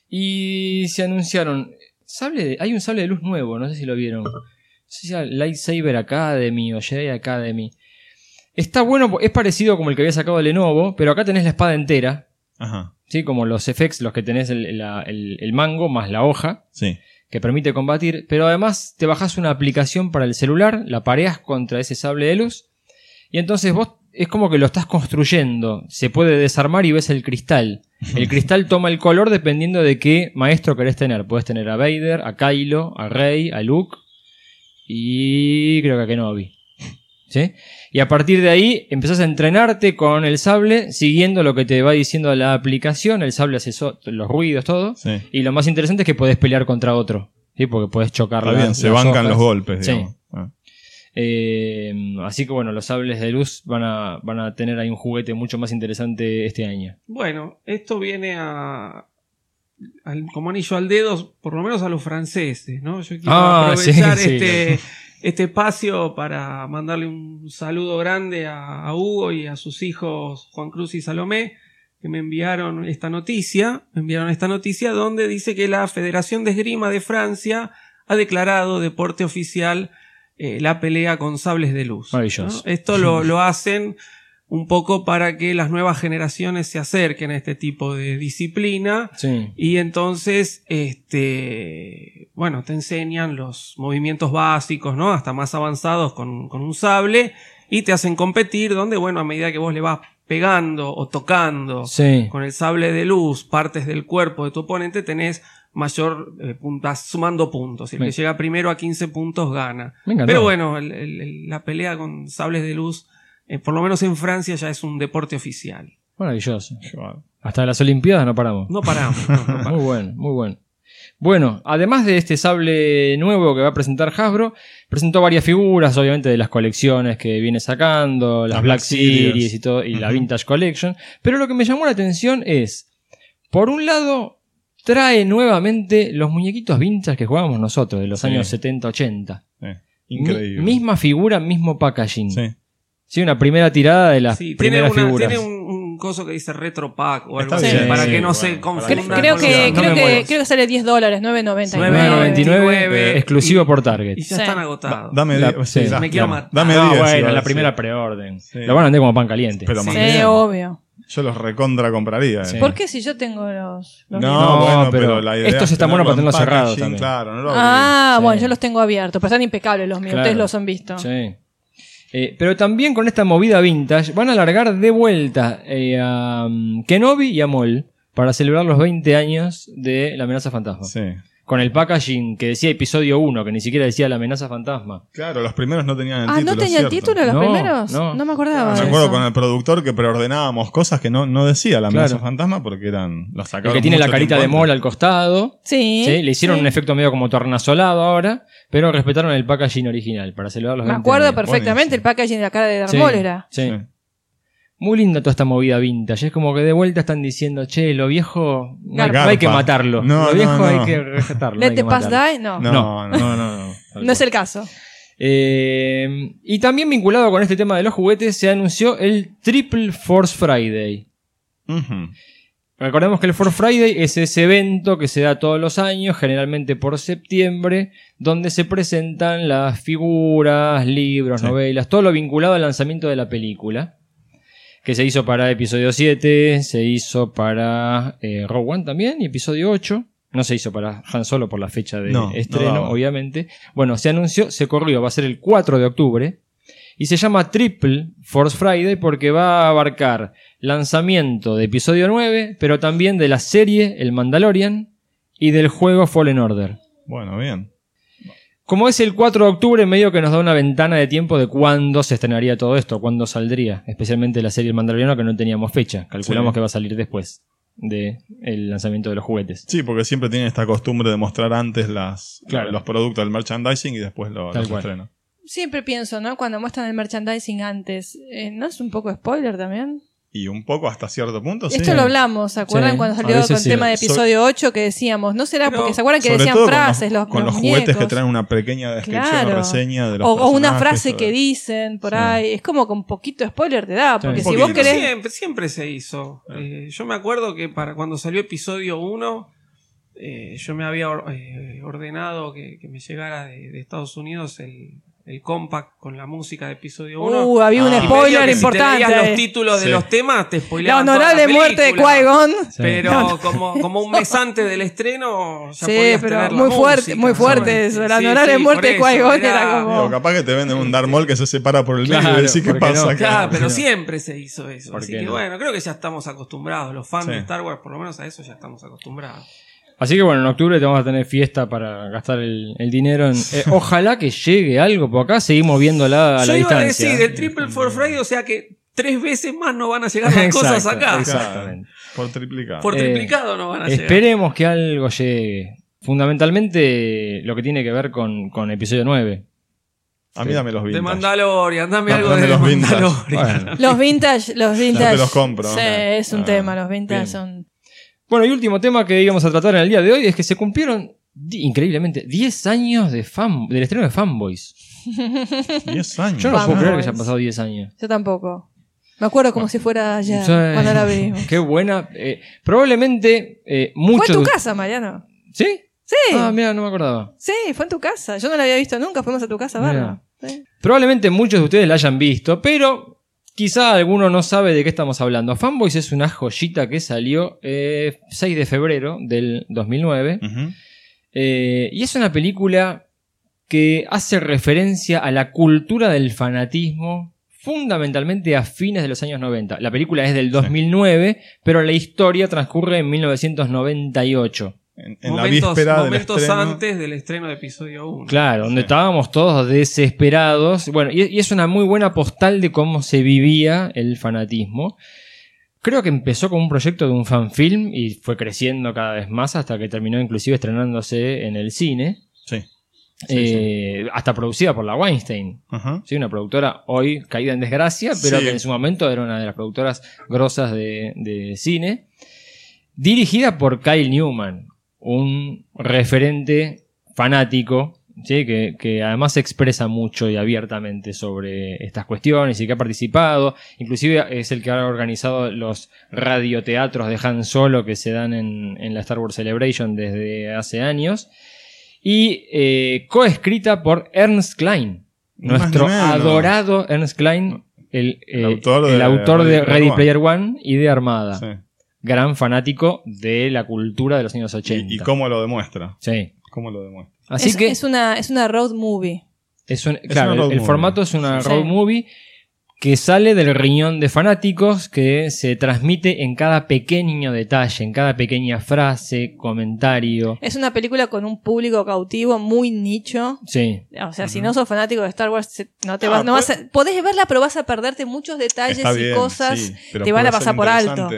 Y se anunciaron. Sable de- hay un sable de luz nuevo, no sé si lo vieron. Sé si Lightsaber Academy o Jedi Academy. Está bueno, es parecido como el que había sacado Lenovo, pero acá tenés la espada entera. Ajá. ¿sí? Como los FX, los que tenés el, la- el- el mango más la hoja. Sí. que permite combatir, pero además te bajas una aplicación para el celular, la pareas contra ese sable de luz, y entonces vos es como que lo estás construyendo, se puede desarmar y ves el cristal. El cristal toma el color dependiendo de qué maestro querés tener. Puedes tener a Vader, a Kylo, a Rey, a Luke y creo que a Kenobi. ¿sí? Y a partir de ahí empezás a entrenarte con el sable, siguiendo lo que te va diciendo la aplicación. El sable hace so- los ruidos, todo. Sí. Y lo más interesante es que podés pelear contra otro. ¿sí? Porque podés chocar Está la- bien, se las bancan hojas. los golpes, Sí. digamos. Ah. Eh, así que bueno, los sables de luz van a, van a tener ahí un juguete mucho más interesante este año. Bueno, esto viene a, al- como anillo al dedo, por lo menos a los franceses, ¿no? Yo quiero Ah, aprovechar sí, este, este espacio para mandarle un saludo grande a, a Hugo y a sus hijos Juan Cruz y Salomé, que me enviaron esta noticia, me enviaron esta noticia donde dice que la Federación de Esgrima de Francia ha declarado deporte oficial eh, la pelea con sables de luz. Esto lo, lo hacen un poco para que las nuevas generaciones se acerquen a este tipo de disciplina Sí. y entonces, este, bueno, te enseñan los movimientos básicos, ¿no? Hasta más avanzados con, con un sable y te hacen competir donde, bueno, a medida que vos le vas pegando o tocando Sí. con el sable de luz partes del cuerpo de tu oponente, tenés mayor eh, puntas, sumando puntos. Y el Me- que llega primero a 15 puntos gana. Pero bueno, el- el- el- la pelea con sables de luz, eh, por lo menos en Francia, ya es un deporte oficial. Maravilloso. Bárbaro. Hasta las Olimpiadas no paramos. No paramos. no, no paramos. Muy bueno, muy bueno. Bueno, además de este sable nuevo que va a presentar Hasbro, presentó varias figuras, obviamente, de las colecciones que viene sacando, las Las Black Black Series. Series y todo, y la. Vintage Collection. Pero lo que me llamó la atención es, por un lado, trae nuevamente los muñequitos vintage que jugábamos nosotros, de los Sí. años 70-80. Eh, increíble. Mi- misma figura, mismo packaging. Sí. Sí, una primera tirada de las Sí, tiene, primeras una- figuras. tiene un, un coso que dice Retro Pack o algo así, bien, para sí, que no bueno, se Una creo que, creo, que, creo que sale 10 dólares, 9.99. 9.99, exclusivo y- por Target. Y ya Sí. están agotados. dame La- die- sí, sí, me quiero dame- matar. Dame Ah, 10. iba a bueno, la primera preorden. Sí. Lo van a vender como pan caliente. Pero Sí. Sí, bien. obvio. Yo los recontra compraría. eh. Sí. ¿Por qué si yo tengo los... los No, bueno, pero pero, la idea estos es están buenos para tenerlo en tenerlos cerrados packaging, también. Claro, no lo Ah, Sí. bueno, yo los tengo abiertos, pero están impecables los míos. Claro. Ustedes los han visto. Sí. Eh, pero también con esta movida vintage van a alargar de vuelta eh, a um, Kenobi y a Mol para celebrar los 20 años de la amenaza fantasma. Sí. Con el packaging que decía episodio 1, que ni siquiera decía la amenaza fantasma. Claro, los primeros no tenían el Ah, título. ¿no tenía el título los No, primeros? no. No, me acordaba. Me de acuerdo eso. con el productor que preordenábamos cosas que no, no decía la amenaza Claro. fantasma porque eran. Los El que tiene la carita de antes. Mol al costado. Sí. Sí, le hicieron sí. un efecto medio como tornasolado ahora, pero respetaron el packaging original para celebrar los Me 20 acuerdo años. perfectamente Buenísimo. el packaging de la cara de Sí, Maul era. sí. Muy linda toda esta movida vintage. Es como que de vuelta están diciendo, che, lo viejo no hay, Garpa. no hay que matarlo. No, lo viejo no. hay que respetarlo. no Let the past die, no. No, No, no. no, es el caso. Eh, y también vinculado con este tema de los juguetes, se anunció el Triple Force Friday. Recordemos que el Force Friday es ese evento que se da todos los años, generalmente por septiembre, donde se presentan las figuras, libros, Sí. novelas, todo lo vinculado al lanzamiento de la película. Que se hizo para episodio 7, se hizo para eh, Rogue One también, y episodio 8. No se hizo para Han Solo por la fecha de No, no estreno, obviamente. Bueno, se anunció, se corrió, va a ser el 4 de octubre. Y se llama Triple Force Friday porque va a abarcar lanzamiento de episodio 9, pero también de la serie El Mandalorian y del juego Fallen Order. Bueno, bien. Como es el 4 de octubre, medio que nos da una ventana de tiempo de cuándo se estrenaría todo esto, cuándo saldría, especialmente la serie El Mandaloriano que no teníamos fecha, calculamos Sí. que va a salir después del lanzamiento de los juguetes. Sí, porque siempre tienen esta costumbre de mostrar antes las, Claro. los productos del merchandising y después lo, los estrenan. Siempre pienso, ¿no? Cuando muestran el merchandising antes, eh, ¿no es un poco spoiler también? Y un poco hasta cierto punto, sí. Esto lo hablamos, ¿se acuerdan Sí, cuando a salió con el sí. tema de episodio 8 que decíamos, ¿no será porque se acuerdan que decían con frases los, los, con los los juguetes que traen una pequeña descripción o reseña de los o, o una frase que dicen por Sí. ahí. Es como con poquito spoiler te da. Porque si vos querés. Siempre, siempre se hizo. Eh, yo me acuerdo que para cuando salió episodio 1, eh, yo me había or- eh, ordenado que, que me llegara de, de Estados Unidos el, el compact con la música de episodio 1. Uh, había un Ah. spoiler Si te importante. leías ahí. los títulos de Sí. los temas, te la spoileaban toda honorable la muerte de. Qui-Gon. Sí. Pero como, como un mes antes del estreno, ya Sí, podías pero tener la muy fuerte, música, muy fuerte eso, la Sí, honorable sí, muerte de Qui-Gon era como- Digo, capaz que te venden un Darth Maul que se separa por el medio Claro, y decís qué ¿por qué pasa no? Claro, pero No. siempre se hizo eso. ¿Por Así que no? bueno, creo que ya estamos acostumbrados. Los fans Sí. de Star Wars, por lo menos a eso ya estamos acostumbrados. Así que bueno, en octubre te vamos a tener fiesta para gastar el, el dinero. En, eh, ojalá que llegue algo, porque acá seguimos viéndola a Yo la iba a distancia. decir, el Triple for Friday, o sea que tres veces más no van a llegar las cosas acá. Exactamente. Por triplicado. Por Eh, triplicado no van a llegar. Esperemos que algo llegue. Fundamentalmente lo que tiene que ver con, con episodio 9. A mí dame los De vintage. Mandalorian, dame No, algo dame de los vintage. Mandalorian. Bueno. Los vintage, los vintage. te los compro. Sí, es un ah, tema, los vintage bien. son. Bueno, y último tema que íbamos a tratar en el día de hoy es que se cumplieron, increíblemente, 10 años de fan, del estreno de Fanboys. 10 años. Yo no puedo creer que hayan pasado 10 años. Yo tampoco. Me acuerdo como si fuera ayer, Sí. cuando la vimos. Qué buena. eh, probablemente eh, Fue muchos... en tu casa, Mariano. ¿Sí? Sí, Ah, mira, no me acordaba. sí, fue en tu casa. Yo no la había visto nunca, fuimos a tu casa a verla. Sí. Probablemente muchos de ustedes la hayan visto, pero quizá alguno no sabe de qué estamos hablando. Fanboys es una joyita que salió eh, 6 de febrero del 2009 Ujú. eh, y es una película que hace referencia a la cultura del fanatismo fundamentalmente a fines de los años 90. La película es del 2009, pero la historia transcurre en 1998. En, en la momentos víspera del momentos estreno. antes del estreno de episodio 1. Claro, donde Sí. estábamos todos desesperados. Bueno, y, y es una muy buena postal de cómo se vivía el fanatismo. Creo que empezó como un proyecto de un fanfilm y fue creciendo cada vez más hasta que terminó inclusive estrenándose en el cine. Sí. eh, Hasta producida por la Weinstein. Ajá. ¿sí? Una productora hoy caída en desgracia, pero Sí. que en su momento era una de las productoras grosas de, de cine. Dirigida por Kyle Newman, un referente fanático, ¿sí? que, que además se expresa mucho y abiertamente sobre estas cuestiones y que ha participado. Inclusive es el que ha organizado los radioteatros de Han Solo que se dan en, en la Star Wars Celebration desde hace años. Y eh, coescrita por Ernst Klein, nuestro adorado Ernst Klein, el, El eh, autor de el autor de Ready Player Player One y de Armada. Sí. Gran fanático de la cultura de los años 80. Y, y cómo lo demuestra. Sí. ¿Cómo lo demuestra? Así es, que es una, es una road movie. es un- claro, el, movie. formato es una Sí. road movie que sale del riñón de fanáticos que se transmite en cada pequeño detalle, en cada pequeña frase, comentario. Es una película con un público cautivo muy nicho. Sí. O sea, si no sos fanático de Star Wars, no te Ah, vas, no pues- vas a- podés verla, pero vas a perderte muchos detalles y cosas. sí, te van a pasar por alto.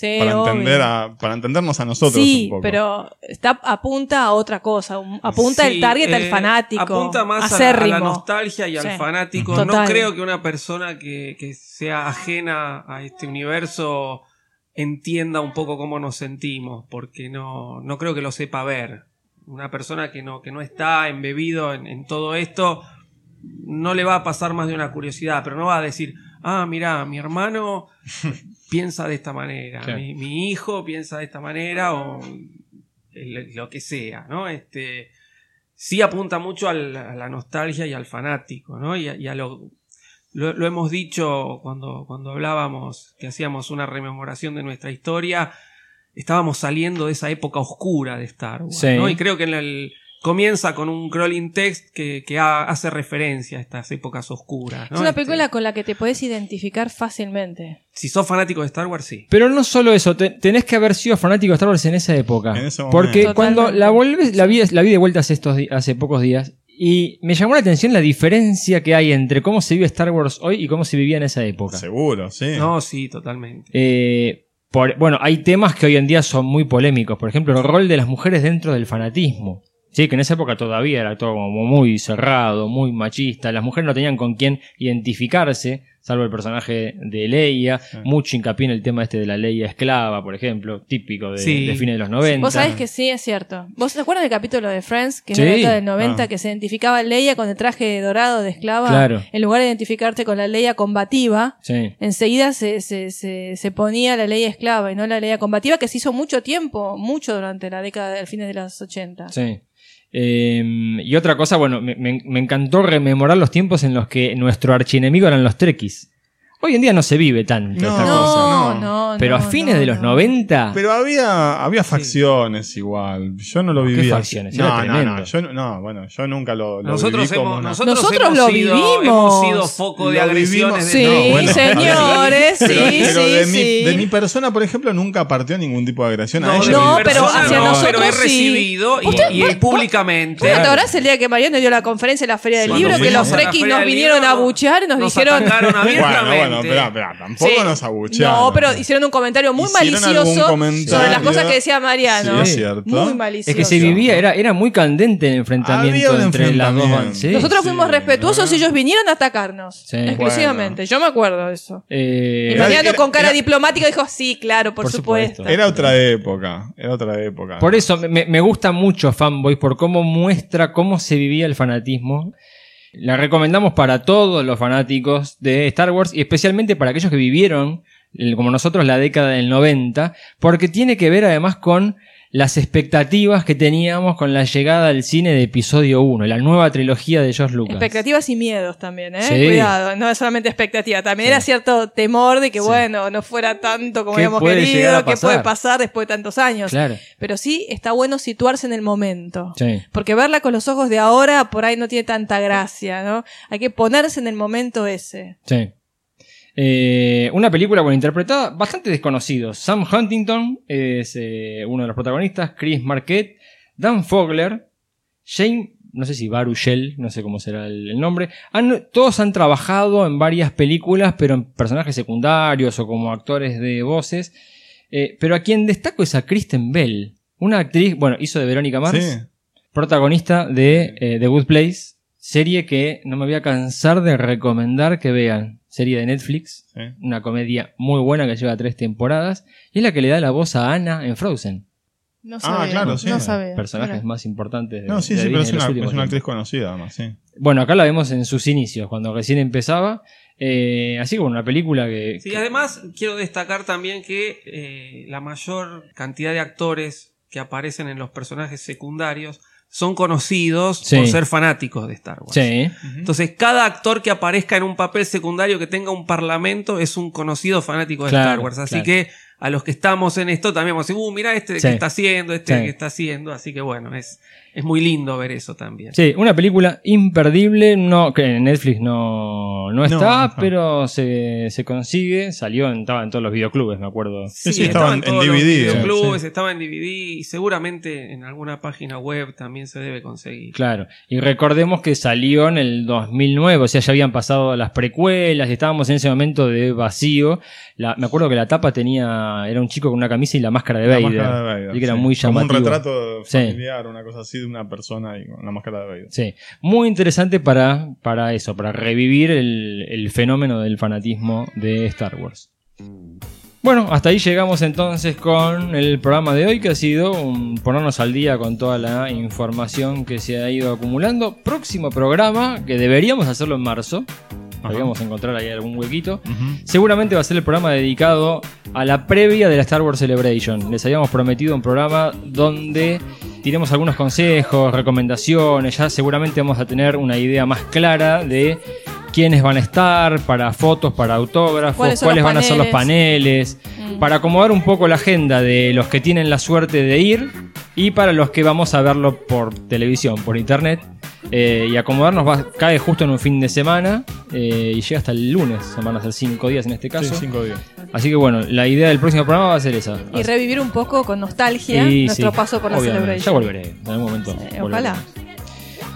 Sí, Para, entender a, para entendernos a nosotros Sí, un poco. pero está, apunta a otra cosa. un- Apunta Sí, el target al eh, fanático. Apunta más a la, a la acérrimo. nostalgia y Sí. al fanático. Total. No creo que una persona que, que sea ajena a este universo entienda un poco cómo nos sentimos, porque no, no creo que lo sepa ver. Una persona que no, que no está embebido en, en todo esto no le va a pasar más de una curiosidad, pero no va a decir, ah, mira, mi hermano piensa de esta manera, Sí. mi, mi hijo piensa de esta manera, o lo que sea, ¿no? Este, sí apunta mucho a la nostalgia y al fanático, ¿no? Y a, y a lo, lo, lo hemos dicho cuando, cuando hablábamos que hacíamos una rememoración de nuestra historia, estábamos saliendo de esa época oscura de Star Wars, Sí. ¿no? Y creo que en el, comienza con un crawling text que, que ha- hace referencia a estas épocas oscuras. ¿no? Es una Este, película con la que te puedes identificar fácilmente. si sos fanático de Star Wars, sí. Pero no solo eso, te- tenés que haber sido fanático de Star Wars en esa época. En ese momento. Porque cuando la volvés, la vi, la vi de vuelta hace, estos, hace pocos días. Y me llamó la atención la diferencia que hay entre cómo se vive Star Wars hoy y cómo se vivía en esa época. Seguro, sí. No, sí, totalmente. Eh, por- bueno, hay temas que hoy en día son muy polémicos. Por ejemplo, el rol de las mujeres dentro del fanatismo. Sí, que en esa época todavía era todo como muy cerrado, muy machista. Las mujeres no tenían con quién identificarse, salvo el personaje de Leia. Mucho hincapié en el tema este de la Leia esclava, por ejemplo, típico de, Sí. de fines de los 90. Vos sabés que sí, es cierto. ¿Vos te acuerdas del capítulo de Friends? Que Sí. en la década del 90 Ah. que se identificaba a Leia con el traje dorado de esclava. Claro. En lugar de identificarte con la Leia combativa, Sí. enseguida se, se, se, se ponía la Leia esclava y no la Leia combativa, que se hizo mucho tiempo, mucho durante la década del fines de los 80. Sí. Eh, y otra cosa, bueno, me encantó rememorar los tiempos en los que nuestro archienemigo eran los Trekkies. Hoy en día no se vive tanto No, esta No, cosa. no, no. no. Pero a fines no, de los no. 90. Pero había, había facciones igual. Yo no lo ¿Qué vivía. facciones? No, Era no, no, yo no, no, bueno, yo nunca lo, lo Nosotros viví como hemos, una- nosotros Nosotros hemos lo sido, vivimos. hemos sido foco de Lo agresiones. vivimos. de- Sí, No, bueno, señores, sí, Pero, pero sí, de, sí. Mi, de mi persona, por ejemplo, nunca partió ningún tipo de agresión. a No, ella de No, pero hacia no, nosotros pero he sí. recibido y, y públicamente. ¿Vos no te acordás el día que Mariano dio la conferencia en la Feria del Libro? Que los a Feria nos vinieron a buchear y nos, nos dijeron. Bueno, espera, espera, tampoco Sí. nos abuchearon. No, pero hicieron un comentario muy malicioso comentario. sobre las cosas que decía Mariano. Sí, es cierto. Muy malicioso. Es que se vivía, era, era muy candente el enfrentamiento Había entre las dos bandas. Sí. Nosotros Sí, fuimos respetuosos y ellos vinieron a atacarnos. Sí. Exclusivamente. Yo me acuerdo de eso. Eh, Y Mariano era- con cara era- diplomática dijo, sí, claro, por, Por supuesto. supuesto. Era otra época, era otra época. Por eso me, me gusta mucho Fanboy, por cómo muestra cómo se vivía el fanatismo. La recomendamos para todos los fanáticos de Star Wars y especialmente para aquellos que vivieron, como nosotros, la década del 90, porque tiene que ver además con las expectativas que teníamos con la llegada al cine de episodio 1, la nueva trilogía de George Lucas. Expectativas y miedos también, ¿eh? Sí. Cuidado, no es solamente expectativa, también Sí. era cierto temor de que, Sí. bueno, no fuera tanto como ¿Qué habíamos querido, pasar? puede pasar después de tantos años. Claro. Pero sí está bueno situarse en el momento. Sí. Porque verla con los ojos de ahora por ahí no tiene tanta gracia, ¿no? Hay que ponerse en el momento ese. Sí. Eh, una película con interpretada bastante desconocidos. Sam Huntington es eh, uno de los protagonistas, Chris Marquette, Dan Fogler, Jane, no sé si Baruchel, no sé cómo será el, el nombre. Han- todos han trabajado en varias películas, pero en personajes secundarios o como actores de voces. Eh, pero a quien destaco es a Kristen Bell, una actriz, bueno, hizo de Verónica Mars Sí. protagonista de The Good Place, serie que no me voy a cansar de recomendar que vean. Serie de Netflix, Sí. una comedia muy buena que lleva tres temporadas, y es la que le da la voz a Anna en Frozen, No Ah, sabía. claro, sí. No sabía. personajes más importantes de No, sí, de sí, pero es una, es una actriz conocida, además, sí. Bueno, acá la vemos en sus inicios, cuando recién empezaba. Eh, así como una película que. Sí, además quiero destacar también que eh, la mayor cantidad de actores que aparecen en los personajes secundarios son conocidos Sí. por ser fanáticos de Star Wars. Sí, Entonces, cada actor que aparezca en un papel secundario que tenga un parlamento es un conocido fanático de Claro, Star Wars. Así claro. que a los que estamos en esto también vamos a decir, uh, mira este Sí. que está haciendo, este Sí. que está haciendo. Así que bueno, es, es muy lindo ver eso también. Sí, una película imperdible, no, que en Netflix no, no está, no pero se, se consigue, salió, en, estaba en todos los videoclubes, me acuerdo. Sí, sí, estaba en- en todos los DVD, videoclubes, sí. estaba en DVD y seguramente en alguna página web también se debe conseguir. Claro, y recordemos que salió en el 2009, o sea, ya habían pasado las precuelas y estábamos en ese momento de vacío. La- me acuerdo que la tapa tenía, era un chico con una camisa y la máscara de La Vader. máscara de Vader, Así que era sí. muy Como llamativo. un retrato Sí. familiar, una cosa así de una persona y con la máscara de Vader. Sí, muy interesante para, para eso, para revivir el, el fenómeno del fanatismo de Star Wars. Bueno, hasta ahí llegamos entonces con el programa de hoy, que ha sido un ponernos al día con toda la información que se ha ido acumulando. Próximo programa, que deberíamos hacerlo en marzo. Deberíamos encontrar ahí algún huequito. Seguramente va a ser el programa dedicado a la previa de la Star Wars Celebration. Les habíamos prometido un programa donde tiremos algunos consejos, recomendaciones. Ya seguramente vamos a tener una idea más clara de quiénes van a estar, para fotos, para autógrafos, ¿Cuáles van a ser los paneles, Mm. para acomodar un poco la agenda de los que tienen la suerte de ir y para los que vamos a verlo por televisión, por internet. Eh, y acomodarnos va, cae justo en un fin de semana eh, y llega hasta el lunes, van a ser cinco días en este caso. Sí, cinco días. Así que bueno, la idea del próximo programa va a ser esa. Y revivir un poco con nostalgia Y nuestro sí, paso por la obviamente. Celebration. Ya volveré, en algún momento. Sí, volveré. ojalá.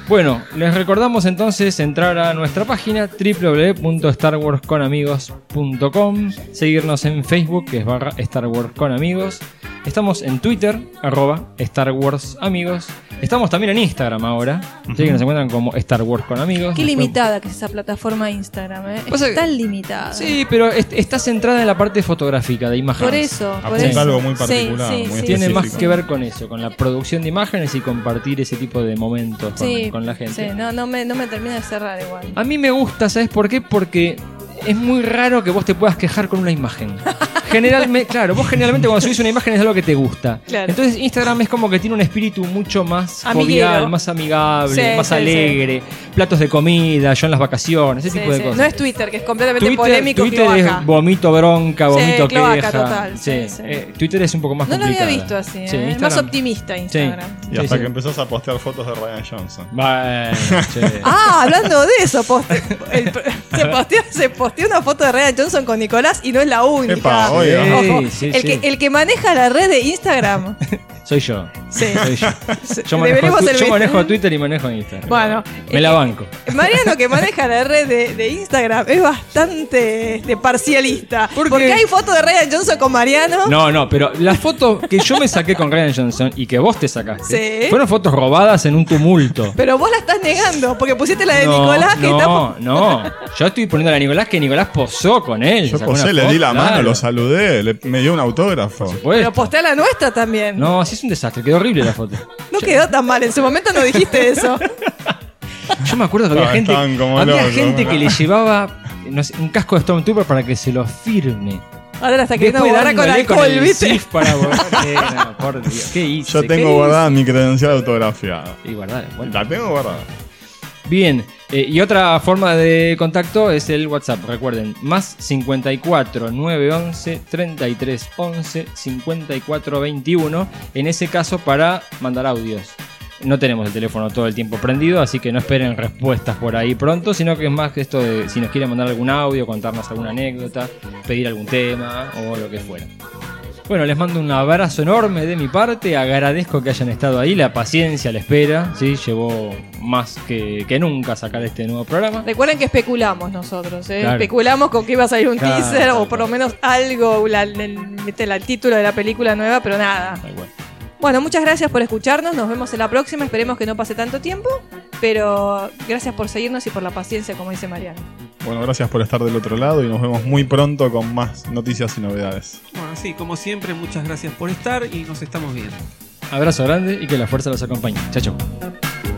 Bueno, les recordamos entonces entrar a nuestra página www.starwarsconamigos.com, seguirnos en Facebook, que es barra Star Wars con Amigos. Estamos en Twitter, arroba Star Wars Amigos. Estamos también en Instagram ahora, así que nos encuentran como Star Wars con Amigos. Qué limitada que es esa plataforma Instagram, ¿eh? Es tan limitada. Sí, pero est- está centrada en la parte fotográfica de imágenes. Por eso, por eso. algo muy Sí, particular, sí, muy sí, Tiene sí, más sí. que ver con eso, con la producción de imágenes y compartir ese tipo de momentos con, Sí, con la gente. sí, no, no, me, no me termina de cerrar igual. A mí me gusta, ¿sabes por qué? Porque es muy raro que vos te puedas quejar con una imagen. generalmente, claro, vos generalmente cuando subís una imagen es algo que te gusta. Claro. Entonces Instagram es como que tiene un espíritu mucho más Amiguero. jovial, más amigable, Sí, más sí, alegre, platos de comida, yo en las vacaciones, ese Sí, tipo de sí. cosas. No es Twitter, que es completamente Twitter, polémico. Twitter cloaca. es vomito bronca, Sí, vomito cloaca queja. total, sí, Sí, sí. eh, Twitter es un poco más No lo había visto así, Sí, ¿eh? más optimista Instagram. Y hasta sí. que empezás a postear fotos de Ryan Johnson. Bueno, che. Ah, hablando de eso, poste- el- se, posteó, se posteó una foto de Ryan Johnson con Nicolás y no es la única. Epa, oiga. Ojo, Sí, sí, el, sí. Que, el que maneja la red de Instagram. Soy yo. Sí. Soy yo. Yo manejo, tu- yo Twitter y manejo Instagram. Bueno, Me la eh, banco. Mariano que maneja la red de, de Instagram es bastante este, parcialista. ¿Por qué? Porque hay fotos de Ryan Johnson con Mariano. No, no, pero las fotos que yo me saqué con Ryan Johnson y que vos te sacaste Sí. fueron fotos robadas en un tumulto. Pero vos la estás negando, porque pusiste la de no, Nicolás que no, está. no. Yo estoy poniendo a la Nicolás que Nicolás posó con él. Yo posé, le di la mano, claro. lo saludé, le- me dio un autógrafo. Pero postea la nuestra también. No, No, sí es un desastre, quedó horrible la foto. quedó tan mal. En su momento no dijiste eso. Yo me acuerdo que había No, gente, estaban como había locos, gente ¿no? que le llevaba no sé, un casco de Stormtrooper para que se lo firme. Ahora la está queriendo Después borrar con dándole alcohol, el ¿viste? SIF para borrar. Eh, no, por Dios, ¿qué hice? Yo ¿Qué tengo hice? guardada mi credencial autografiada. Y guardar, bueno. La tengo guardada. Bien, eh, y otra forma de contacto es el WhatsApp. Recuerden, más 54 911 33 11 54 21. En ese caso, para mandar audios. No tenemos el teléfono todo el tiempo prendido, así que no esperen respuestas por ahí pronto, sino que es más que esto de si nos quieren mandar algún audio, contarnos alguna anécdota, pedir algún tema o lo que fuera. Bueno, les mando un abrazo enorme de mi parte. Agradezco que hayan estado ahí. La paciencia, la espera. ¿sí? Llevó más que, que nunca sacar este nuevo programa. Recuerden que especulamos nosotros, ¿eh? Claro. Especulamos con que iba a salir un Claro, teaser o por lo menos algo, la- el, el- el título de la película nueva, pero nada. Cual. Bueno, muchas gracias por escucharnos. Nos vemos en la próxima. Esperemos que no pase tanto tiempo. Pero gracias por seguirnos y por la paciencia, como dice Mariano. Bueno, gracias por estar del otro lado y nos vemos muy pronto con más noticias y novedades. Bueno, sí, como siempre, muchas gracias por estar y nos estamos viendo. Abrazo grande y que la fuerza los acompañe. Chao, chao.